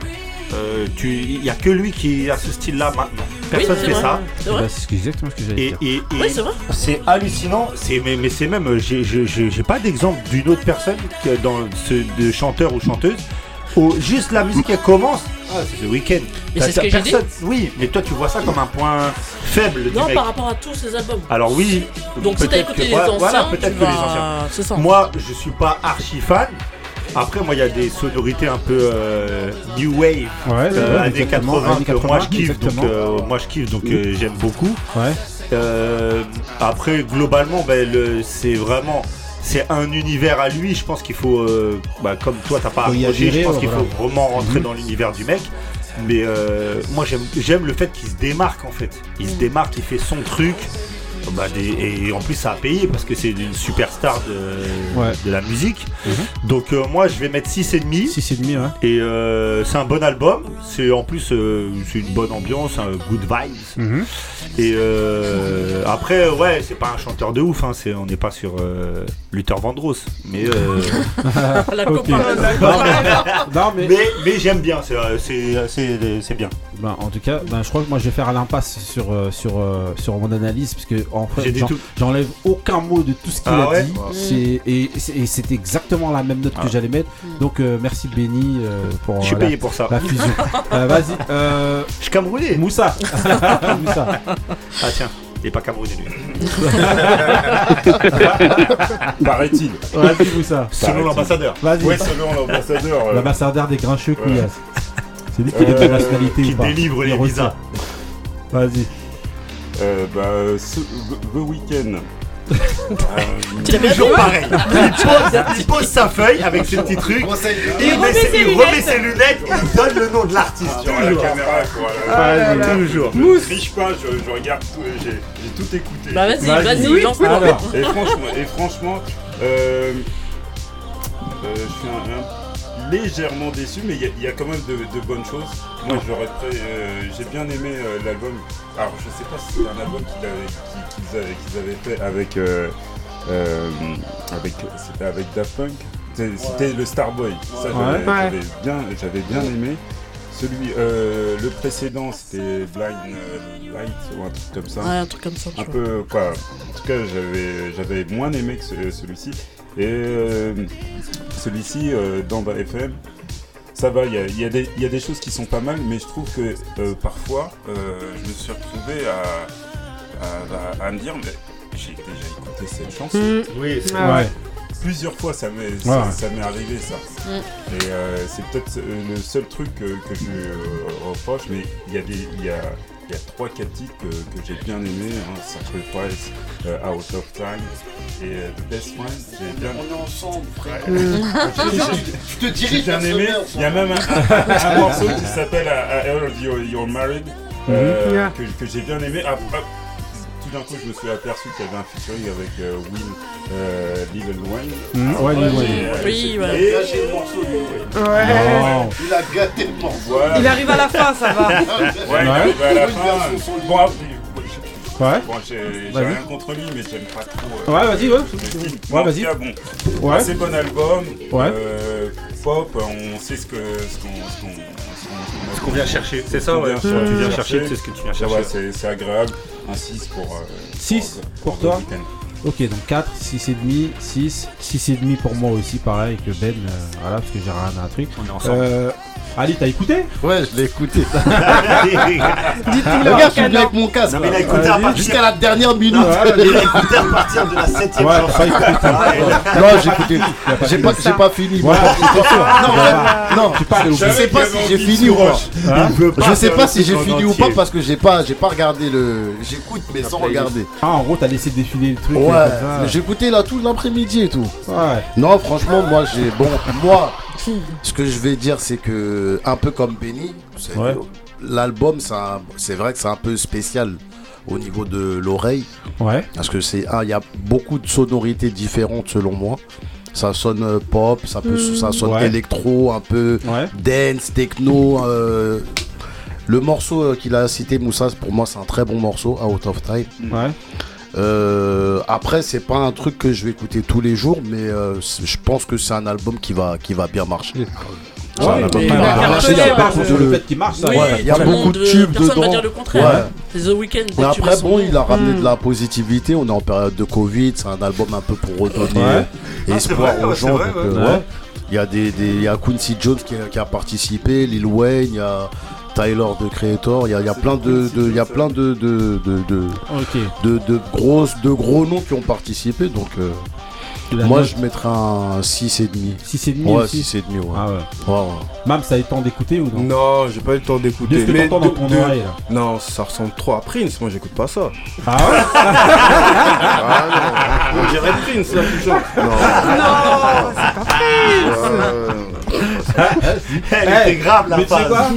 E: euh, tu- Il y a que lui qui a ce style là maintenant, personne
J: c'est
E: fait
J: vrai,
E: ça.
J: c'est.
A: Bah, c'est ce que- exactement ce que j'allais
E: Et,
A: dire.
E: et- et
J: Oui, c'est vrai.
E: c'est hallucinant, c'est, mais, mais c'est même, j'ai, j'ai- pas d'exemple d'une autre personne que dans ce, de chanteur ou chanteuse, où juste la musique elle commence, ah c'est Weeknd.
J: Mais
E: T'as-
J: c'est ce que j'ai dit.
E: Oui, mais toi tu vois ça comme un point faible
J: Non, par rapport à tous ses albums.
E: Alors oui.
J: Donc si t'as
E: peut-être
J: écouté
E: que-
J: les
E: voilà,
J: anciens,
E: voilà, peut-être que les anciens.
J: c'est ça.
E: Moi, je suis pas archi fan. Après, moi, il y a des sonorités un peu euh, new wave,
A: Ouais,
E: euh,
A: ouais,
E: années
A: exactement,
E: 80,
A: années
E: que moi
A: 80,
E: je kiffe, donc euh, moi je kiffe, donc euh, j'aime beaucoup.
A: Ouais.
E: Euh, après, globalement, ben, le- c'est vraiment. C'est un univers à lui, je pense qu'il faut, euh, bah, comme toi t'as pas accroché, je pense qu'il
A: voilà.
E: faut vraiment rentrer
A: Mhm.
E: dans l'univers du mec. Mais euh, moi j'aime j'aime le fait qu'il se démarque en fait. Il se démarque, il fait son truc. Bah, des- et en plus ça a payé parce que c'est une superstar de,
A: Ouais.
E: de la musique. Donc euh, moi je vais mettre 6,5.
A: 6,5 ouais.
E: Et euh, c'est un bon album. C'est en plus euh, c'est une bonne ambiance, un good vibes.
A: Mhm.
E: Et euh, après ouais c'est pas un chanteur de ouf. Hein, c'est, on n'est pas sur euh, Luther Vandross. Mais. euh,
K: La
A: Ok.
K: comparaison.
A: Non, mais-
E: mais, mais j'aime bien, c'est, c'est, c'est, c'est bien.
A: Ben, en tout cas, ben, je crois que moi je vais faire l'impasse sur, sur, sur mon analyse parce que en
E: J'ai
A: fait
E: dit
A: j'en-
E: tout.
A: j'enlève aucun mot de tout ce qu'il
E: Ah
A: a
E: ouais
A: dit
E: Ouais.
A: C'est- et, c'est- et c'est exactement la même note que
E: Ah.
A: j'allais mettre donc euh, merci Benny euh, pour
E: Je suis payé
A: la,
E: pour ça.
A: la fusion Euh, vas-y euh,
E: Je suis camerounais.
A: Moussa Moussa
E: Ah tiens, il est pas camerounais lui.
C: Paraît-il.
A: vas-y Moussa
E: Selon l'ambassadeur.
A: vas-y
C: Ouais, selon l'ambassadeur. euh,
A: l'ambassadeur des grincheux
C: Ouais.
A: couillasses c'est lui qui
E: délivre les visas.
A: vas-y
C: euh, bah, ce, The Weeknd. Euh,
J: Tu l'as bien
E: Toujours
J: vu
E: pareil. Il pose, il pose sa feuille avec ses petits trucs. Il,
K: remet
E: met ses-
K: ses
E: il
K: lunettes.
E: remet ses lunettes et il donne le nom de l'artiste.
C: la
E: Toujours.
C: caméra, quoi.
K: Ah là là.
E: Toujours.
C: Je ne triche pas, je, je regarde tout, j'ai j'ai tout écouté.
J: Bah vas-y,
A: Vas-y. Oui. Alors.
C: Et franchement, et franchement euh, euh, je suis un, un- légèrement déçu, mais il y, a- il y a quand même de, de bonnes choses. Moi, j'aurais euh, j'ai bien aimé euh, l'album. Alors, je sais pas si c'était un album qu'ils avaient, qu'ils avaient fait avec, euh, euh, avec, c'était avec Daft Punk. C'était le Starboy. Ça, j'avais
A: Ouais.
C: bien, j'avais bien aimé. Celui, euh, le précédent, c'était Blind euh, Light ou un truc comme ça
J: Ouais, un truc comme ça,
C: un
J: vois.
C: peu quoi en tout cas j'avais j'avais moins aimé que ce- celui-ci et euh, celui-ci euh, dans Bas FM ça va il y a, il y a des- il y a des choses qui sont pas mal mais je trouve que euh, parfois euh, je me suis retrouvé à, à, à- à me dire mais j'ai déjà écouté cette chanson
K: Mm.
E: Oui, c'est
K: Ah ouais.
A: ouais
C: plusieurs fois ça m'est
A: Ouais.
C: ça, ça m'est arrivé ça
J: Mm.
C: et euh, c'est peut-être le seul truc que, que je euh, reproche mais il y a des il y a y a trois quatre titres que, que j'ai bien aimé hein, Sacrifice euh, Out of Time et euh, The Best One j'ai bien
D: On est ensemble, frère.
C: Ouais.
D: Tu te
C: j'ai
D: diriges
C: bien aimé il y a même un, un- un morceau qui s'appelle I I Heard You're, Married euh,
K: Mhm. Yeah.
C: que, que j'ai bien aimé Ah, ah, d'un coup je me suis aperçu qu'il y avait un featuring avec euh, Will euh, Lil Wayne
A: Mhm. Ouais, Lil Wayne.
C: Et,
J: Oui,
C: j'ai-
J: ouais.
C: et-
D: Gâché le morceau, lui.
K: Ouais.
D: Il a gâté le morceau.
K: Il arrive à la fin, ça va.
C: Ouais, il arrive à la fin. Bon, après,
A: ouais
C: bon, j'ai rien contre lui, mais j'aime pas trop. euh,
A: Ouais, vas-y, ouais. Ouais, vas-y.
C: bon,
A: Ouais.
C: c'est bon album.
A: Ouais.
C: euh, pop, on sait ce que ce qu'on ce qu'on ce qu'on-
E: Ce qu'on vient chercher, c'est ça, ouais.
C: vient
E: Ce que tu viens chercher, c'est ce que tu viens chercher.
C: c'est agréable. Un 6 pour. euh,
A: 6 pour toi. Ok, donc 4, 6,5, 6, 6,5 pour moi aussi, pareil que Ben, euh, voilà, parce que j'ai rien à un truc.
E: On est ensemble.
A: Euh, Ali, t'as écouté
D: Ouais, je l'ai écouté.
K: Dites-tout
D: Regarde, je suis venu avec mon casque.
E: Non, mais il a
D: là.
E: écouté à partir-
D: Jusqu'à la dernière minute.
E: Il a écouté à partir de la septième
A: Ouais,
E: chanson.
A: t'as pas écouté tout.
D: Non, j'ai écouté. J'ai pas, j'ai pas fini. Non,
A: Voilà.
D: non, je sais pas si j'ai fini ou pas.
A: Hein
D: Je sais pas si j'ai fini ou
E: entier.
D: pas parce que j'ai pas, j'ai pas regardé le. J'écoute mais sans regarder.
A: Ah, en gros, t'as laissé défiler le truc.
D: Ouais, j'ai écouté là tout l'après-midi et tout.
A: Ouais.
D: Non, franchement, moi j'ai. Bon, moi, ce que je vais dire, c'est que, un peu comme Benny,
A: Ouais.
D: l'album, c'est un- c'est vrai que c'est un peu spécial au niveau de l'oreille.
A: Ouais.
D: Parce que c'est un, il y a beaucoup de sonorités différentes selon moi. Ça sonne pop, ça, peut,
K: Mm.
D: ça sonne
A: Ouais.
D: électro, un peu
A: Ouais.
D: dance, techno. euh, le morceau euh, qu'il a cité, Moussa, pour moi, c'est un très bon morceau, Out of Time.
A: Ouais.
D: Euh, après, c'est pas un truc que je vais écouter tous les jours, mais euh, je pense que c'est un album qui va, qui va bien marcher. C'est un
A: Ouais,
D: album
A: mais
D: qui
A: il
D: va
A: a
D: y a beaucoup de tubes
J: personne va
D: dedans.
J: dire le contraire.
D: Ouais.
J: C'est The Weeknd.
D: Mais après, bon, il a ramené
K: Mm.
D: de la positivité. On est en période de Covid. C'est un album un peu pour redonner
A: Ouais.
D: euh,
E: Ah,
D: espoir aux gens. Il y a des, y a Quincy Jones qui a, qui a participé, Lil Wayne, il y a Tyler de Creator. Il y a, il y a plein de, de- il y a plein de, de, de, de, de, de grosses, de gros noms qui ont participé. Donc, euh, moi,
A: note,
D: je mettrais un 6,5.
A: 6,5
D: Ouais,
A: aussi.
D: 6,5, ouais.
A: Ah ouais.
D: Ouais, ouais.
A: Mam, ça a eu le temps d'écouter ou non
F: Non, j'ai pas eu le temps d'écouter.
A: Qu'est-ce que
F: mais
A: t'entends dans
F: de-
A: ton
F: de-
A: oreille là
F: Non, ça ressemble trop à Prince, moi j'écoute pas ça.
A: Ah ouais
F: Ah non, on dirait Prince là ça. Non.
K: Non, c'est pas
E: Elle était grave la
A: Mais tu sais
E: phase.
A: quoi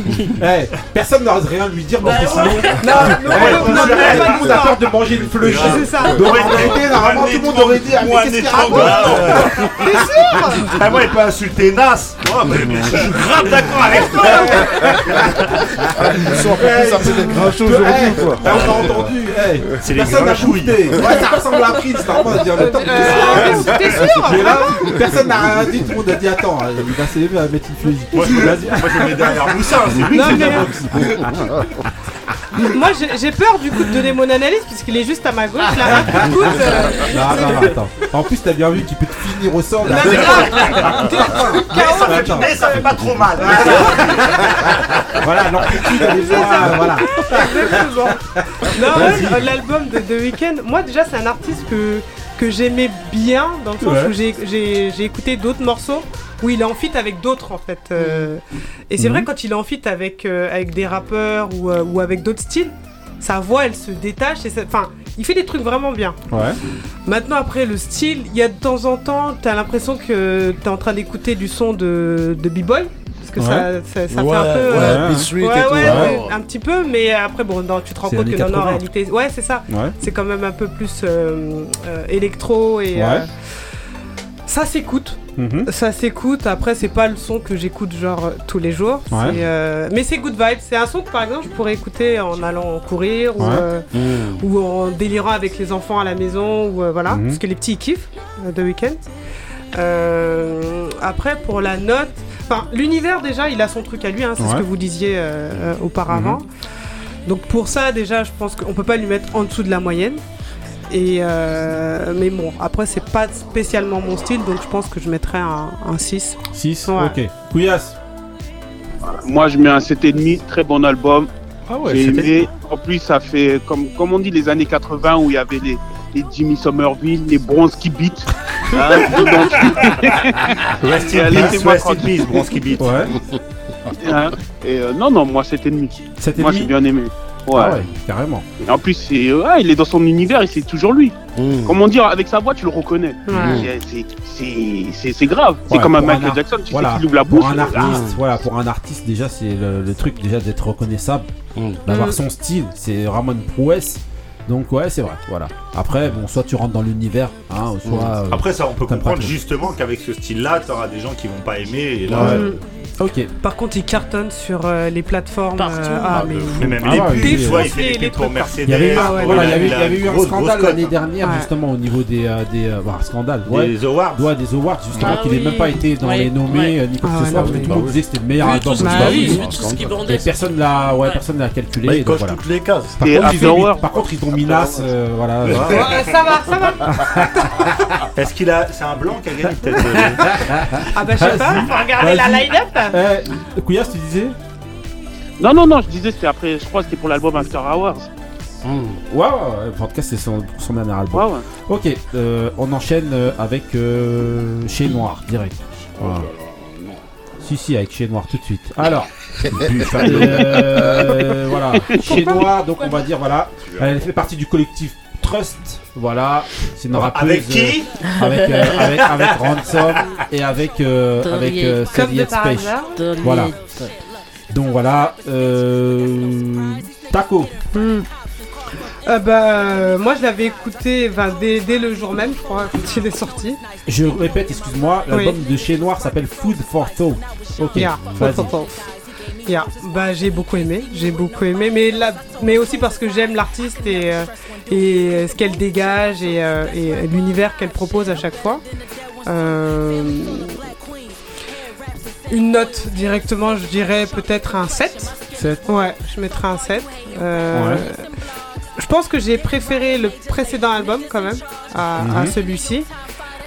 A: Personne n'ose rien lui dire parce que sinon.
K: Non, non, non,
A: tout
K: non,
A: le
K: non,
A: monde a
K: non.
A: peur de manger une fleuche.
K: C'est ça.
A: Donc en vérité, normalement, tout le monde aurait dit Ah, mais
C: Moi,
A: qu'est-ce qu'il
C: un
A: raconte
K: T'es sûr
E: Ah, moi, il peut insulter Nas. Mais, je suis grave d'accord avec toi.
D: Ils sont un peu plus appelés les grincheux aujourd'hui, quoi.
A: Eh, On a entendu,
E: C'est les
A: personne n'a
E: grinchouilles.
A: Ouais, ça ressemble à Prince, dire le temps.
K: Euh, T'es sûr
A: Mais là, personne n'a rien dit, tout le monde a dit attends, il va s'élever à mettre
E: Moi, je me mets derrière Moussa, c'est lui qui
K: Non,
E: fait de la
K: mais-
E: boxe.
K: Moi j'ai j'ai peur du coup de donner mon analyse puisqu'il est juste à ma gauche là. Écoute, euh,
A: Non, non, non, attends. En plus, t'as bien vu qu'il peut te finir au sol. là.
K: Non, mais grave.
E: Mais ça fait-
A: Attends.
E: mais ça fait pas trop mal.
A: Voilà, l'amplitude, elle est
K: C'est
A: fois,
K: ça.
A: voilà.
K: Exactement. Non,
A: Vas-y.
K: ouais, euh, l'album de The Weeknd, moi déjà c'est un artiste que, que j'aimais bien dans le sens
A: Ouais.
K: où j'ai- j'ai j'ai écouté d'autres morceaux où il est en feat avec d'autres en fait. euh, et c'est
A: Mhm.
K: vrai quand il est en feat avec, euh, avec des rappeurs ou, euh, ou avec d'autres styles, sa voix elle se détache et enfin il fait des trucs vraiment bien.
A: Ouais.
K: Maintenant après le style, il y a de temps en temps t'as l'impression que t'es en train d'écouter du son de, de B-Boy. Que
A: Ouais.
K: ça, ça
D: Ouais,
K: fait un peu...
D: ouais,
K: euh,
D: et tout,
K: un petit peu, mais après bon, non, tu te rends compte que non, non, en
A: 80.
K: réalité, ouais, c'est ça.
A: Ouais.
K: C'est quand même un peu plus euh, euh, électro et
A: Ouais.
K: euh, ça s'écoute.
A: Mhm.
K: Ça s'écoute. Après, c'est pas le son que j'écoute genre tous les jours.
A: Ouais.
K: Euh, mais c'est good vibes. C'est un son que par exemple je pourrais écouter en allant courir ou, en délirant avec les enfants à la maison ou euh, voilà,
A: Mhm.
K: parce que les petits ils kiffent euh, The Weeknd. Euh, après pour la note, enfin l'univers déjà il a son truc à lui, hein, c'est ce que vous disiez euh, euh, auparavant. Donc pour ça déjà je pense qu'on peut pas lui mettre en dessous de la moyenne. Et euh, mais bon après c'est pas spécialement mon style donc je pense que je mettrais un, un 6.
A: 6
K: Ouais.
A: Ok. Couillasse.
L: Moi, je mets un 7,5, très bon album.
A: Ah ouais,
L: J'ai aimé. En plus, ça fait, comme, comme on dit, les années 80 où il y avait les, les Jimmy Somerville, les Beats. Hein, donc-
E: Rest
L: Et
E: in peace, rest in
L: tranquille.
E: peace, Bronski Beat.
A: Ouais.
L: Hein, Et euh, non, non, moi, 7,5.
A: 7,5.
L: Moi, j'ai bien aimé. Ouais.
A: Ah ouais, carrément.
L: Et en plus, c'est, il est dans son univers et c'est toujours lui. Comment dire, avec sa voix, tu le reconnais. C'est- c'est- C'est c'est grave. C'est comme un
A: pour
L: Michael Jackson, tu
A: voilà,
L: sais qu'il ouvre la
A: pour
L: bouche.
A: un artiste, voilà, pour un artiste déjà c'est le, le truc déjà d'être reconnaissable, d'avoir
K: Mm.
A: son style, c'est une prouesse. Donc ouais, c'est vrai, voilà. Après, bon, soit tu rentres dans l'univers, hein, soit. euh,
E: Après, ça, on peut comprendre justement qu'avec ce style-là, t'auras des gens qui vont pas aimer. Et là,
A: Ouais.
E: euh,
A: Ok.
K: Par contre, il cartonne sur euh, les plateformes.
J: Partout.
K: euh, ah,
E: Ah,
K: mais.
E: Mais même
A: Ah
E: les
A: ouais,
E: pubs,
A: il
E: fait
K: les-
E: pubs pour
K: trucs
E: Mercedes.
A: Il y avait eu,
K: Ah ouais,
A: voilà, il y avait, il y eu un
E: grosse,
A: scandale l'année dernière
K: Ouais.
A: justement au niveau des, euh, des euh, bah, scandales. Ouais.
E: Des awards.
A: Ouais, des awards justement
J: Ah
A: qu'il n'ait
J: oui.
A: même pas été dans
J: Ouais,
A: les nommés ni quoi que
K: Ah
A: ce soit parce que tout le monde disait que c'était le meilleur album.
K: Bah
J: qui-
A: Bah
J: qui
A: personne l'a, personne l'a calculé.
D: Là, il
A: donc
D: coche
A: voilà.
D: toutes les cases.
A: Par contre, ils ont mis Nas, euh, voilà.
K: Ouais, ça va, ça va.
E: Est-ce qu'il a. C'est un blanc qui a gagné peut-être euh,
K: Ah bah je sais pas, faut regarder la line-up.
A: Eh, Couillasse, tu disais
L: Non, non, non, je disais, c'était après, je crois que c'était pour l'album After Hours.
A: Ouais, ouais, ouais. En tout cas, c'est son, son dernier album.
L: Ouais, ouais.
A: Ok, euh, on enchaîne euh, avec euh, Chez Noir, direct. Voilà. Si, si, avec Chez Noir tout de suite. Alors, euh, voilà, Chez Noir, donc on va dire, voilà, elle fait partie du collectif Trust, voilà, c'est une rappeuse.
E: Avec qui
A: euh, avec, euh, avec, avec Ransom et avec, euh, avec euh,
K: Comme de
A: Sally
K: par
A: Space.
K: hasard.
A: Voilà. Donc voilà, euh, Taco.
K: Hmm. Euh, bah, euh, moi je l'avais écouté dès, dès le jour même, je crois, quand il est sorti.
A: Je répète, excuse-moi, l'album de Chez Noir s'appelle Food for Thought. Ok,
K: Yeah,
A: vas-y.
K: Yeah. Bah, j'ai beaucoup aimé, j'ai beaucoup aimé, mais, là, mais aussi parce que j'aime l'artiste et, euh, et ce qu'elle dégage et, euh, et l'univers qu'elle propose à chaque fois. Euh, une note directement, je dirais peut-être un 7.
A: 7
K: Ouais, je mettrais un 7. Euh,
A: Ouais.
K: Je pense que j'ai préféré le précédent album quand même à, à
A: Mhm.
K: celui-ci.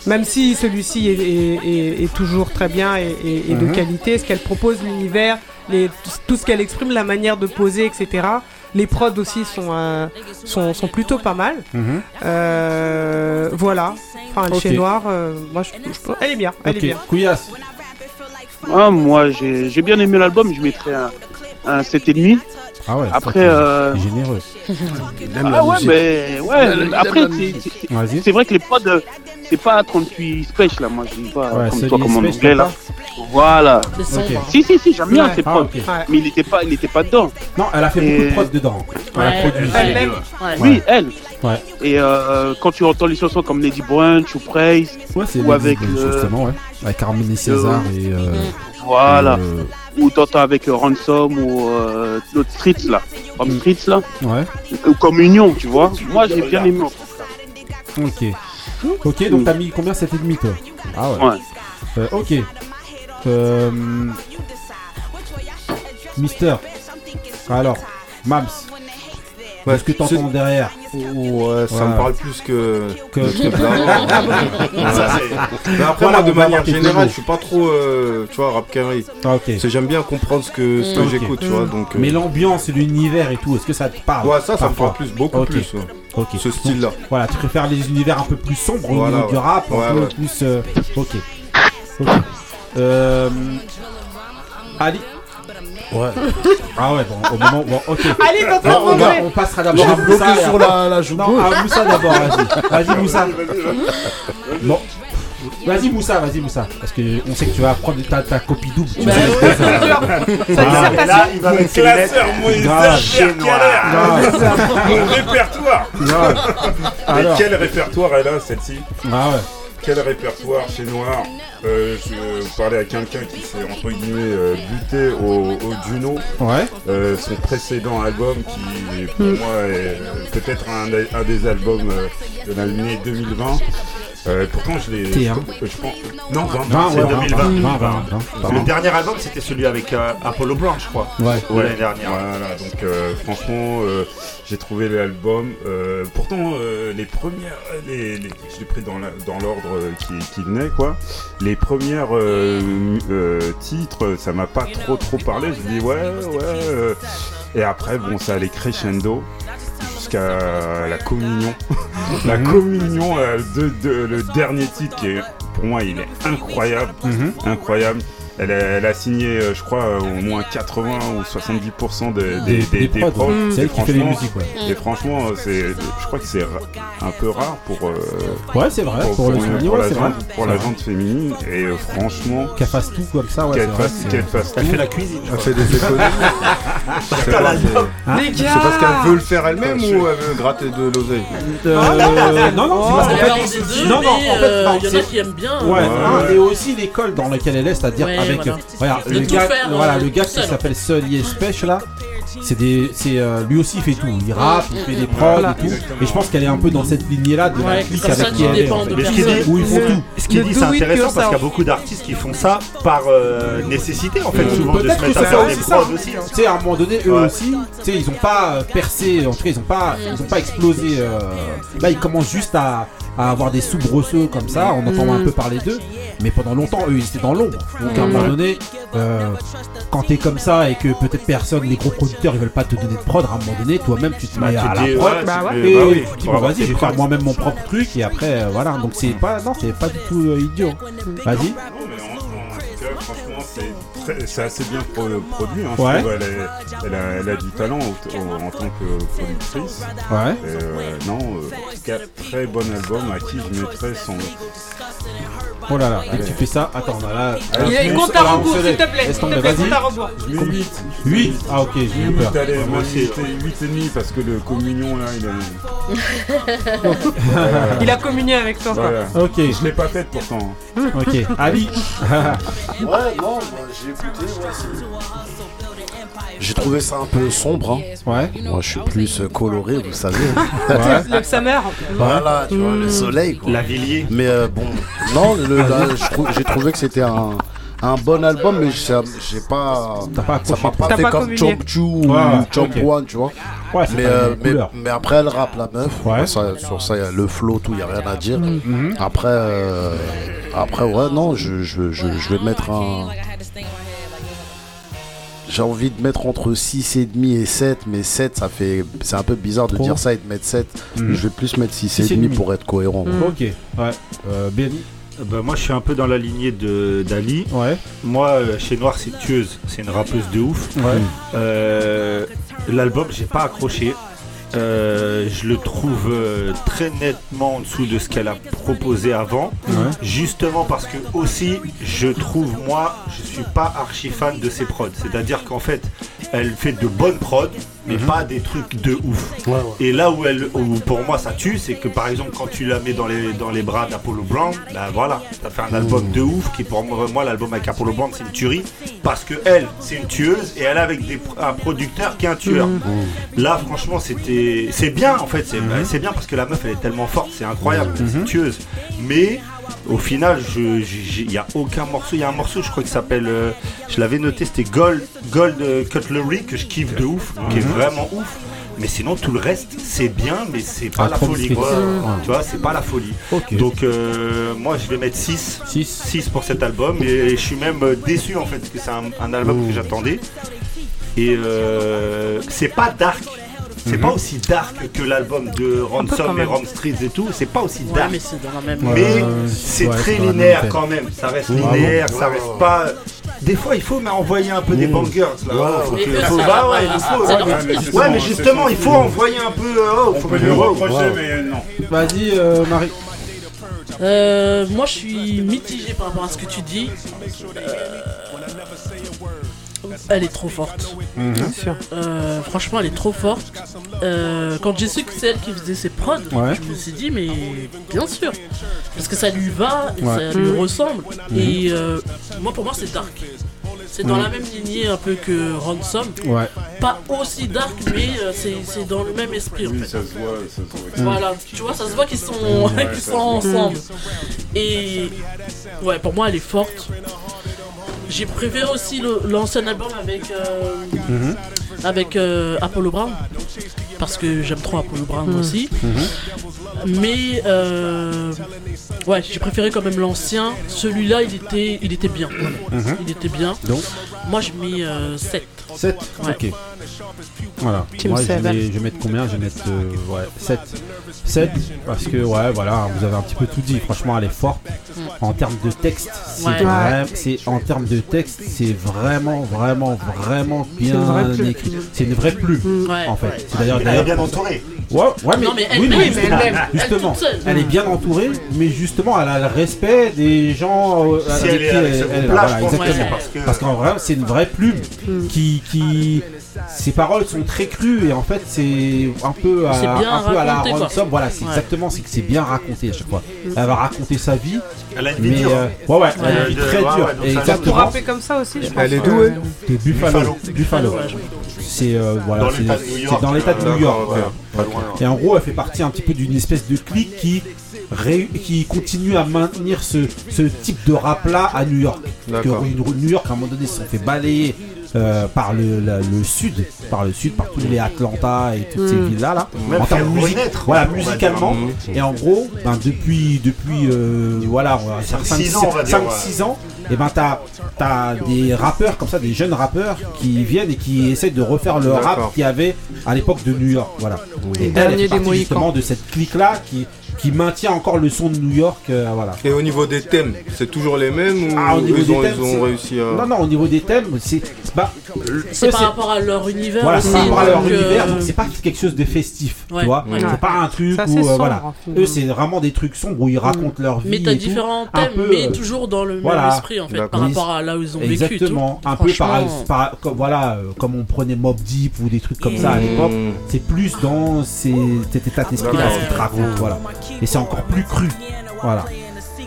K: Même si celui-ci est, est- est- est toujours très bien et, et- et de
A: Mhm.
K: qualité, ce qu'elle propose, l'univers, les- tout ce qu'elle exprime, la manière de poser, etc. Les prods aussi sont, euh, sont, sont plutôt pas mal.
A: Mhm.
K: Euh, voilà. Enfin, le
A: Ok.
K: chez Noir, euh, moi, je, je- elle est bien. Elle
A: Ok,
K: est bien.
A: Couillasse.
L: Ah, moi, j'ai j'ai bien aimé l'album, je mettrais un, un 7,5.
A: Ah ouais,
L: Après, euh,
A: généreux.
L: Ah ouais, mais ouais, après, c'est- vrai que les prods, euh, c'est pas 38 spèches là, moi je dis pas
A: Ouais,
L: comme toi, comme en anglais là. Voilà. Si, si, si, j'aime bien
A: Ouais.
L: ses
A: Ah,
L: prods. Mais il était pas, il était pas dedans.
A: Non, elle a fait
L: Et-
A: beaucoup de prod dedans. Elle a
J: Ouais,
A: produit.
K: Elle-même.
J: Ouais.
L: Oui, elle.
A: Ouais.
L: Et euh, quand tu entends les chansons comme Lady Brunch ou Praise,
A: Ouais, c'est
L: ou avec. Euh,
A: justement, ouais. Avec Carmen et César et. euh,
L: Voilà.
A: euh,
L: Ou t'entends avec euh, Ransom ou euh, l'autre Streets là. Comme
A: Mm.
L: Streets là.
A: ouais.
L: Ou comme Union, tu vois. Moi j'ai bien aimé.
A: Ok. Ok, donc t'as mis combien 7,5 toi Ah ouais.
L: Ouais.
A: Euh, ok. Euh, Mister. Alors, Mams.
F: Ouais,
A: Qu'est-ce que t'entends
F: c'est-
A: derrière
F: Ouais, ça me parle plus que.
A: Que-. Ça, c'est-
F: Mais après,
A: Voilà,
F: moi, de
A: va
F: manière générale, je suis pas trop, euh, tu vois, rap carré.
A: Ah, ok.
F: Parce que j'aime bien comprendre ce que, ce que
A: Ok.
F: j'écoute, tu vois. Donc, euh,
A: Mais l'ambiance et l'univers et tout, est-ce que ça te parle
F: Ouais, ça, ça me
A: parfois
F: parle plus, beaucoup
A: Ok.
F: plus, ouais.
A: Ok.
F: Ce style-là.
A: Voilà, tu préfères les univers un peu plus sombres au
F: Voilà,
A: niveau du
F: ouais.
A: rap, un
F: Ouais,
A: peu
F: ouais.
A: plus. euh, Ok. Ok. Euh, Ali.
D: Ouais.
A: Ah ouais, bon, au moment. Bon, ok.
K: Ali, t'es en train de
A: on, va-
K: manger.
A: on passera d'abord
D: J'ai
A: à
D: bloqué
A: Moussa. et
D: sur
A: après-
D: la- la joue
A: Non,
D: gauche.
A: à Moussa d'abord, vas-y. Vas-y, Moussa. Bon. Vas-y, Moussa, vas-y, Moussa. Parce que on sait que tu vas prendre ta, ta copie double. Tu
K: Bah ouais,
A: ça. Ah,
K: dissertation.
E: Là, il va mettre ses.
C: Classeur Calère. Mon répertoire. Mais quel répertoire elle a celle-ci
A: Ah ouais.
C: Quel répertoire chez Noir Euh, Je parlais à quelqu'un qui s'est entre guillemets euh, buté au, au Juno.
A: Ouais.
C: Euh, son précédent album qui pour
A: Mm.
C: moi est peut-être un, des- un des albums euh, de l'année 2020. Euh, pourtant je l'ai.
A: T1.
C: Je, je pense. Non, 20,
A: Vingt,
C: c'est
A: ouais,
C: 2020.
A: 20, 20, 20, pardon.
E: Le dernier album, c'était celui avec euh, Apollo Brown, je crois.
A: Ouais.
C: Ouais,
E: l'année dernière.
C: Voilà, donc euh, franchement, euh, j'ai trouvé l'album. pourtant, les premières, les, les- je l'ai pris dans l'ordre qui, qui venait, quoi. Les premières titres, ça m'a pas trop trop parlé. Je dis ouais, ouais. Et après, bon, ça allait crescendo jusqu'à la communion. la communion, euh, de, de- le dernier titre qui est, pour moi, il est incroyable,
A: Mhm.
C: incroyable. Elle a, elle a signé, euh, je crois, euh, au moins 80 ou 70% de-
A: Des-
C: des,
A: des
C: des,
A: prods. C'est
C: Et
A: elle qui fait les
C: franchement-
A: musiques, ouais.
C: Et franchement, c'est, je crois que c'est un peu rare pour. euh,
A: Ouais, c'est vrai, pour le
C: une-
A: souligner,
C: pour
A: ouais,
C: la
A: c'est
C: gente-
A: vrai.
C: Pour la gente féminine. Et euh, franchement.
A: Qu'elle fasse tout comme ça, ouais.
C: Qu'elle fasse, qu'elle fasse
E: Elle
C: tout.
E: fait la cuisine.
F: Elle fait des économies. C'est
E: l'album.
A: Hein
F: C'est parce qu'elle veut le faire elle-même ou elle veut gratter de l'oseille
A: Euh, non, non, c'est parce qu'en
J: Il
A: fait. Non, non, en fait,
J: euh,
A: non,
J: il y en a qui aiment bien.
A: Ouais, non, et aussi l'école dans laquelle elle est, c'est-à-dire avec
J: voilà.
A: euh, regarde,
J: De
A: le gars,
J: faire,
A: voilà,
J: euh,
A: le gars
J: tout
A: qui s'appelle Sully Espèche là, c'est des, c'est euh, lui aussi il fait tout, il rappe, il fait des prods
K: Voilà.
A: et tout, et je pense qu'elle est un peu dans cette lignée là de la
J: Ouais,
A: clique avec qui elle est. en fait.
E: Mais ce qu'il dit,
A: Où ils font
K: Le-
A: tout.
E: ce qu'il dit, c'est intéressant parce qu'il y a beaucoup d'artistes qui font ça par euh, nécessité, en fait,
A: Euh,
E: souvent de se mettre à faire des prods aussi. hein.
A: Tu sais, à un moment donné, eux
E: Ouais.
A: aussi, tu sais, ils ont pas percé, en tout cas, ils ont pas, ils ont pas explosé. euh, Là, ils commencent juste à, à avoir des soubresauts comme ça, on entend un peu parler d'eux, mais pendant longtemps, eux, ils étaient dans l'ombre. Donc, à un moment donné, euh, quand t'es comme ça et que peut-être personne, les gros producteurs, ils veulent pas te donner de prod, à un moment donné, toi-même, tu te
E: Bah,
A: mets
E: tu
A: à la prod.
E: ouais,
K: Bah
E: tu
K: ouais.
E: fais-
A: Et
E: bah oui,
A: tu te dis, bah, vas-y, je vais faire moi-même mon propre truc et après, euh, voilà. Donc, c'est pas, non, c'est pas du tout euh, idiot. Vas-y.
C: Non, mais en- en tout cas, franchement, c'est très- c'est assez bien pro- produit. hein, je
A: Ouais.
C: trouve. Elle, est- elle a, elle a du talent au- au- en tant que productrice.
A: Ouais.
C: Et, euh, non, euh, très bon album à qui je mettrais son.
A: Oh là là, dès que tu fais ça, attends, a là.
K: Il a
A: Mousse-
K: compte à rebours, s'il te plaît. S'il te plaît,
A: vas-y.
K: compte à rebours.
C: Je mets 8.
A: 8 Ah, ok, j'ai eu
C: 8,
A: peur.
C: allez,
E: Moi
C: moi
E: aussi,
C: aussi, 8 et demi parce que le communion là, il est.
K: Il a communié avec toi, quoi.
A: Ok,
C: Je l'ai pas faite pourtant.
A: ok. Ali.
D: Ouais, non, bah, j'ai écouté, ouais, c'est- J'ai trouvé ça un peu sombre. Hein.
A: Ouais.
D: Moi, je suis plus coloré, vous savez.
A: Ouais.
K: Le summer.
D: voilà, tu vois, le soleil, quoi.
E: La Villiers.
D: Mais euh, bon, non, j'ai trouvé que c'était un, un bon album, mais ça- j'ai pas.
A: T'as pas
D: Ça m'a pas fait
K: pas
D: comme. Chomp Choo ou Chomp. One, tu vois.
A: Ouais,
D: Mais, euh, mais, mais après, elle rappe la meuf.
A: Ouais.
D: Ça, sur ça, il y a le flow, tout, il n'y a rien à dire.
A: Mhm.
D: Après, euh, après, ouais, non, je, je, je, je vais mettre un. J'ai envie de mettre entre 6,5 et 7, mais 7, ça fait. C'est un peu bizarre de
A: Trop.
D: dire ça et de mettre 7.
A: Mhm.
D: Je vais plus mettre 6,5
A: 6,5
D: pour être cohérent.
K: Mhm.
A: Ok, ouais. Euh, Benny.
E: Bah, moi, je suis un peu dans la lignée de d'Ali.
A: Ouais.
E: Moi, euh, chez Noir, c'est Tueuse. C'est une rappeuse de ouf.
A: Ouais.
E: Euh, L'album, j'ai pas accroché. Euh, je le trouve euh, très nettement en dessous de ce qu'elle a proposé avant. Justement parce que aussi, je trouve moi, je suis pas archi fan de ses prods. C'est-à-dire qu'en fait, elle fait de bonnes prods, mais
A: Mhm.
E: pas des trucs de ouf. Et là où elle, où pour moi ça tue, c'est que par exemple quand tu la mets dans les dans les bras d'Apollo Brown, bah voilà, t'as fait un album de ouf qui pour moi, moi, l'album avec Apollo Brown c'est une tuerie parce que elle c'est une tueuse et elle est avec des, un producteur qui est un tueur. Là franchement c'était c'est bien en fait, c'est c'est bien parce que la meuf elle est tellement forte, c'est incroyable, c'est une tueuse. Mais au final, il n'y a aucun morceau. Il y a un morceau, je crois, qui s'appelle. euh, je l'avais noté, c'était Gold, Gold euh, Cutlery, que je kiffe de ouf, qui est
A: Mhm.
E: vraiment ouf. Mais sinon, tout le reste, c'est bien, mais c'est pas
A: Ah,
E: la folie.
A: Ouais.
E: Tu vois, c'est pas la folie. Donc, euh, moi, je vais mettre 6. 6. pour cet album. Et je suis même déçu, en fait, parce que c'est un, un album que j'attendais. Et euh, c'est pas dark. C'est
A: Mhm.
E: pas aussi dark que l'album de Ransom et. Rom Streets et tout. C'est pas aussi
J: Ouais,
E: dark.
J: mais c'est dans la même-
E: Mais
A: Ouais,
E: c'est
A: ouais,
E: très linéaire quand même. Ça reste linéaire, ça reste pas. Des fois, il faut mais envoyer un peu des bangers là.
C: Ouais,
E: que-
C: Mais
E: faut-
C: ça,
E: bah
C: ça,
E: ouais,
C: ça,
E: il faut.
C: ça,
E: ouais,
C: ça,
E: mais-
C: mais c'est
E: Ouais,
C: son-
E: mais
C: c'est
E: justement, il faut envoyer un peu. oh,
C: On
E: faut
C: peut
E: que-
C: lui
E: oh,
C: reprocher, mais euh, non.
A: Vas-y, euh, Marie.
J: Euh, moi, je suis mitigé par rapport à ce que tu dis. Euh, elle est trop forte.
A: Mhm. Bien
K: sûr.
J: Euh, franchement, elle est trop forte. Euh, quand j'ai su que c'est elle qui faisait ses prods,
A: Ouais.
J: je me suis dit, mais bien sûr. Parce que ça lui va, et
A: Ouais.
J: ça lui ressemble.
A: Mhm.
J: Et euh, moi, pour moi, c'est dark. C'est dans
A: Mhm.
J: la même lignée un peu que Ransom.
A: Ouais.
J: Pas aussi dark, mais euh, c'est c'est dans le même esprit en fait.
C: ça se voit, ça se voit.
J: Voilà, tu vois, ça se voit qu'ils sont,
C: Ouais,
J: sont ensemble. Et ouais, pour moi, elle est forte. J'ai préféré aussi l'ancien album avec, euh,
A: Mhm.
J: avec euh, Apollo Brown. Parce que j'aime trop Apollo Brown
A: Mhm.
J: aussi.
A: Mhm.
J: Mais euh, ouais, j'ai préféré quand même l'ancien. Celui-là, il était, il était bien. Il était bien.
A: Donc
J: Moi, je mets euh, 7.
A: 7
J: Ouais.
A: Ok. Voilà.
J: Team
A: Moi, je
J: seven.
A: vais, je vais mettre combien? Je vais mettre euh, ouais, 7. 7 parce que, ouais, voilà, vous avez un petit peu tout dit. Franchement, elle est forte.
J: Mm.
A: En termes de texte, c'est
J: Ouais.
A: vrai- c'est en termes de texte, c'est vraiment, vraiment, vraiment bien écrit. C'est une vraie plume,
J: Ouais,
A: en fait.
J: ouais.
A: C'est d'ailleurs,
E: Elle est
A: d'ailleurs-
E: bien entourée.
A: Ouais, ouais, mais,
J: Non, mais elle-
A: oui, mais
J: oui, mais
A: justement,
J: elle
A: justement,
J: toute seule.
A: elle est bien entourée, mais justement, elle a le respect des gens euh,
E: Si
A: avec
E: elle est avec ce
A: voilà, exactement.
E: parce que-
A: Parce qu'en vrai, c'est une vraie plume qui, qui, ses paroles sont très crues et en fait, c'est un peu à, un peu à la
J: raconté.
A: Ransom. Voilà, c'est
J: Ouais.
A: exactement, c'est que c'est bien raconté à chaque fois. Elle va raconter sa vie.
E: Elle a une vie
A: mais, euh, ouais, ouais, elle a une vie
E: de-
A: très dure. exactement.
K: Pour rapper comme ça aussi, je pense.
F: Elle est elle
A: De Buffalo.
E: Buffalo.
A: C'est euh, voilà,
E: Dans
A: c'est
E: l'État de New York,
A: dans l'état de New. Et en gros, elle fait partie un petit peu d'une espèce de clique qui ré- qui continue à maintenir ce, ce type de rap là à New York. Parce que
F: D'accord.
A: New York, à un moment donné, se fait balayer. Euh, par le, la- le sud, par le sud, par tous les Atlanta et toutes ces
K: Mm.
A: villes là, en termes de musique, voilà, musicalement.
F: dire.
A: Et en gros, ben, depuis, depuis, euh, voilà, on va dire
E: Cinq, six ans, on va dire,
A: 5-6 ans, et ben t'as as des rappeurs comme ça, des jeunes rappeurs qui viennent et qui essaient de refaire le rap qu'il y avait à l'époque de New York, voilà. Et elle,
K: Dernier
A: elle fait partie justement de cette clique là qui qui maintient encore le son de New York, euh, voilà.
F: Et au niveau des thèmes, c'est toujours les mêmes ou
A: Ah, au niveau
F: ils,
A: des
F: ont,
A: thèmes,
F: ils ont
A: c'est-
F: réussi à.
A: Non, non, au niveau des thèmes, c'est bah,
J: C'est par rapport à leur univers
A: voilà, c'est par rapport à leur
J: euh,
A: univers, donc c'est pas quelque chose de festif,
J: Ouais,
A: tu vois.
J: ouais.
A: C'est pas un truc
K: C'est
A: où euh,
K: sombre,
A: voilà.
K: finalement.
A: Eux, c'est vraiment des trucs sombres où ils racontent leur vie.
J: Mais t'as
A: tout.
J: différents thèmes,
A: peu,
J: mais
A: euh,
J: toujours dans le
A: voilà.
J: même esprit en fait, par rapport à là où ils ont vécu.
A: Exactement, un peu par, voilà, euh, comme on prenait Mob Deep ou des trucs comme ça à l'époque, c'est plus dans cet état d'esprit là
F: D'accord.
A: ce qu'ils te racontent, voilà. Et c'est encore plus cru, voilà.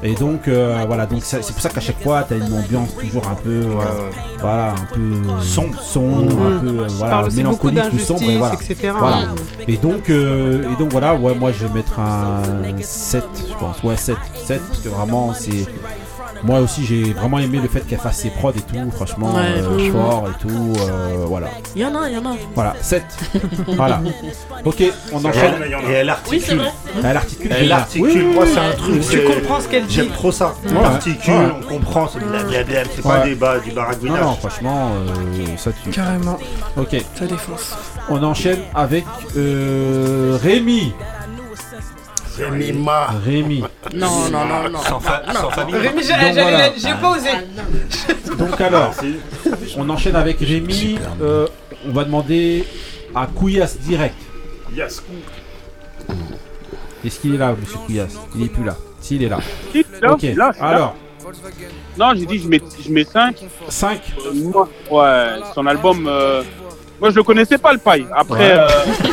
A: Et donc euh, voilà, donc c'est pour ça qu'à chaque fois t'as une ambiance toujours un peu, euh, voilà, un peu
E: Sombre.
A: sombre, un peu euh, voilà, mélancolique, plus sombre, et voilà.
K: etc.
A: Voilà. Et donc, euh, et donc voilà, ouais, moi je vais mettre un 7, je pense. Ouais, 7, 7, parce que vraiment, c'est. Moi aussi, j'ai vraiment aimé le fait qu'elle fasse ses prods et tout, franchement,
J: Ouais,
A: euh,
J: franchement.
A: fort et tout, euh, voilà.
J: Il y en a, il y en a.
A: Voilà, 7. voilà. Ok, on enchaîne.
E: et elle
J: Oui,
E: articule.
J: vrai.
A: Elle articule.
E: Elle articule,
A: Oui,
E: moi
A: oui,
E: c'est
A: oui.
E: un truc.
K: Tu comprends ce qu'elle dit.
E: J'aime trop ça.
A: Ouais,
E: On articule,
A: ouais.
E: on comprend, c'est blablabla, c'est pas des bas, du
A: Non,
E: baragouinage.
A: non, franchement, euh, ça tue.
K: Carrément,
A: Ok,
K: ça défonce.
A: on enchaîne avec euh, Rémi.
D: Mima.
A: Rémi.
J: Non, non, non, non.
E: Sans, fa-
J: Non.
E: sans famille.
K: Rémi, j'ai
A: voilà.
K: pas osé.
A: Donc alors, on enchaîne avec Rémi. Euh, on va demander à Couillasse direct.
C: Yes.
A: Est-ce qu'il est là, monsieur Couillasse? Il est plus là. S'il est là.
L: Si, là,
A: Ok,
L: là,
A: alors.
L: Non, j'ai dit je mets, je mets 5.
A: 5
L: Moi, ouais, son album. euh, Moi, je le connaissais pas, le paille. Après.
A: Ouais.
L: euh,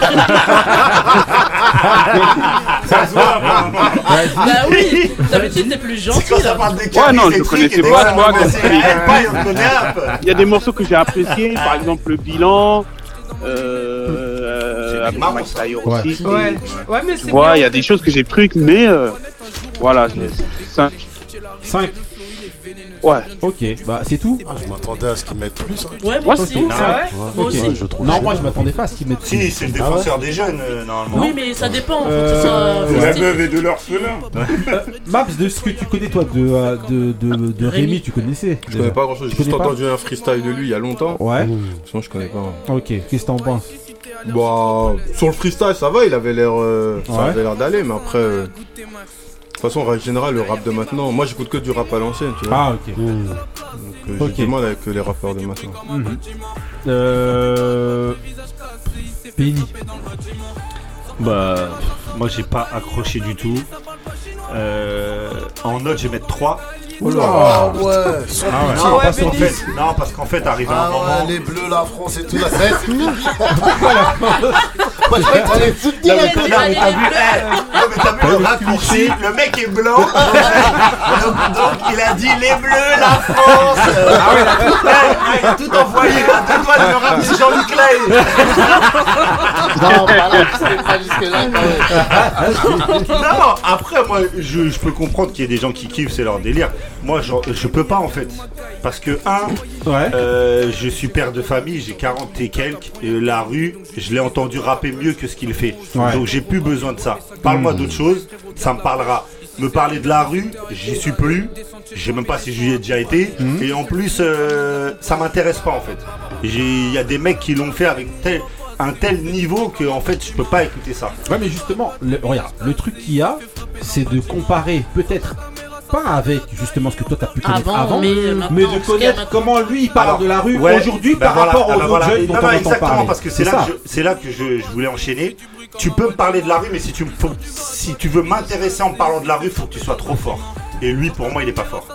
J: Bah oui, d'habitude t'es plus gentil.
L: Ouais, non, je connaissais pas, toi. donc, Il y a des morceaux que j'ai appréciés, par exemple le bilan. Euh, avec
A: Ouais.
L: aussi.
K: Ouais. Ouais, mais c'est
L: il y a des choses que j'ai trucs, mais euh, voilà, c'est 5.
A: 5
L: Ouais.
A: Ok, bah c'est tout
D: Je m'attendais à ce qu'ils mettent plus. hein.
J: Ouais, moi
A: c'est
J: aussi.
A: tout.
J: Ah
A: Ah
J: ouais Moi
A: Ok.
J: aussi.
D: Je trouve
A: Non, moi je m'attendais pas à ce qu'ils mettent
E: Si, c'est le défenseur des jeunes, euh, normalement.
J: Oui, mais ça dépend.
A: Euh,
C: De la veuve et de l'orphelin.
A: Maps, de ce que tu connais toi de, euh, de, de, de Rémi,
J: Rémi.
A: tu connaissais
F: Je connais pas grand chose, j'ai juste entendu un freestyle de lui il y a longtemps.
A: Ouais.
F: Sinon, je connais pas.
A: Ok, qu'est-ce que t'en penses
F: Bah, sur le freestyle, ça va, il avait l'air euh, ça avait l'air d'aller, mais après. De toute façon, en règle générale, le rap de maintenant, moi j'écoute que du rap à l'ancienne, tu vois.
A: Ah, ok.
F: Donc euh, j'ai du mal avec les rappeurs de maintenant.
A: Mhm. Euh.
E: Bah, moi j'ai pas accroché du tout. Euh, en note, je vais mettre 3.
A: Oh là.
D: Ah ouais,
E: Ah ouais.
D: pitié.
E: Non,
K: ouais,
E: parce qu'en fait, non, parce qu'en fait, arrive un
D: Ah
E: moment.
D: ouais, les bleus, la France et tout, la je vais t'aller foutre
E: Non, mais t'as- non, mais t'as vu, eh, le raccourci, le mec est blanc, donc, donc il a dit les bleus, la France. Ah ouais, il a tout envoyé, à deux doigts de me rappeler Jean-Luc Lahaye.
D: Non, pas là, c'est pas jusque-là, quand même.
E: Non, après, moi, je, je peux comprendre qu'il y ait des gens qui kiffent, c'est leur délire. Moi, genre, je peux pas en fait. Parce que, un,
A: Ouais.
E: euh, je suis père de famille, j'ai 40 et quelques. Et la rue, je l'ai entendu rapper mieux que ce qu'il fait.
A: Ouais.
E: Donc, j'ai plus besoin de ça. Parle-moi d'autre chose, ça me parlera. Me parler de la rue, j'y suis plus. Je sais même pas si j'y ai déjà été. Et en plus, euh, ça m'intéresse pas en fait. Il y a des mecs qui l'ont fait avec tel, un tel niveau que en fait, je peux pas écouter ça.
A: Ouais, mais justement, le, regarde, le truc qu'il y a, c'est de comparer peut-être pas avec justement ce que toi t'as pu connaître
J: Avant,
A: avant,
J: mais,
A: de connaître comment lui il parle
E: Alors,
A: de la rue
E: ouais,
A: aujourd'hui
E: ben
A: par
E: voilà,
A: rapport aux autres
E: voilà.
A: jeunes dont
E: non,
A: on
E: non,
A: entend
E: exactement,
A: parler.
E: parce que c'est là,
A: ça.
E: que je- c'est là que je, je voulais enchaîner. Tu peux me parler de la rue, mais si tu, faut- si tu veux m'intéresser en parlant de la rue, faut que tu sois trop fort. Et lui, pour moi, il est pas fort.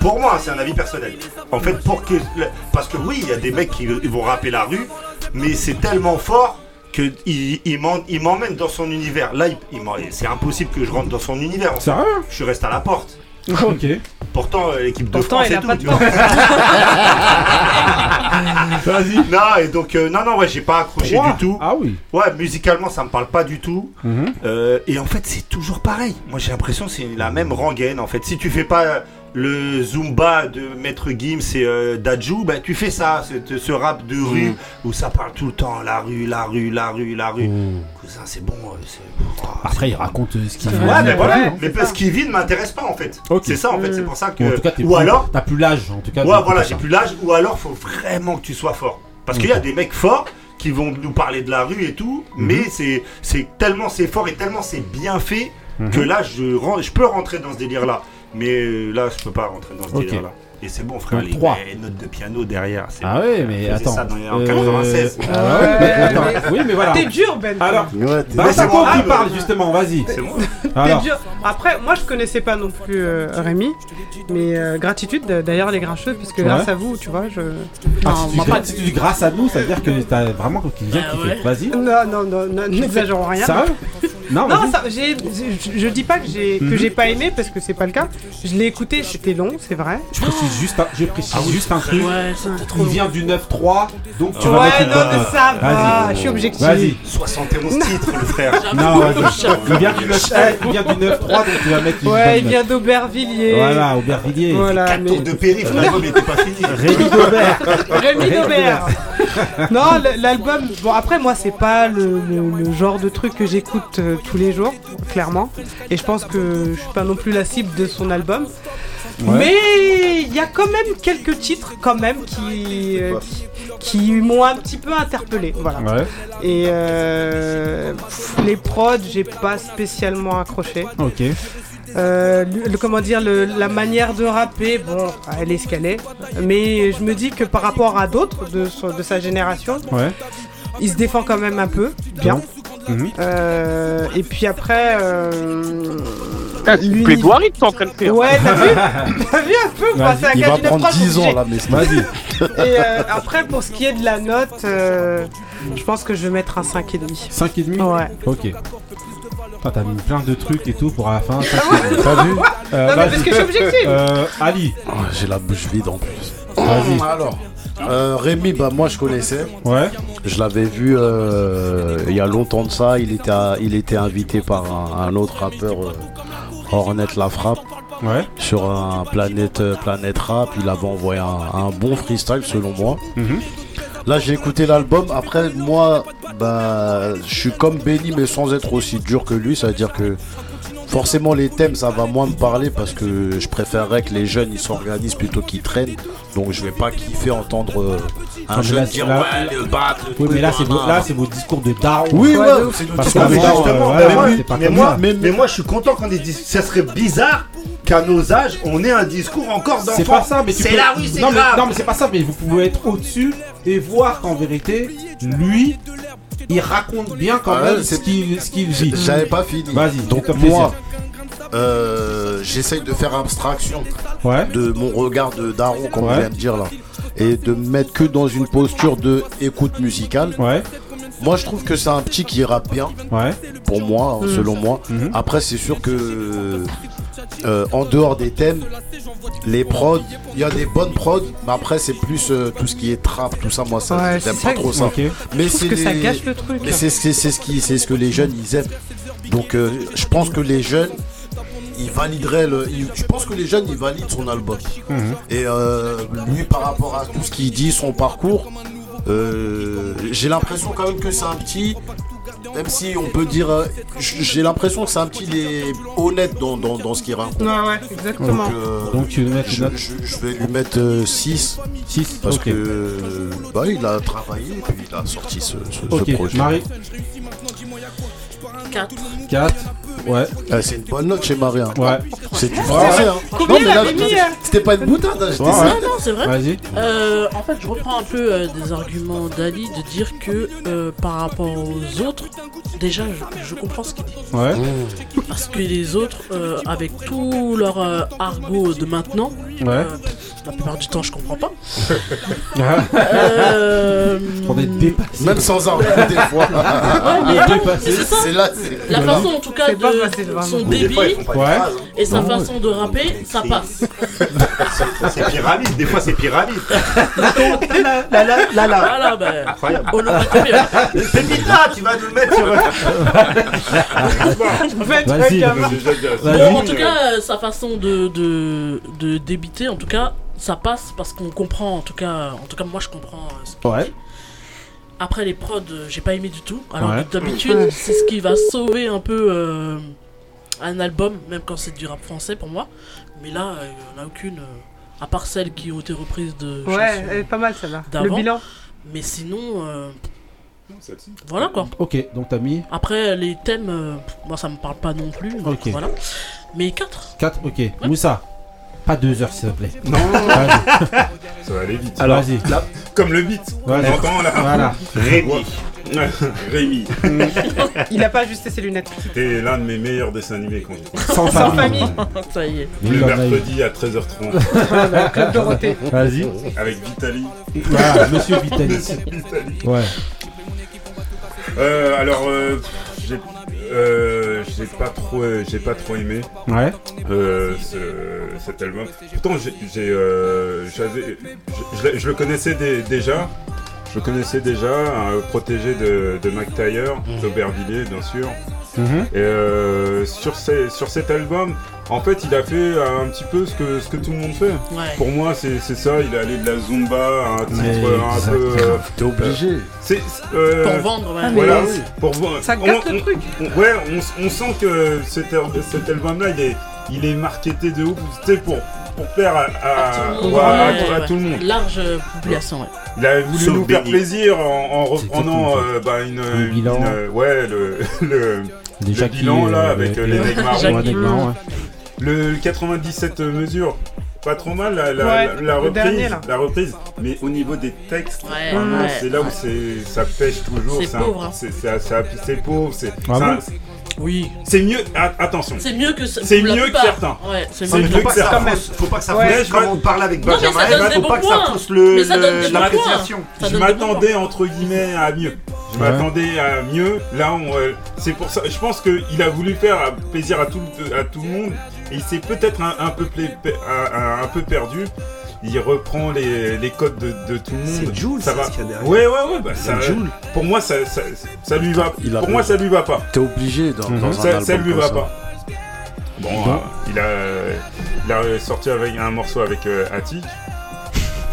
E: Pour moi, c'est un avis personnel. En fait, pour que. Parce que oui, il y a des mecs qui vont rapper la rue, mais c'est tellement fort que il, il m'en- il m'emmène dans son univers. Là, il- il m'en- c'est impossible que je rentre dans son univers. en fait.
A: Sérieux?
E: Je resté à la porte.
A: Ok.
E: Pourtant, euh, l'équipe de
K: Pourtant,
E: France et
K: a
E: tout.
K: pas de
E: tu vois.
A: Vas-y.
E: Non, et donc, euh, non, non, ouais, j'ai pas accroché
A: Trois.
E: du tout.
A: Ah oui.
E: Ouais, musicalement, ça me parle pas du tout.
A: Mhm.
E: Euh, et en fait, c'est toujours pareil. Moi, j'ai l'impression que c'est la même rengaine. En fait, si tu fais pas le Zumba de Maître Gims et euh, Dajou, bah, tu fais ça, ce, ce rap de rue
A: Mhm.
E: où ça parle tout le temps, la rue, la rue, la rue, la rue. Cousin, c'est bon. euh, c'est- oh,
A: Après, il raconte euh, ce qu'il
E: Ouais,
A: veut.
E: mais voilà,
A: Ouais,
E: mais parce qu'il vit ne m'intéresse pas en fait.
A: Ok.
E: C'est ça en fait, c'est pour ça que.
A: Ou en tout cas, t'es
E: ou
A: plus-
E: alors,
A: t'as plus l'âge. En tout cas.
E: Ouais, voilà, j'ai plus l'âge. Ou alors, faut vraiment que tu sois fort. Parce qu'il y a des mecs forts qui vont nous parler de la rue et tout,
A: Mhm.
E: mais c'est c'est tellement c'est fort et tellement c'est bien fait
A: Mhm.
E: que là, je, je peux rentrer dans ce délire-là. Mais euh, là, je peux pas rentrer dans ce
A: Ok.
E: délire-là. Et c'est bon, frère,
A: Donc,
E: les,
A: trois.
E: les notes de piano derrière. c'est
A: Ah
E: bon.
A: ouais, mais attends.
E: ça dans- en
A: Euh,
E: 96.
A: ah ouais, mais attends. Oui, mais voilà.
K: T'es dur, Ben.
A: Alors,
D: Ouais,
A: bah,
E: Mais
A: c'est
E: moi,
A: qui parle justement, vas-y.
E: C'est bon.
K: T'es dur. Après, moi je connaissais pas non plus euh, Rémi, mais euh, gratitude d'ailleurs les grincheuses, puisque
A: Ouais.
K: grâce à vous, tu vois, je.
A: ah,
K: Non,
A: si, tu
K: moi,
A: dis,
K: pas-
A: si tu dis grâce à nous, ça veut dire que t'as vraiment qui vient
J: Ah
A: kiffer.
J: ouais.
A: Vas-y.
K: Non, non, non, non, n'exagérons rien.
A: Sérieux Non,
K: Non, ça, j'ai, je, je dis pas que j'ai que
A: Mhm.
K: j'ai pas aimé parce que c'est pas le cas. Je l'ai écouté, c'était long, c'est vrai.
A: Je précise juste un, je précise juste un truc.
J: Ouais,
A: Il vient du 9-3, donc tu vas
K: ouais,
A: mettre une
K: non,
A: bonne
K: mais
A: note.
K: ça va,
A: Vas-y.
K: je suis objectif.
A: Vas-y.
E: 71 titres, le frère.
A: Non, vas-y. Il vient du 9 il vient du 9-3, donc tu vas mettre une
K: Ouais, il
A: bonne
K: vient d'Aubervilliers.
A: Voilà, Aubervilliers.
K: Voilà,
E: 4
K: mais-
E: tours de périph', l'album n'était pas fini.
A: Rémi Gobert.
K: Rémi Daubert. non, l'album. Bon, après, moi, c'est pas le, le- le genre de truc que j'écoute euh, tous les jours, clairement. Et je pense que je suis pas non plus la cible de son album.
A: Ouais.
K: Mais il y a quand même quelques titres, quand même, qui, euh, qui, qui m'ont un petit peu interpellé. Voilà.
A: Ouais,
K: Et euh, pff, les prods, j'ai pas spécialement accroché.
A: ok.
K: Euh, le, comment dire, le- la manière de rapper, bon, elle est ce qu'elle est. Mais je me dis que par rapport à d'autres de, sa génération,
A: Ouais.
K: il se défend quand même un peu, bien.
A: Mhm.
K: Euh, et puis après. Euh,
L: Ah, c'est une plaidoirie que t'es en train de faire.
K: Ouais, t'as vu T'as vu un peu passer à
D: Il va prendre
K: Proche,
D: 10 ans là, mais
A: Vas-y.
K: Et euh, après, pour ce qui est de la note, euh, je pense que je vais mettre un 5,5.
A: 5,5
K: Ouais.
A: Ok. Ah, T'as mis plein de trucs et tout pour à la fin. 5,5. T'as vu Euh,
K: Non, mais
A: vas-y.
K: parce que je suis objectif.
A: Euh, Ali.
D: Oh, J'ai la bouche vide en plus.
A: Vas-y.
D: Alors, euh, Rémi, bah moi je connaissais.
A: Ouais.
D: Je l'avais vu euh, il y a longtemps de ça. Il était, à- il était invité par un, un autre rappeur, euh, Hornet La Frappe.
A: Ouais.
D: Sur un planète, euh, planète rap, il avait envoyé un, un bon freestyle selon moi.
A: Mhm.
D: Là j'ai écouté l'album. Après moi, bah, je suis comme Benny mais sans être aussi dur que lui. Ça veut dire que forcément les thèmes ça va moins me parler parce que je préférerais que les jeunes ils s'organisent plutôt qu'ils traînent. Donc je vais pas kiffer entendre euh, un jeune
A: là,
D: dire
A: là-
D: ouais le bac. le
A: Oui, mais là, c'est là, c'est vos discours de daron.
D: Oui, ouais, c'est nos
A: Parce
D: discours de daron.
E: mais moi, mais je suis content qu'on ait dit. Ça serait bizarre qu'à nos âges, on ait un discours encore d'enfant.
A: C'est pas ça, mais tu
E: c'est
A: peux-
E: la rue, c'est
A: non, mais,
E: grave.
A: non, mais c'est pas ça, mais vous pouvez être au-dessus et voir qu'en vérité, lui, il raconte bien quand
D: Ouais,
A: même ce qu'il ce qu'il vit.
D: J'avais pas fini.
A: Vas-y,
D: Donc moi, euh, j'essaye de faire abstraction
A: Ouais.
D: de mon regard de daron, comme
A: Ouais.
D: on vient de dire là, et de me mettre que dans une posture de écoute musicale.
A: Ouais.
D: Moi, je trouve que c'est un petit qui rappe bien.
A: Ouais.
D: Pour moi, hein,
A: Mhm.
D: selon moi.
A: Mhm.
D: Après, c'est sûr que euh, en dehors des thèmes, les prods, il y a des bonnes prods, mais après c'est plus euh, tout ce qui est trap, tout ça. Moi, ça,
K: Ouais,
D: j'aime pas trop ça. Mais c'est
K: que ça gâche le truc.
D: Mais c'est c'est- c'est ce qui, c'est ce que les jeunes ils aiment. Donc, euh, je pense que les jeunes, ils valideraient le. je pense que les jeunes ils valident son album.
A: Mhm.
D: Et euh, lui, par rapport à tout ce qu'il dit, son parcours, euh, j'ai l'impression quand même que c'est un petit. Même si on peut dire. euh, j'ai l'impression que c'est un petit il est honnête dans, dans, dans ce qu'il raconte.
K: Ouais, ouais, exactement.
D: Donc, euh,
A: Donc tu veux mettre
D: je, je- je vais lui mettre 6.
A: 6
D: Parce
A: Ok.
D: que euh, bah, il a travaillé et puis il a sorti ce, ce- ce
A: Ok,
D: projet.
A: Marie
J: 4.
A: 4. Ouais.
D: Ah, c'est une bonne note chez hein.
A: Ouais.
D: C'est du français. Hein.
K: Combien
D: Non, mais là,
K: avait mis,
D: c'était-
K: euh
D: c'était pas une boutade. hein, j'étais
A: Ouais,
D: sérieux.
J: Non, non, c'est vrai.
A: Vas-y.
J: Euh, en fait, je reprends un peu euh, des arguments d'Ali de dire que euh, par rapport aux autres, déjà, je, je comprends ce qu'il dit.
A: Ouais.
J: Parce que les autres, euh, avec tout leur euh, argot de maintenant,
A: Ouais.
J: euh, la plupart du temps, je comprends pas. Euh,
A: On est dépassé.
D: Même sans argent, des fois.
J: Ouais, mais mais c'est ça.
D: C'est là. c'est-
J: La
D: voilà.
J: façon en tout cas
K: pas
J: de
K: facile, vraiment.
J: son
E: Des fois, ils
J: débit
A: Ouais.
E: phrase.
J: et sa
A: Non,
J: façon de rapper, ça passe.
E: C'est pyramide, des fois c'est pyramide.
J: Là,
E: là, là, là, là.
J: Voilà, ben,
E: Incroyable. Pépite là, tu vas nous le mettre sur.
K: En fait,
A: Vas-y.
J: Bon, en tout cas, euh, sa façon de, de, de débiter, en tout cas, ça passe parce qu'on comprend, en tout cas, en tout cas, moi je comprends euh, ce qu'il
A: Ouais.
J: dit. Après les prods, euh, j'ai pas aimé du tout. Alors
A: Ouais.
J: que d'habitude, c'est ce qui va sauver un peu euh, un album, même quand c'est du rap français pour moi. Mais là, euh, il n'y en a aucune, euh, à part celles qui ont été reprises de
K: Ouais, elle est pas mal celle-là. Le bilan.
J: Mais sinon, euh, voilà quoi.
A: Ok, donc t'as mis
J: Après, les thèmes, euh, moi ça me parle pas non plus. donc
A: Ok.
J: Voilà. Mais 4.
A: 4. Ok. Moussa. Pas 2 heures s'il te plaît.
C: Non, ça va aller vite.
A: Alors, vas-y.
C: Là, comme le beat, on entend là.
A: Voilà.
C: Rémi. Rémi.
K: Il a pas ajusté ses lunettes.
C: C'était l'un de mes meilleurs dessins animés quand j'étais
A: Sans
K: Sans
A: famille.
K: famille.
J: ça y est.
C: Le mercredi à 13h30
K: Voilà, Club Dorothée.
A: Vas-y.
C: avec Vitali.
A: Voilà, monsieur Vitali.
C: Monsieur Vitali.
A: Ouais.
C: Euh, alors, euh, j'ai euh, j'ai pas trop, j'ai pas trop aimé
A: Ouais.
C: euh, ce- cet album. Pourtant, j'ai, j'ai, euh, j'avais, je, je le- connaissais dé- déjà. Je le connaissais déjà, un protégé de, de Mac Taylor, d'Aubervilliers, bien sûr. Et euh, sur, ces- sur cet album, en fait, il a fait un petit peu ce que, ce que tout le monde fait.
J: Ouais.
C: Pour moi, c'est ça. Il est allé de la zumba à un titre
A: Mais
C: un peu. euh,
D: T'es obligé.
C: c'est, euh,
J: Pour vendre, ouais.
K: Ah,
C: Voilà,
K: oui.
C: pour voir.
K: Ça gâte le truc.
C: on- ouais, on, on sent que cet, al- cet album-là, il est, il est marketé de ouf. Tu sais, pour, pour plaire à, à-
J: tout le monde,
C: ouais, à-
J: ouais,
C: à
J: ouais.
C: tout le monde.
J: Large euh, population, ouais.
C: Il a voulu
E: Sauf
C: nous faire plaisir en, en reprenant euh, bah, une, euh, ouais, le, le,
A: Déjà
C: le bilan là
A: euh,
C: avec euh, les nègres marrons. Le 97 mesures. pas trop mal la, la,
K: Ouais,
C: la- la reprise,
K: dernier,
C: la reprise. Mais au niveau des textes,
J: Ouais, ouais,
C: c'est là où c'est, ça pêche toujours.
J: C'est pauvre, hein.
C: C'est, pauvre. C'est,
J: Oui.
C: c'est mieux. a- attention.
J: C'est mieux que ce-
C: C'est mieux que certains.
J: Ouais, c'est mieux.
C: que
E: pas que ça
C: certains.
E: faut pas que ça
C: Ouais,
E: fausse. Comme on parle avec Benjamin, faut pas que ça fausse le,
J: Mais ça donne
E: le-
J: des
E: la
J: bons points.
E: réalisation.
J: Ça
C: je m'attendais entre guillemets à mieux. Je
A: Ouais.
C: m'attendais à mieux. Là, on, euh, c'est pour ça. Je pense qu'il a voulu faire plaisir à tout, le- à tout le monde. Et il s'est peut-être un, un peu un peu perdu. Il reprend les, les codes de, de tout le monde.
E: C'est Jules,
C: ça va.
E: ce y a derrière.
C: Ouais, ouais, ouais. Bah, ça,
E: C'est Jules.
C: pour moi, ça, ça, ça lui va.
D: Il
C: pour moi, ça lui va pas.
D: T'es obligé dans,
A: Mhm.
D: dans un
C: Ça,
D: album
C: ça lui
D: comme
C: va
D: ça.
C: pas. Bon,
A: Bon.
C: euh, il a, il a sorti avec un morceau avec euh, Attic.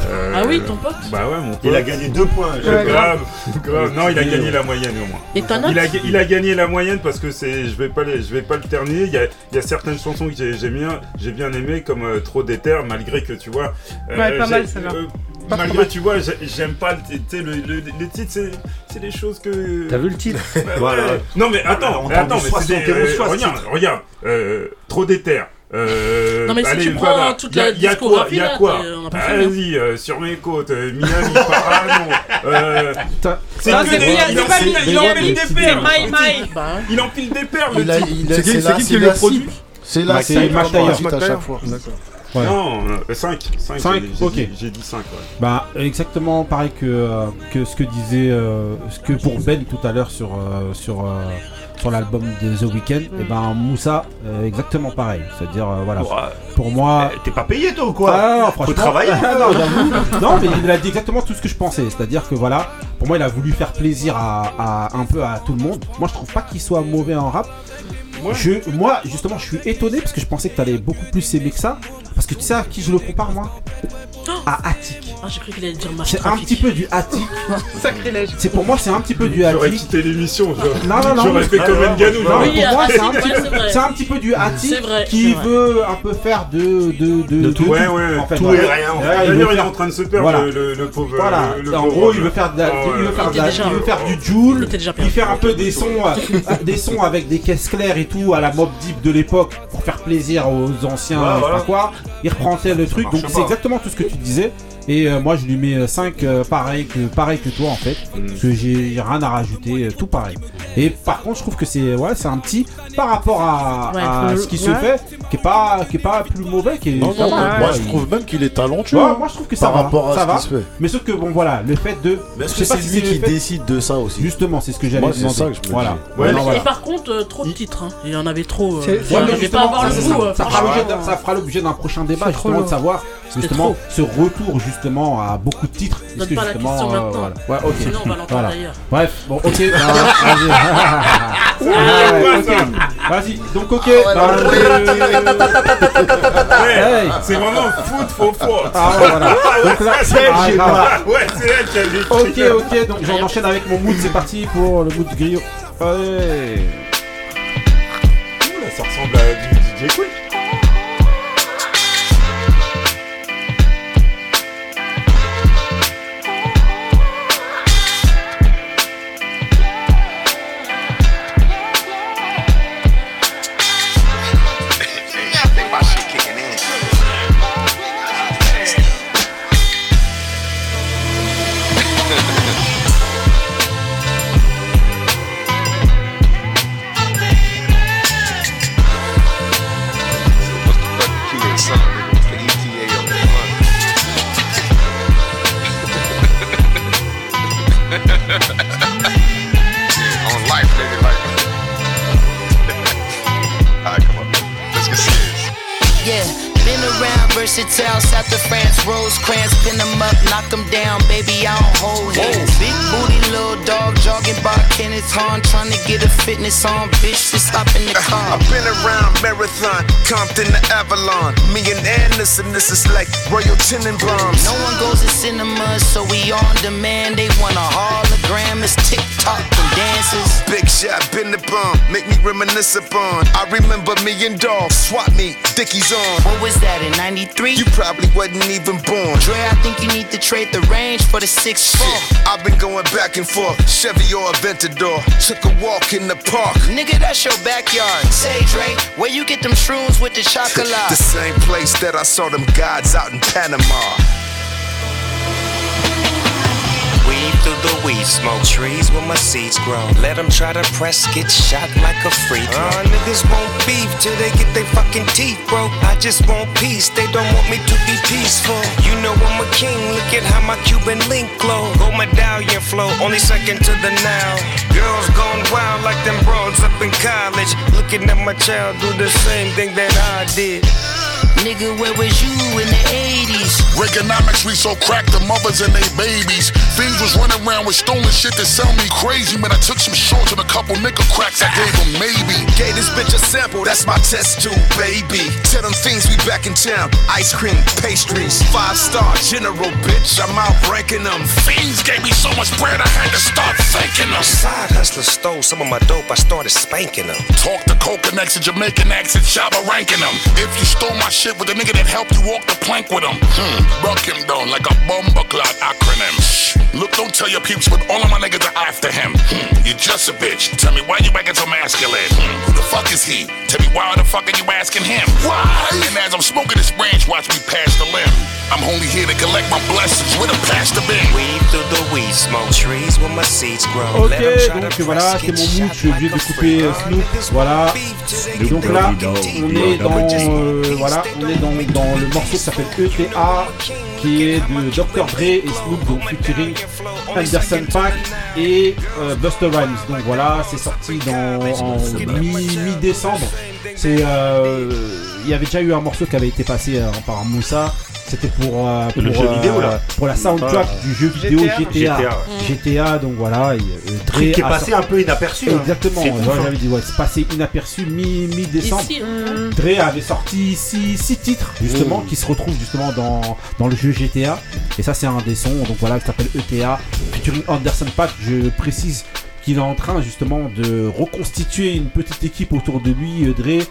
C: Euh,
J: Ah oui, ton pote
C: Bah ouais, mon pote.
E: Il a gagné deux points.
C: Ouais, grave, grave. Non, il a gagné la moyenne au moins.
J: Et
C: Il a, il a gagné la moyenne parce que c'est, je vais pas, les- je vais pas le terner. Il y a, il y a certaines chansons que j'ai, j'ai bien, j'ai bien aimé comme euh, Trop d'éther, malgré que tu vois. euh,
K: Ouais, pas mal, celle-là. Pas trop
C: malgré
K: mal.
C: tu vois, j'ai- j'aime pas le, le, le- les titres, c'est, c'est des choses que.
D: T'as vu le titre
C: Ouais,
E: Voilà.
C: Non mais attends,
E: On
C: mais attends, mais c'est des,
E: 71
C: euh,
E: fois, ce
C: regarde, regarde, euh, trop d'éther. Euh,
J: Non, mais si
C: allez,
J: tu
C: voilà.
J: prends toute
C: Y a-
J: la
C: y a quoi, y a
J: là,
C: quoi
J: t'es- on a pas fini, hein.
C: Vas-y, euh, sur mes côtes, euh, Miami, Parano. Euh, c'est
K: pas
C: pile-
K: Mia-
C: il
K: il
C: en
K: y a
C: pile
K: des-
C: des
K: c'est
C: perles.
K: My My.
J: Bah,
C: Il empile des perles, le
D: Il a,
C: type.
D: il a,
A: C'est qui- qui le produit.
D: C'est cible
A: c'est Mac
D: à chaque fois.
A: Ouais.
C: Non, 5. 5,
A: Cinq,
C: j'ai
A: ok.
C: dit- j'ai dit 5. Ouais.
A: Bah exactement pareil que, euh, que ce que disait euh, ce que pour Ben tout à l'heure sur euh, sur euh, sur l'album de The Weeknd et ben Moussa euh, exactement pareil c'est-à-dire euh, voilà
E: Ouais.
A: pour moi
E: Eh, T'es pas payé toi ou quoi
A: Ah, non,
E: Faut travailler.
A: non, j'avoue. Non, mais il a dit exactement tout ce que je pensais. C'est-à-dire que voilà, pour moi, il a voulu faire plaisir à, à- un peu à tout le monde. Moi, je trouve pas qu'il soit mauvais en rap.
C: Ouais.
A: Je, moi, justement, je suis étonné parce que je pensais que t'allais beaucoup plus aimer que ça. Parce que tu sais à qui je le compare, moi? À Attic.
J: Ah, j'ai cru qu'il allait dire match
A: C'est un petit peu du Attic.
K: Sacrilège.
A: C'est pour moi, c'est un petit peu du
C: J'aurais
A: Attic.
C: quitté l'émission. j'aurais-
A: Non, non, non.
C: J'aurais fait comme
E: non,
C: Nganou.
E: moi,
A: Non, mais
J: Oui,
A: pour moi, c'est un, petit peu-
J: vrai.
A: c'est un petit peu du Attic
J: C'est vrai,
A: qui
J: c'est vrai.
A: veut un peu faire de de de,
E: De tout.
C: Ouais,
A: tout,
C: ouais.
A: en fait,
E: Tout
A: voilà.
E: et rien, en
A: Ouais,
E: fait.
A: il veut
C: D'ailleurs, il est
A: faire-
C: en train de se perdre,
A: Voilà.
C: le, le, le pauvre.
A: Voilà,
C: le- le
A: en
C: pauvre
A: gros, il veut faire, de la-
C: Ah,
A: il veut faire, de
J: Il
A: la-
J: était déjà-
A: il veut faire du
J: Il
A: Joule,
J: était déjà
A: il
J: perdu.
A: faire un peu des sons, euh, des sons avec des caisses claires et tout à la Mob Deep de l'époque pour faire plaisir aux anciens,
E: Ouais,
A: je sais
E: voilà.
A: pas quoi. Il reprend tel le truc, donc c'est exactement tout ce que tu disais. Et euh, moi, je lui mets 5 pareil que pareil que toi en fait,
C: Mm.
A: parce que j'ai rien à rajouter, euh, tout pareil. Et par contre, je trouve que c'est ouais, c'est un petit par rapport à,
J: Ouais,
A: à
J: faut-
A: ce qui se fait, qui est pas qui est pas plus mauvais, qui est
D: Non, non,
A: va,
D: moi je trouve même qu'il est talentueux.
A: Ouais, moi je trouve que ça
D: par
A: va,
D: rapport à
A: ça
D: ce
A: va.
D: qui se fait.
A: Mais sauf que bon voilà, le fait de
D: Mais est-ce
A: je
D: que c'est
A: si
D: lui qui
A: fait-
D: décide de ça aussi?
A: Justement, c'est ce que j'allais
D: c'est ça que je me
A: voilà.
J: Et par contre, euh, trop de titres. hein. Il y en avait trop. euh,
A: mais
J: avait pas avoir le
A: ça,
J: goût.
A: ça-
J: euh,
A: ça fera l'objet d'un- prochain débat justement de savoir justement
J: trop.
A: ce retour justement à beaucoup de titres.
J: Donne pas la
A: justement,
J: question
A: euh,
J: maintenant.
A: voilà. Ouais.
J: Sinon, on va l'entendre
A: Voilà.
J: d'ailleurs.
A: Bref, bon, ok. bah, vas-y. Ah. Vas-y, donc ok. bah,
C: Ouais,
A: Hey.
C: C'est vraiment foot for faute.
A: Ah ouais, voilà. Donc là,
C: c'est elle,
A: ah.
C: Ouais, c'est elle qui a écrit.
A: Ok, ok, donc j'en enchaîne avec mon mood, c'est parti pour le mood griot. Allez.
C: Ouh, là, Ça ressemble à du DJ Quick.
T: And this is like Royal Tenenbaums.
S: No one goes to cinemas, so we on demand. They want a hologram, it's TikTok and dances.
T: Big shot, been bomb, make me reminisce upon. I remember me and Dolph, swap me, Dickies on.
S: What was that in 93?
T: You probably wasn't even born.
S: Dre, I think you need to trade the range for the 6 4.
T: I've been going back and forth, Chevy or Aventador.
Q: took a walk in the park.
R: Nigga, that's your backyard. Say, Dre, where you get them shrooms with the chocolate?
Q: the same place that I saw them gods out in Panama.
I: Through the weed smoke, trees where my seeds grow. Let them try to press, get shot like a throw. Uh, niggas won't beef till they get their fucking teeth broke. I just want peace, they don't want me to be peaceful. You know I'm a king, look at how my Cuban link glow. Gold medallion flow, only second to the now. Girls gone wild like them broads up in college. Looking at my child do the same thing that I did.
R: Nigga, where was you in the 80s?
U: Reaganomics, we so cracked the mothers and they babies. Fiends was running around with stolen shit that sound me crazy. Man, I took some shorts and a couple nickel cracks. I gave them maybe.
Q: Gave this bitch a sample, that's my test tube, baby. Tell them things we back in town. Ice cream, pastries, five star general, bitch. I'm out ranking them.
U: Fiends gave me so much bread, I had to start thanking them.
I: Side hustler stole some of my dope, I started spanking them.
U: Talk to Coconuts and Jamaican accent, Shabba ranking them. If you stole my shit with the nigga that helped you walk the plank with him, hmm, broke him down like a bomber clot acronym. Shh. Look, don't tell your peeps, but all of my niggas are after him. Hmm, you're just a bitch. Tell me why you acting so masculine. Hmm, who the fuck is he? Tell me why the fuck are you asking him? Why? And as I'm smoking this branch, watch me pass the limb. I'm only here to collect my blessings with a pastor bin.
I: Weed through the weed smoke, trees where my seeds grow.
A: Ok,
I: Let 'em try to
A: donc voilà, c'est mon mood, je suis obligé de couper euh, Snoop, voilà. Donc là, on est dans, euh, voilà, on est dans, le morceau qui s'appelle ETA, qui est de Dr. Dre et Snoop, donc featuring Anderson Paak et euh, Buster Rhymes. Donc voilà, c'est sorti dans, en mi- mi-décembre. c'est, euh, il y avait déjà eu un morceau qui avait été passé euh, par Moussa. C'était pour, euh, pour,
E: Le jeu
A: euh,
E: vidéo, là.
A: pour la soundtrack
E: Ah.
A: du jeu vidéo GTA.
E: GTA,
A: GTA,
E: ouais.
A: donc voilà. et, euh, Dre
E: qui est passé
A: sorti-
E: un peu inaperçu, hein.
A: Exactement.
E: Hein.
A: J'avais dit, ouais, c'est passé inaperçu mi- mi-décembre.
J: Ici, hum.
A: Dre avait sorti 6 titres justement
E: Mm.
A: qui se retrouvent justement dans, dans le jeu GTA et ça c'est un des sons donc voilà qui s'appelle ETA featuring Anderson Paak je précise qu'il est en train justement de reconstituer une petite équipe autour de lui euh, Dre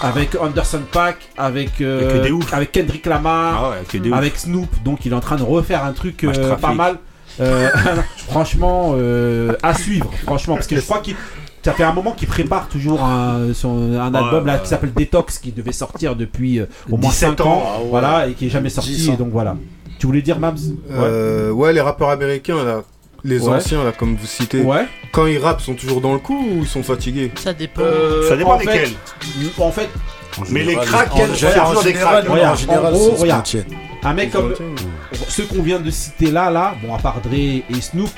A: avec Anderson Paak avec euh,
E: Avec
A: Kendrick Lamar
E: Ah ouais, avec
A: Snoop donc il est en train de refaire un truc euh, pas mal Euh, franchement euh, à suivre franchement parce que je crois qu'il ça fait un moment qu'il prépare toujours un, son- un album là,
E: ouais,
A: qui s'appelle Detox qui devait sortir depuis euh, au moins
E: 17
A: 5 ans,
E: ans, ah ouais.
A: voilà, et qui est jamais sorti.
F: 10 ans.
A: Et donc voilà. Tu voulais dire Mabs?
F: Euh, ouais, les rappeurs américains, là, les
A: Ouais.
F: anciens, là, comme vous citez,
A: Ouais.
F: quand ils rappent, ils sont toujours dans le coup ou ils sont fatigués
J: Ça dépend.
A: Euh,
E: Ça dépend
A: en fait-
E: desquels.
A: En fait,
E: Mais les cracks,
F: en général,
E: toujours
F: en
E: des
F: général,
E: cracks.
A: regarde,
F: en général,
A: en gros,
F: c'est ce
A: regarde,
F: qu'on tient.
A: un mec comme ceux qu'on vient de citer là, là, bon à part Dre et Snoop.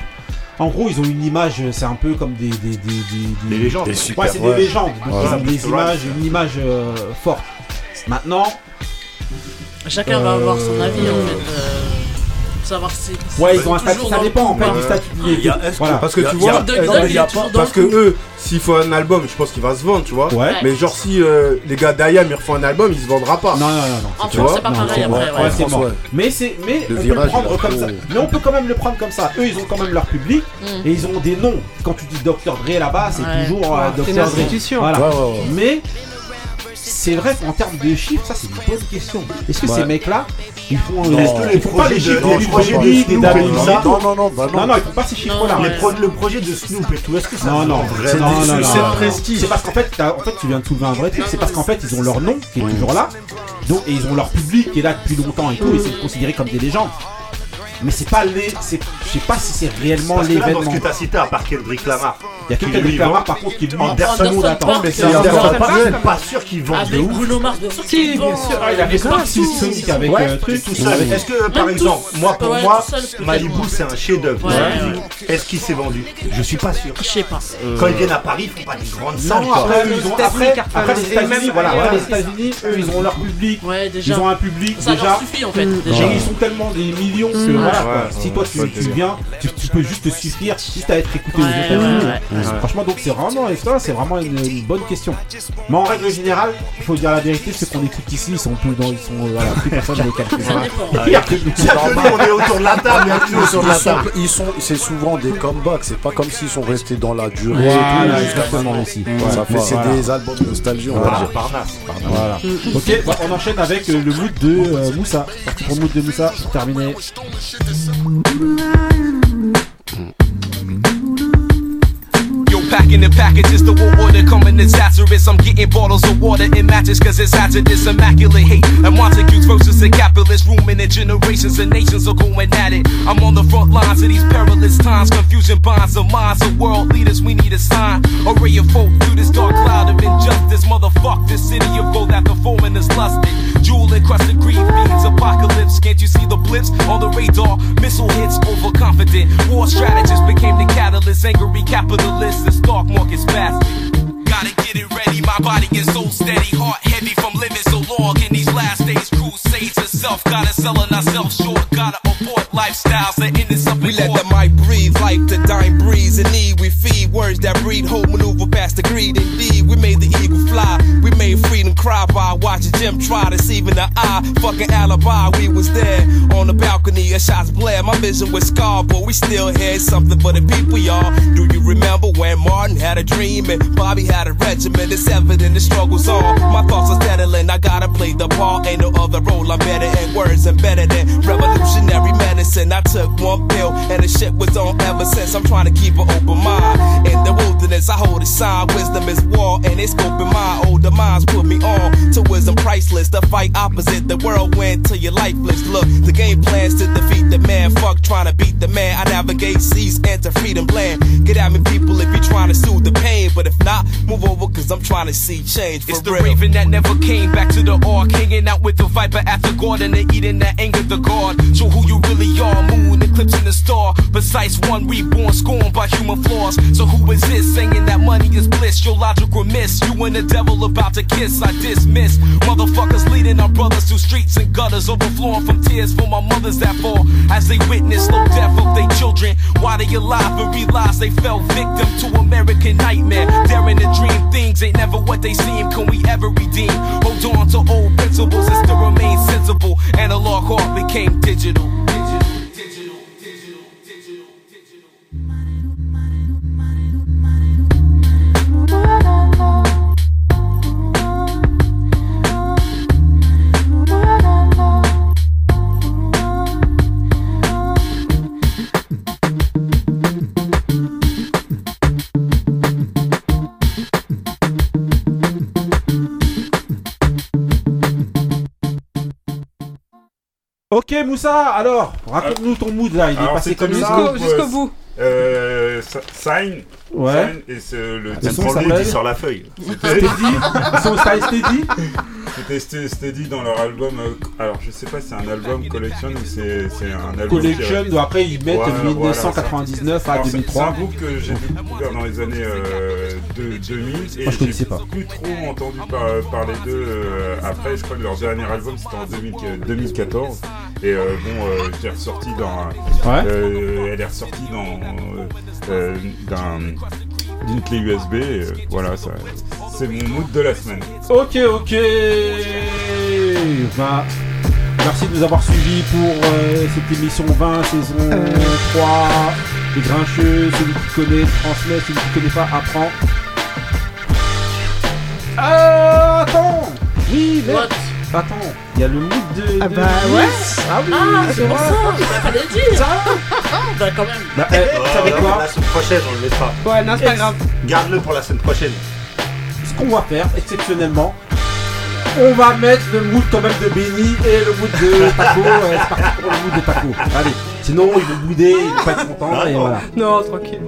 A: En gros, ils ont une image, c'est un peu comme des des, des, des,
E: Des légendes.
A: Ouais,
E: Des super-
A: c'est
E: ouais.
A: des légendes. Donc
E: Ouais.
A: ils ont des images, une image euh, forte. Maintenant,
J: Chacun va avoir son avis en
A: Euh,
J: fait. euh, savoir si.
A: Ouais, ils ont un statut, ça dépend en fait du statut.
F: Il y a- est-ce que-
A: Voilà.
F: Parce que
A: Il
F: tu
A: il
F: vois,
A: il
F: euh,
A: il
F: il parce que eux, s'il faut un album, je pense qu'il va se vendre, tu vois.
A: Ouais.
F: Mais genre si euh, les gars d'Ayam ils refont un album, ils se vendra pas.
A: Non, non, non, non.
J: En
F: Tu
J: France,
F: vois
J: c'est pas pareil après.
A: Mais c'est mais
F: Le
A: on peut le prendre
F: il a
A: comme ça. Mais on peut quand même le prendre comme ça. Eux, ils ont quand même leur public
J: Mm.
A: et ils ont des noms. Quand tu dis Dr Dre là-bas, c'est toujours euh, Dr
K: c'est une
A: Dre. Mais c'est vrai qu'en termes de chiffres, ça c'est une bonne question. Est-ce que
D: Ouais.
A: ces mecs-là, ils font,
D: Est-ce que les
A: font pas
E: projets
A: les
E: de-
A: chiffres
E: les
A: des
E: projets de
A: des
E: Snoop
A: Dabba
E: et tout ça
D: Non, non, non, bah non.
A: Non, non, ils font pas ces chiffres-là.
E: Les pro- Le projet de Snoop et tout, est-ce que ça
A: Non, non,
E: vend
A: non,
E: vraiment
A: non, non,
D: c'est
A: non.
D: le prestige.
A: C'est parce qu'en fait, t'as- en fait, tu viens de soulever un vrai truc. C'est parce qu'en fait, ils ont leur nom qui est toujours là. Donc, et ils ont leur public qui est là depuis longtemps et tout. Et c'est considéré comme des légendes. Mais c'est pas les. c'est- Je sais pas si c'est réellement
E: Parce que
A: l'événement.
E: t'as cité, à part Kendrick Lamar,
A: Il y a que Kendrick Lamar
E: vend-
A: par contre qui lui
E: Anderson
J: Anderson
A: attend. Mais
J: c'est Anderson
E: suis pas sûr qu'ils vendent de ouf.
J: Bruno Mars, bien sûr.
K: Si,
J: qu'il
K: bien
J: vend.
K: sûr.
A: Ah, il avait sorti Sonic avec
E: Ouais,
A: euh, truc.
E: tout seul.
A: avec-
E: Est-ce que, par
J: Même
E: exemple, moi, pour
J: Ouais,
E: moi, Malibu, c'est un chef-d'œuvre. Est-ce qu'il s'est vendu? Je suis pas sûr.
J: Je sais pas.
E: Quand ils viennent à Paris, ils font pas des grandes salles.
A: Après,
K: les
A: ils ont,
K: États-Unis
A: voilà, les
K: ça.
A: Eux, ils ont leur public. Ils ont un public
J: Ça
A: déjà.
J: leur suffit en fait.
A: Et
J: Déjà.
A: ils sont tellement des millions
K: Mm.
A: si toi tu, viens, tu, tu peux juste te suffire juste à être écouté aux États-Unis. Franchement, donc c'est vraiment, et ça, c'est vraiment une, une bonne question. Mais en règle générale, il faut dire la vérité, ceux qu'on écoute ici, ils sont plus dans, ils sont, euh, voilà, plus personne ne les calcule. Il y a que nous.
E: On est autour de la table, autour de la
D: Ils sont,
E: table.
D: ils sont, c'est souvent des comebacks. C'est pas comme s'ils sont restés dans la durée.
A: Voilà, exactement.
D: Ça fait, c'est des albums de nostalgie, on va dire.
A: Voilà. Ok, bah, on enchaîne avec euh, le mood de euh, Moussa. Parti pour le mood de Moussa, pour terminer.
U: Yo,
I: Sending packages to war order coming disastrous. I'm getting bottles of water in matches cause it's hazardous. Immaculate hate and Montagues versus the capitalist. Rooming in generations and nations are going at it. I'm on the front lines of these perilous times. Confusion bonds of minds of world leaders. We need a sign. Array of folk through this dark cloud of injustice. Motherfuck this city of gold the foreman is lusted. Jewel encrusted green beans. Apocalypse. Can't you see the blips on the radar? Missile hits overconfident. War strategists became the catalyst. Angry capitalists. Stark market's fast. Gotta get it ready, my body is so steady, heart heavy from living so long in these last days. Crusades itself, gotta selling ourselves short, gotta abort lifestyles that end us up
V: We let the mic breathe, life the dime breeze. In need, we feed words that breed hope, maneuver past the greed. Indeed, we made the eagle fly. We made freedom cry by watching Jim try deceiving the eye. Fucking alibi, we was there on the balcony. A shots blare, my vision was scarred, but we still had something for the people, y'all. Do you remember when Martin had a dream and Bobby had a regiment? It's evident the struggle's on. My thoughts are settling, I gotta play the part. Ain't no other role, I'm better at words and better than revolutionary medicine. I took one pill and the shit was on ever since. I'm trying to keep an open mind. In the wilderness, I hold a sign. Wisdom is war and it's scoping my older minds put me on to wisdom priceless. The fight opposite the whirlwind till you're lifeless. Look, the game plans to defeat the man. Fuck trying to beat the man. I navigate seas, enter freedom land. Get at me, people, if you're trying to soothe the pain. But if not, move over, cause I'm trying to see change. For
I: It's the
V: real.
I: raven that never came back to the ark. Hanging out with the viper after garden and eating that anger the god. Show who you really are. Moon eclipsing the star. Precise one reborn, scorned by human flaws. So who is this saying that money is bliss? Your logic remiss. You and the devil about to kiss. I dismiss. Motherfuckers leading our brothers through streets and gutters. Overflowing from tears for my mothers that fall. As they witness slow death of their children. Why they alive and realize they fell victim to American nightmare. Daring to dream things ain't never what they seem. Can we ever redeem? Hold on to old principles and still remain sensible. Analog heart became digital.
A: Ok Moussa, alors, raconte-nous ton mood là, il est passé comme ça.
C: groupe, euh, Euh, Sign.
A: Ouais.
C: Sign, et c'est le
A: Le son s'appelle
E: sur la feuille.
C: C'était
A: Steady Ils sont style Steady
C: C'était Ste- Steady dans leur album. euh, alors je sais pas si c'est un album collection ou c'est c'est un album.
A: Collection,
C: qui-
A: donc après, ils mettent
C: Voilà,
A: 1999 à
C: Alors, c'est-
A: 2003.
C: C'est un groupe que j'ai découvert dans les années euh, de- 2000 et
A: Moi, je connaissais
C: j'ai
A: pas.
C: plus trop entendu par- parler d'eux euh, après. Je crois que leur dernier album c'était en 2000 2014 et euh, bon, euh, j'ai ressorti dans.
A: Ouais.
C: euh, elle est ressortie dans d'un- d'une clé USB. et, euh, voilà, ça, c'est mon mood de la semaine.
A: Ok, ok. Ben, merci de nous avoir suivis pour euh, cette émission 20, saison 3. Les grincheux, celui qui connaît transmet, celui qui connaît pas apprend. Euh, attends Oui, mais... Attends, il y a le mood de...
K: Ah
A: de
K: bah ouais.
A: Ah oui,
J: Ah,
A: c'est
J: ça, il fallait dire. Bah quand même.
A: Bah, eh, vous savez quoi
E: La semaine prochaine, on le mettra.
K: Ouais, non, c'est pas grave.
E: Garde-le pour la semaine prochaine.
A: Ce qu'on va faire, exceptionnellement, on va mettre le mood quand même de Benny et le mood de Taco. Ouais, c'est parti pour le mood de Taco. Allez, sinon il va bouder, il va pas être content et voilà.
K: Non, tranquille.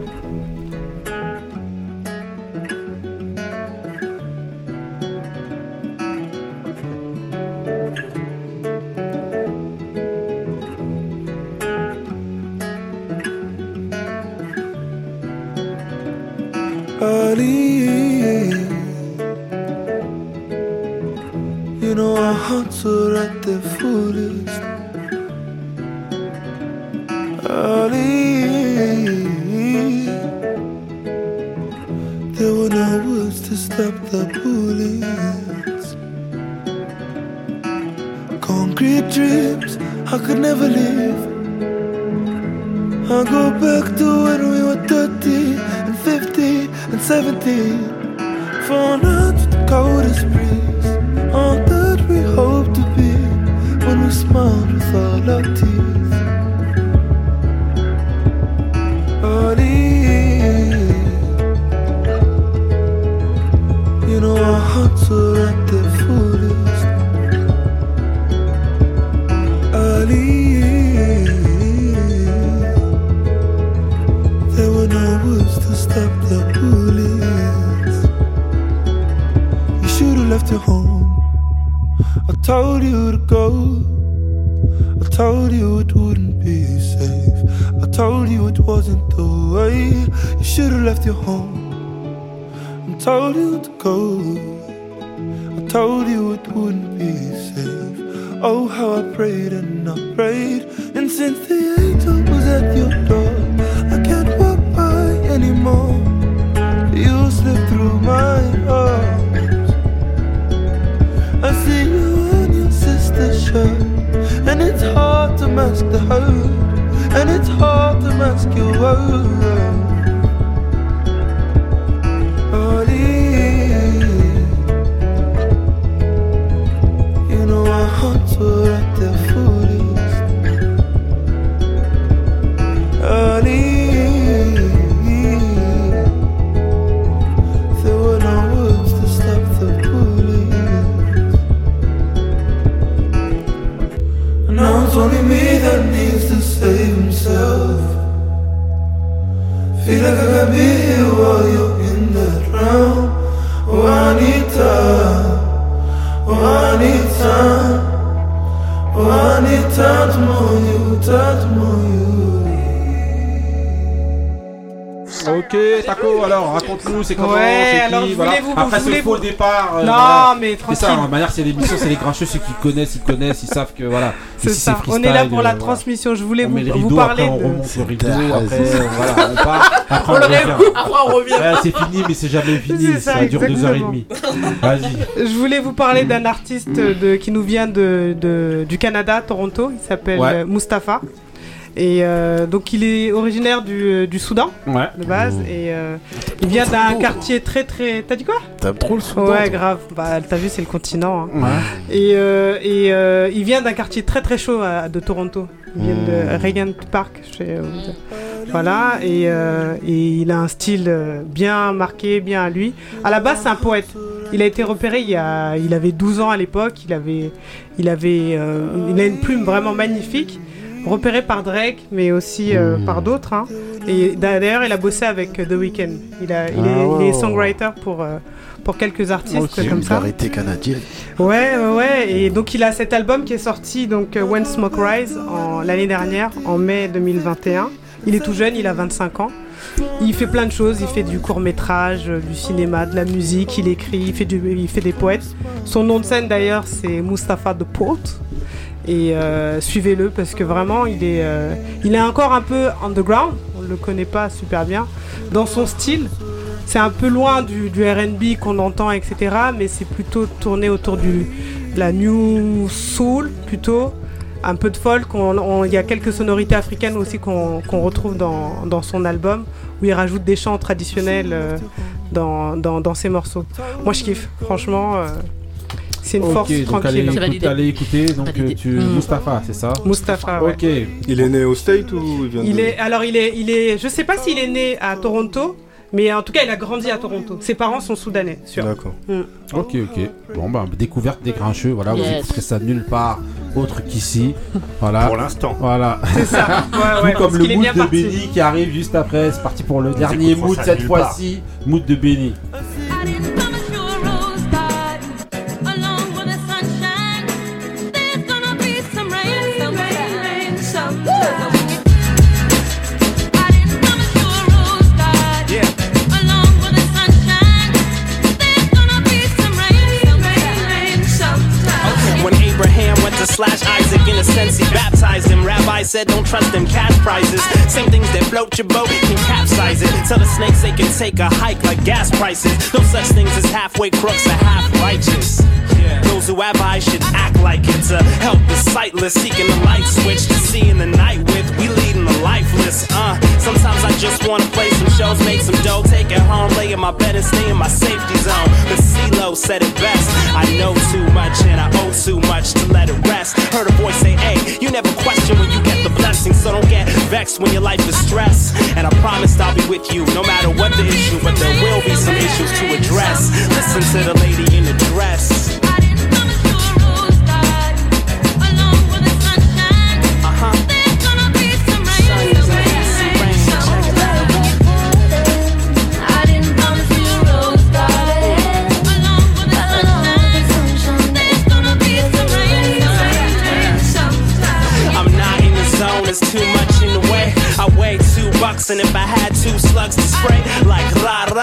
W: At their fullest. Ali. There were no words to stop the bullets. Concrete dreams I could never leave. I go back to when we were 30 and 50 and 17. For out with the coldest breeze. smiled with all tears. Honey, you know our hearts are at their fullest. Ali, there were no to stop the bullets. You should've left your home. I told you to go. I told you it wouldn't be safe. I told you it wasn't the way. You should have left your home. I told you to go. I told you it wouldn't be safe. Oh, how I prayed and I prayed. And since the angel was at your door, I can't walk by anymore. You slipped through my arms. I see you on your sister's shirt. And it's hard mask the hurt. And it's hard to mask your words.
A: C'est comment
K: Ouais,
A: c'est
K: alors,
A: qui,
K: je
A: voilà.
K: voulais vous-
A: Après
K: je
A: ce faux
K: vous-
A: départ. euh,
K: Non,
A: voilà.
K: mais
A: C'est ça,
K: tranquille.
A: de manière, c'est l'émission, c'est les grincheux, ceux qui connaissent, ils connaissent, ils savent que voilà.
K: C'est
A: Ici,
K: ça, on est là pour la
A: euh, voilà.
K: transmission. Je voulais
A: On
K: vous,
A: met le
K: vous
A: rideau,
K: parler
A: après on
K: de.
A: remonte le rideau, après euh, voilà, on part, après on
K: On le
A: revient.
K: réouvre, après on revient.
A: Ouais, c'est fini, mais c'est jamais fini,
K: C'est
A: ça,
K: ça,
A: dure deux heures et demie. Vas-y.
K: Je voulais vous parler d'un artiste de, qui nous vient de, de- du Canada, Toronto. Il s'appelle
A: Ouais.
K: euh, Mustapha. Et euh, donc il est originaire du, du Soudan
A: Ouais.
K: de base et euh, il vient d'un quartier très très. T'as dit quoi?
D: T'aimes trop le Soudan
K: Ouais,
D: toi
K: grave. Bah, t'as vu, c'est le continent. hein.
D: Ouais.
K: Et, euh, et euh, il vient d'un quartier très très chaud à- de Toronto. Il vient de
D: Hmm.
K: Regent Park. je sais, euh, voilà. Et, euh, et il a un style euh, bien marqué, bien à lui. À la base, c'est un poète. Il a été repéré il, y a, il avait 12 ans à l'époque. Il avait, il avait, euh, il a une plume vraiment magnifique. Repéré par Drake, mais aussi euh,
D: Hmm.
K: par d'autres. hein. Et d'ailleurs, il a bossé avec euh, The Weeknd. Il, a, il,
D: Ah
K: est, il songwriter pour, euh, pour quelques artistes
D: Ok,
K: comme ça.
D: Vulgarité canadienne.
K: Ouais, ouais, ouais. Et donc il a cet album qui est sorti donc When Smoke Rise l'année dernière, en mai 2021. Il est tout jeune, il a 25 ans. Il fait plein de choses. Il fait du court métrage, du cinéma, de la musique. Il écrit, il fait, du, il fait des poètes. Son nom de scène d'ailleurs, c'est Mustapha Poet. Et euh, suivez-le parce que vraiment, il est, euh, il est encore un peu underground. On le connaît pas super bien dans son style. C'est un peu loin du, du RB qu'on entend, etc. Mais c'est plutôt tourné autour du de la new soul, plutôt. Un peu de folk. Il y a quelques sonorités africaines aussi qu'on retrouve dans, son album, où il rajoute des chants traditionnels euh, dans, ses morceaux. Moi, je kiffe. Franchement, c'est une force
A: donc allez,
K: tranquille.
A: écoute- allez écouter, donc euh, tu...
K: Mm.
A: Mustapha, c'est ça
K: Mustapha, ouais.
A: Ok.
F: Il est né au State ou il vient
K: Il
F: de...
K: est, alors il est, il est, je sais pas s'il est né à Toronto, mais en tout cas il a grandi à Toronto. Ses parents sont soudanais, sûr.
F: D'accord.
K: Mm.
A: Ok, ok. Bon, bah, découverte des grincheux, voilà, vous
K: Yes.
A: écouterez ça nulle part autre qu'ici. Voilà.
E: Pour l'instant.
A: Voilà.
K: C'est ça. Ouais, ouais,
A: comme le mood de
K: parti.
A: Benny qui arrive juste après. C'est parti pour le dernier mood cette fois-ci. Mood de Benny.
X: Rabbi said, don't trust them cash prizes. Same things that float your boat can capsize it. Tell the snakes they can take a hike like gas prices. No such things as halfway crooks or half righteous. Those who have eyes should act like it to help the sightless seeking the light switch to see in the night with. We leading the lifeless. Uh, sometimes I just wanna play some shows, make some dough, take it home, lay in my bed and stay in my safety zone. But CeeLo said it best. I know too much and I owe too much to let it rest. Heard a voice say, hey, you never question when you get the blessing, so don't get vexed when your life is stressed. And I promised I'll be with you no matter what the issue, but there will be some issues to address. Listen to the lady in the dress.
Y: And if I had two
X: slugs to spray, like La La,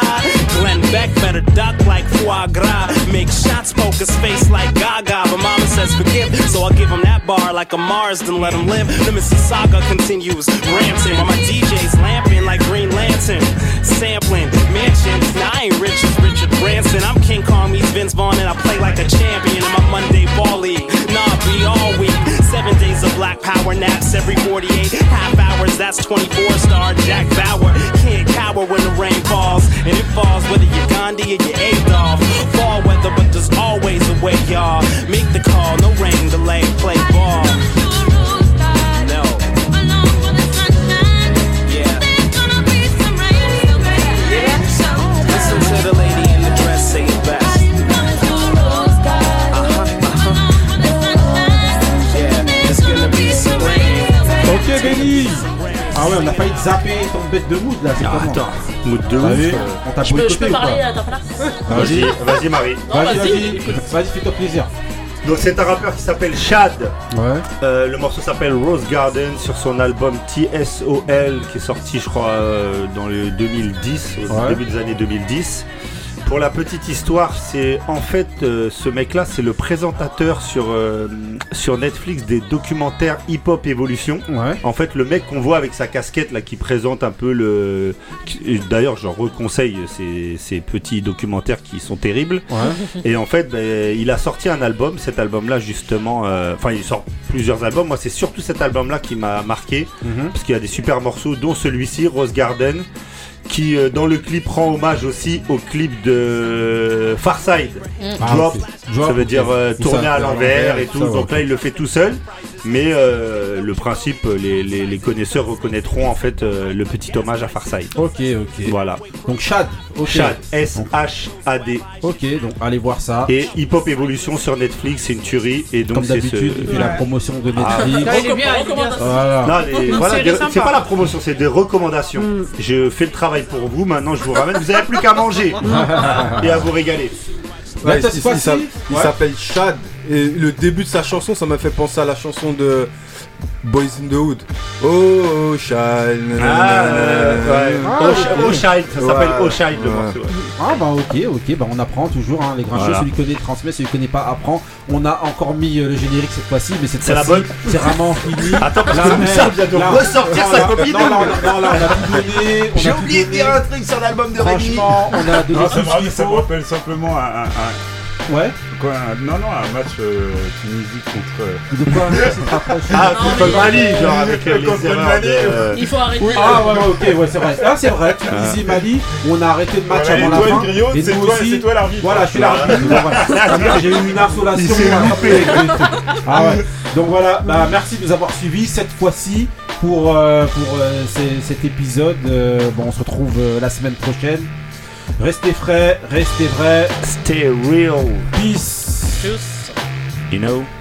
X: Glenn Beck better duck like foie gras. Make shots, poke his face like Gaga. But mama says forgive, so I'll give him that bar like a Mars, then let him live. The Mississauga continues, ranting. While my DJ's lamping like Green Lantern. Sampling mansions, now I ain't rich as Richard Branson. I'm King Kong, meets Vince Vaughn, and I play like a champion in my Monday ball league. Nah, be all week. Seven days of black power naps every 48 half hours. That's 24 star Jack Bauer. Can't cower when the rain falls. And it falls whether you're Gandhi or you're Adolf. Fall weather, but there's always a way, y'all. Make the call, no rain delay, play ball.
A: Ouais, on a failli te zapper ton bête de mood là, c'est comment
E: attends, mood de ouf,
A: vu
E: euh.
A: On t'a
J: Je peux, je
A: boycotté
J: peux
A: pas
J: parler à ta place
E: Vas-y, vas-y Marie.
J: Non,
A: Vas-y,
J: vas-y,
A: vas-y, fais-toi plaisir.
E: Donc c'est un rappeur qui s'appelle Chad.
A: Ouais.
E: Euh, le morceau s'appelle Rose Garden sur son album TSOL qui est sorti je crois euh, dans le 2010, au
A: Ouais.
E: début des années 2010. Pour la petite histoire, c'est en fait euh, ce mec-là, c'est le présentateur sur euh, sur Netflix des documentaires Hip Hop Evolution. En fait, le mec qu'on voit avec sa casquette là qui présente un peu le. D'ailleurs, je reconseille ces, ces petits documentaires qui sont terribles.
A: Ouais.
E: Et en fait, ben, il a sorti un album. Cet album-là, justement, euh, enfin, il sort plusieurs albums. Moi, c'est surtout cet album-là qui m'a marqué
A: Mhm.
E: parce qu'il y a des super morceaux, dont celui-ci, Rose Garden qui euh, dans le clip rend hommage aussi au clip de Farside.
A: Ah,
E: Drop,
A: ok. Drop,
E: ça veut dire euh, tourner
A: ça,
E: à l'envers et tout.
A: ça
E: Donc là, il le fait tout seul. Mais euh, le principe, les, les- les connaisseurs reconnaîtront en fait euh, le petit hommage à Farside.
A: Ok, ok.
E: Voilà.
A: Donc Chad, ok.
E: Chad, S-H-A-D.
A: Ok, donc allez voir ça.
E: Et Hip Hop Evolution sur Netflix, c'est une tuerie. Et donc
A: Comme
E: c'est
A: d'habitude,
E: ce...
A: la promotion de
E: Ah.
A: Netflix.
K: Ah, bien.
A: Voilà.
E: C'est pas la promotion, c'est des recommandations. Je fais le travail pour vous, maintenant je vous ramène. Vous avez plus qu'à manger et à vous régaler.
F: Ouais, il- s'appelle Chad et le début de sa chanson ça m'a fait penser à la chanson de Boys in the Hood. Oh.
E: Ah, euh, ouais. Oh, Ch- Oh Child, ça s'appelle Oh Child, le morceau, ouais.
A: Ah bah ok, ok, bah on apprend toujours, hein, les grincheux,
E: Voilà.
A: celui qui connaît transmet, celui qui connaît pas apprend. On a encore mis euh, le générique cette fois-ci, mais cette
E: C'est la
A: fois-ci,
E: bonne
A: c'est vraiment fini.
E: Attends, parce que Moussa vient de ressortir
A: non,
E: sa copine.
A: Non, non, non, là, on a tout donné. on
E: J'ai oublié de dire un truc sur l'album de Rémi.
A: Franchement, on a donné
C: Non,
A: tout
C: ça, me
A: ce
C: rappelle,
A: qu'il
C: ça me
A: faut.
C: rappelle simplement un, un- un-
A: Ouais.
C: quoi, un- non, non, un match euh, Tunisie contre. euh,
A: De quoi rapproche
E: Ah, contre le Mali, genre avec euh,
C: Contre
E: les
C: le
E: erreurs
C: Mali.
E: de-
J: Il faut arrêter.
A: Oui, ah ouais, ouais, ok, ouais, c'est vrai. Ah, c'est vrai, Tunisie, Mali, on a arrêté le match avant la
C: toi,
A: fin.
C: griot,
A: et
C: c'est
A: nous
C: toi-
A: aussi.
C: c'est toi l'arbitre.
A: Voilà, je suis
C: Voilà.
A: l'arbitre. J'ai eu une insolation. Ah ouais. Donc voilà, bah, merci de nous avoir suivis cette fois-ci pour, euh, pour euh, ces- cet épisode. Euh, bon, on se retrouve euh, la semaine prochaine. Restez frais, restez vrais.
E: Stay real.
A: Peace.
J: Tchuss.
E: You know?